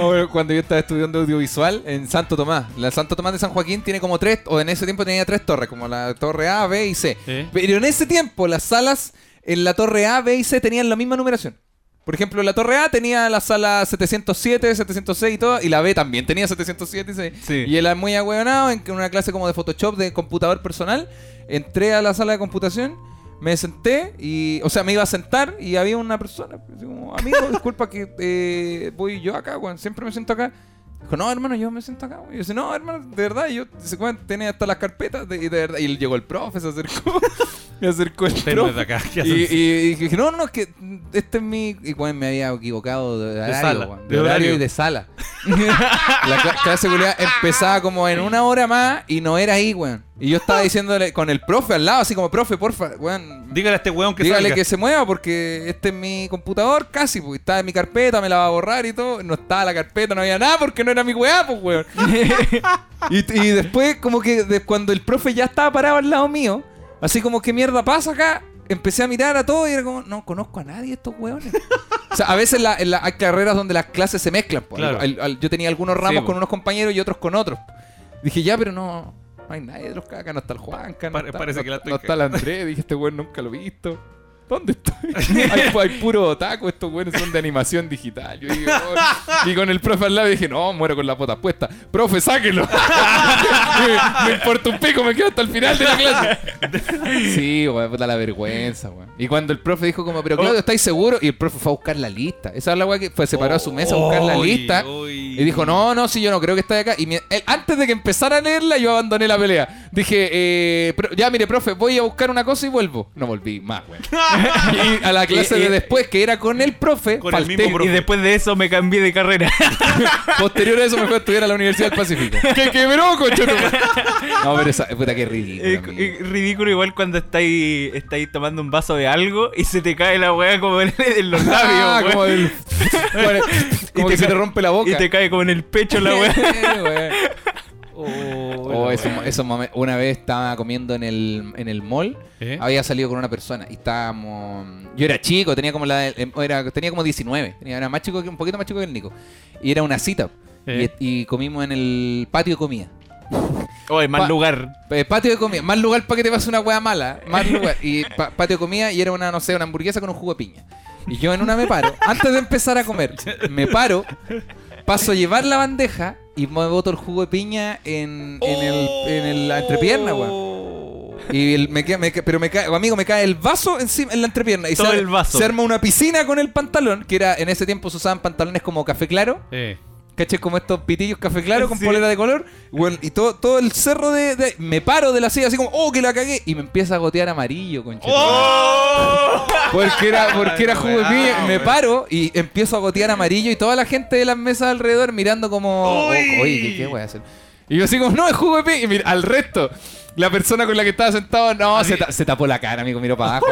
Oh, Cuando yo estaba estudiando audiovisual en Santo Tomás. La Santo Tomás de San Joaquín tiene como tres, o en ese tiempo tenía tres torres, como la torre A, B y C. Sí. Pero en ese tiempo las salas en la torre A, B y C tenían la misma numeración. Por ejemplo, la torre A tenía la sala 707, 706 y todo, y la B también tenía 707 y 6. Sí. Y él era muy ahueonado en una clase como de Photoshop de computador personal. Entré a la sala de computación, me senté y, o sea, me iba a sentar y había una persona, como, amigo, disculpa que eh, voy yo acá, weón, siempre me siento acá. Dijo, no, hermano, yo me siento acá. güey. Y yo dice, no, hermano, de verdad. Y yo, "Weón, tenía hasta las carpetas. de- y de verdad. Y llegó el profe, se acercó. me acercó el Usted no es profe. de acá. ¿qué Y, y- y dije, no, no, es que este es mi. Y bueno, me había equivocado de horario, sala, weón, de de horario horario. y de sala. la cla- clase de seguridad empezaba como en una hora más y no era ahí, weón. Y yo estaba diciéndole con el profe al lado, así como, profe, porfa, weón. Dígale a este weón que Dígale salga. que se mueva porque este es mi computador casi, pues está en mi carpeta, me la va a borrar y todo. No estaba la carpeta, no había nada porque no era mi weá, pues weón. y, y después, como que de- cuando el profe ya estaba parado al lado mío, así como, ¿qué mierda pasa acá? Empecé a mirar a todo y era como, no conozco a nadie estos weones. O sea, a veces la- en la- hay carreras donde las clases se mezclan. pues. Claro. Al- al- yo tenía algunos ramos con unos compañeros y otros con otros. Dije, ya, pero no, no hay nadie de los acá. No está el Juanca, no, Pare- está, parece no- que la estoy no está el Andrés. Dije, este weón nunca lo he visto. ¿Dónde estoy? hay, hay puro otaku, estos weones son de animación digital. Yo oh. Y con el profe al lado dije, no, muero con las botas puestas. Profe, sáquelo. me, me importa un pico, me quedo hasta el final de la clase. sí, weón, puta la vergüenza, weón. Y cuando el profe dijo como, pero Claudio, ¿estáis seguro? Y el profe fue a buscar la lista. Esa es la weá que fue, se paró a su mesa a buscar la lista. Y dijo, no, no, si yo no creo que esté acá. Y mi- él, antes de que empezara a leerla, yo abandoné la pelea. Dije, eh, ya mire, profe, voy a buscar una cosa y vuelvo. No volví más, güey. y a la clase de después, que era con el profe, Con el falté. mismo profe. Y después de eso me cambié de carrera. Posterior a eso me fui a estudiar a la Universidad del Pacífico. ¡Que quebró, conchetumare! No, pero esa, puta, qué ridículo. Es ridículo igual cuando estáis, estáis tomando un vaso de algo y se te cae la weá como en, en los labios, Ah, weón. como, el- como el- como te que se te rompe la boca. Y te cae como en el pecho la weá. Oh, esos momen- Una vez estaba comiendo en el, en el mall, ¿Eh? había salido con una persona y estábamos. Yo era chico, tenía como la em, era, tenía como 19, tenía, era más chico que, un poquito más chico que el Nico. Y era una cita. ¿Eh? Y, y comimos en el patio de comida. Oye, mal Pa- lugar. Eh, patio de comida, más lugar para que te pase una hueá mala, más lugar. Y pa- patio de comida y era una, no sé, una hamburguesa con un jugo de piña. Y yo en una me paro, antes de empezar a comer, me paro, paso a llevar la bandeja y me boto el jugo de piña en, en, el, en el- la entrepierna, weón. Y el- me me pero me cae, amigo, me cae el vaso encima en la entrepierna. Y Todo se, el vaso. se arma una piscina con el pantalón, que era en ese tiempo se usaban pantalones como café claro. Eh. ¿Cachai? Como estos pitillos café claro con Sí. polera de color. Bueno, y todo, todo el cerro de, de- Me paro de la silla así como, oh, que la cagué. Y me empieza a gotear amarillo, concha. Porque era, porque era jugo de piña. Me paro y empiezo a gotear amarillo y toda la gente de las mesas alrededor mirando como, oh, oye, ¿qué, qué voy a hacer? Y yo así como, no, es jugo de piña. Y mira, al resto, la persona con la que estaba sentado, no, se, ta- se tapó la cara, amigo, miró para abajo.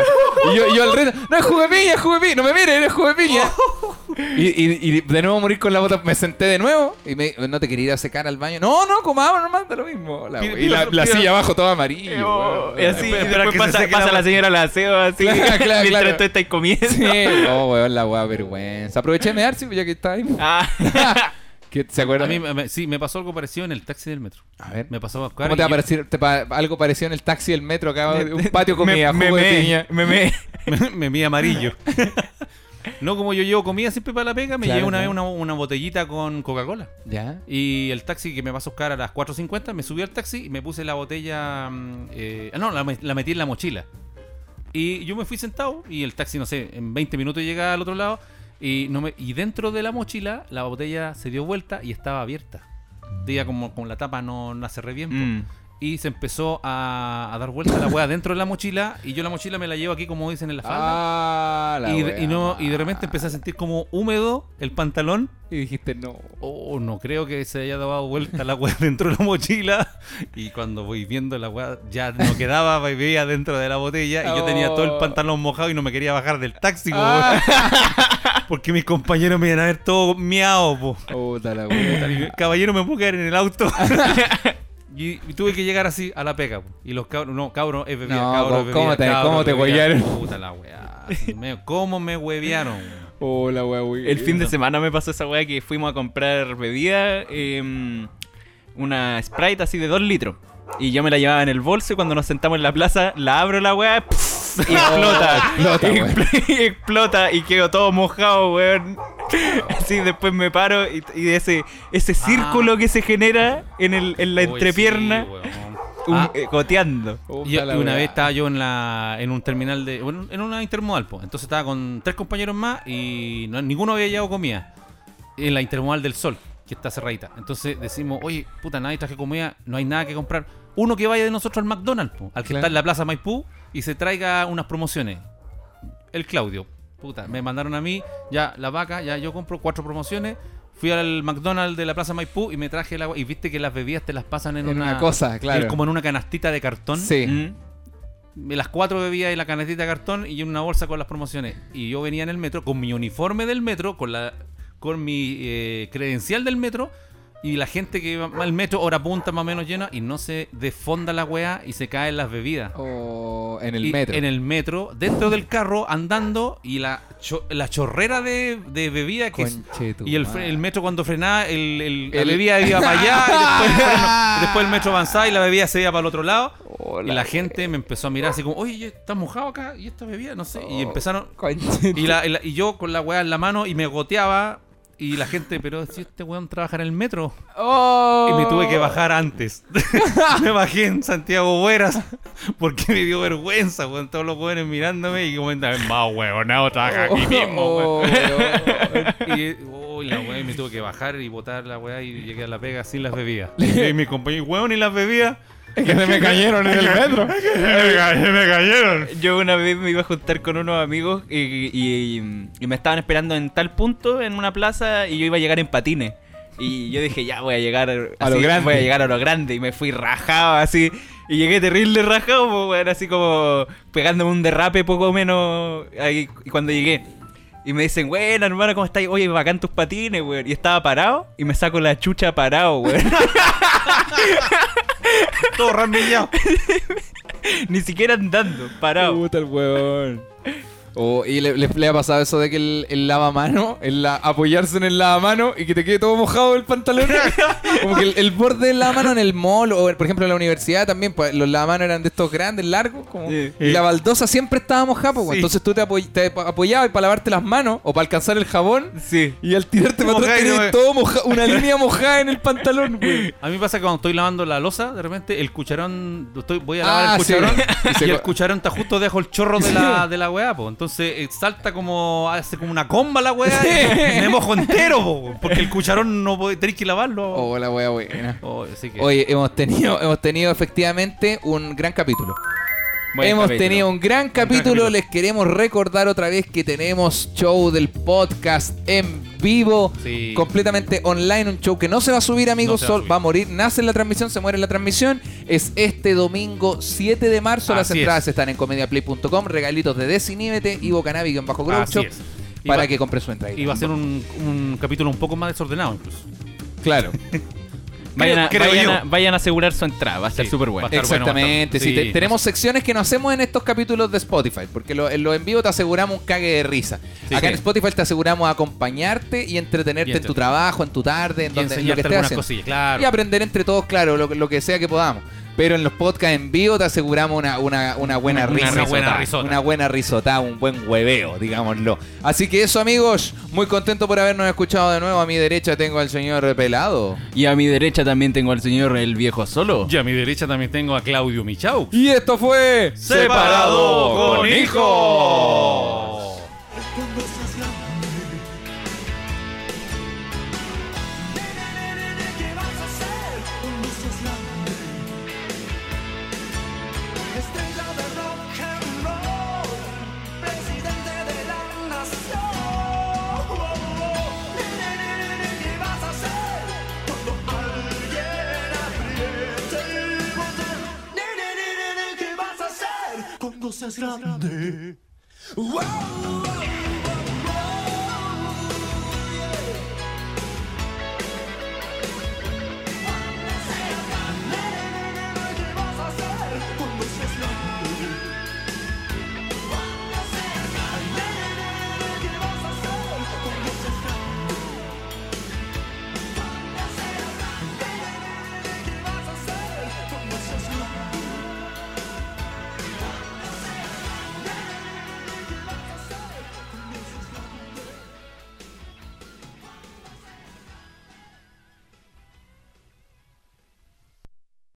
Y yo, y yo al resto, no, es jugo de piña, es jugo de piña. No me mire, es jugo de piña. Y, y- y de nuevo morir con la bota, me senté de nuevo y me no te quería ir a secar al baño. No, no, comamos, nomás da lo mismo. La- Pide- y la, pide- la pide- silla abajo toda amarilla. Oh, weón. y así, Espera después que se pasa, seque pasa la- la señora al aseo así, Claro, claro, mientras claro. tú estás comiendo. Sí, no, weón, la weá vergüenza. Aproveché de mear, sí, pues, ya que está ahí. Ah, ¿Qué- ¿Se A acuerdan? mí me- sí, me pasó algo parecido en el taxi del metro. A ver. Me pasó a buscar. ¿Cómo te va a parecer te pa- algo parecido en el taxi del metro acá? Un patio con me, comida, me, jugo de me, piña. me, me. me, me vi amarillo. no, como yo llevo comida siempre para la pega, me Claro, llevé una claro. vez una, una botellita con Coca-Cola. ¿Ya? Y el taxi que me pasó a buscar a las 4.50, me subí al taxi y me puse la botella. mm, eh, ah, no, la, la metí en la mochila. Y yo me fui sentado y el taxi, no sé, en 20 minutos llega al otro lado. Y, no me, y dentro de la mochila, la botella se dio vuelta y estaba abierta. Día como con la tapa no la cerré bien. po. Mm. Y se empezó a, a dar vuelta la weá dentro de la mochila. Y yo la mochila me la llevo aquí, como dicen en la falda. Ah, la y, de, y no, y de repente empecé a sentir como húmedo el pantalón. Y dijiste, no. Oh, no creo que se haya dado vuelta la weá dentro de la mochila. Y cuando voy viendo la weá, ya no quedaba, bebía dentro de la botella. Y yo tenía todo el Oh. pantalón mojado y no me quería bajar del taxi, Ah. Porque mis compañeros me iban a ver todo miado, po. Puta la. Y, Caballero, me puedo quedar en el auto. Y, y tuve que llegar así a la pega. po. Y los cabros, no, cabros, es bebida, No, cabros, ¿cómo- te- cabros, cómo te huellaron? Puta la weá. me- ¿Cómo me huevearon? Oh, la weá, güey. El fin de semana me pasó esa weá que fuimos a comprar bebida, em, una Sprite así de 2 litros. Y yo me la llevaba en el bolso y cuando nos sentamos en la plaza, la abro la weá pss, y explota. explota, y, explota y quedo todo mojado, weón. Así después me paro y, y ese, ese círculo que se genera en, el, en la Uy, entrepierna, sí, un- Ah, eh, goteando. Y, y una vez estaba yo en la en un terminal de bueno, en una intermodal, po. entonces estaba con tres compañeros más y no- ninguno había llevado comida en la intermodal del Sol. que está cerradita. Entonces decimos, oye, puta, nadie traje comida, no hay nada que comprar. Uno que vaya de nosotros al McDonald's, po, al que Claro. está en la Plaza Maipú, y se traiga unas promociones. El Claudio, puta, me mandaron a mí, ya la vaca, ya yo compro cuatro promociones. Fui al McDonald's de la Plaza Maipú y me traje el agua. Y viste que las bebidas te las pasan en, En una cosa, claro. Como en una canastita de cartón. Sí. Mm. Las cuatro bebidas y la canastita de cartón y una bolsa con las promociones. Y yo venía en el metro con mi uniforme del metro, con la con mi eh, credencial del metro. Y la gente que va al metro, hora punta más o menos llena, y no se defonda la weá y se caen las bebidas. O en el Y metro. En el metro, dentro del carro, andando, y la, cho- la chorrera de, de bebida que... es- y el, el metro cuando frenaba, el, el- la bebida iba para allá, y después, el freno- después el metro avanzaba y la bebida se iba para el otro lado. Y la gente me empezó a mirar así como, oye, está mojado acá, y esta bebida, no sé. Y Oh, empezaron... Y, la- y la- y yo con la weá en la mano y me goteaba. Y la gente, pero si este weón trabaja en el metro. Oh. Y me tuve que bajar antes. me bajé en Santiago Bueras porque me dio vergüenza, weón. Todos los weones mirándome y comentaban, más weonado, trabaja aquí mismo, Oh, weón. weón. Y uy, la weá, y me tuve que bajar y botar la weá y llegué a la pega sin las bebidas. Y mi compañero, weón, y las bebidas. Es que se me cayeron en el metro. me, me cayeron. Yo una vez me iba a juntar con unos amigos y, y- y me estaban esperando en tal punto en una plaza y yo iba a llegar en patines. Y yo dije, ya voy a llegar A lo grande. Voy a llegar a lo grande. Y me fui rajado así. Y llegué terrible rajado, pues, weón, así como pegándome un derrape poco menos ahí y cuando llegué. Y me dicen, bueno, hermano, ¿cómo estás? Oye, bacán tus patines, weón. Y estaba parado y me saco la chucha parado, weón. Todo ramillado. Ni siquiera andando, parado. Puta el huevón. Oh, ¿Y le, le- le ha pasado eso de que el, el lavamano, el la- apoyarse en el lavamano y que te quede todo mojado el pantalón? Como que el, el borde del lavamano en el mall o, por ejemplo, en la universidad también, pues los lavamanos eran de estos grandes, largos, como, Sí. y la baldosa siempre estaba mojada, pues, Sí. entonces tú te, apoy- te apoyabas para lavarte las manos o para alcanzar el jabón Sí. y al tirarte para atrás no tenías todo moja- una línea mojada en el pantalón, güey. A mí pasa que cuando estoy lavando la losa, de repente el cucharón, estoy, voy a lavar Ah, el sí. cucharón Y se y el cucharón está justo debajo el chorro de la, de la weá, po. Entonces eh, salta como, hace como una comba la weá y me mojo entero, po, porque el cucharón no puede, tenéis que lavarlo. Oh, la wea buena. Oh, así que- Oye, hemos tenido, hemos tenido efectivamente un gran capítulo. Buen hemos capítulo. tenido un gran capítulo. capítulo. Les queremos recordar otra vez que tenemos show del podcast en vivo, Sí. completamente online. Un show que no se va a subir, amigos. No va a sol- subir. va a morir. Nace en la transmisión, se muere en la transmisión. Es este domingo 7 de marzo. Las entradas es. están en comediaplay.com. Regalitos de Desiníbete, Ivo Cannabis en bajo Groucho. Y Para va- que compre su entrada. Y va a ser un, un capítulo un poco más desordenado incluso. Claro. Vayan a, Creo vayan a- vayan a asegurar su entrada, va a Sí, súper bueno. Exactamente, sí, te- Sí, tenemos secciones que no hacemos en estos capítulos de Spotify, porque lo- en los en vivo te aseguramos un cague de risa. Acá en Spotify te aseguramos acompañarte y entretenerte Y en tu trabajo, en tu tarde, en Y donde en lo que estés haciendo. cosillas, claro. Y aprender entre todos, claro, lo, lo que sea que podamos. Pero en los podcasts en vivo te aseguramos una, una, una buena Una- risa. una buena risota. Una buena risota, un buen hueveo, digámoslo. Así que eso, amigos, muy contento por habernos escuchado de nuevo. A mi derecha tengo al señor Pelado. Y a mi derecha también tengo al señor el viejo solo. Y a mi derecha también tengo a Claudio Michau. Y esto fue Separado con hijos. Nene, ¿qué vas a hacer cuando seas grande? Wow,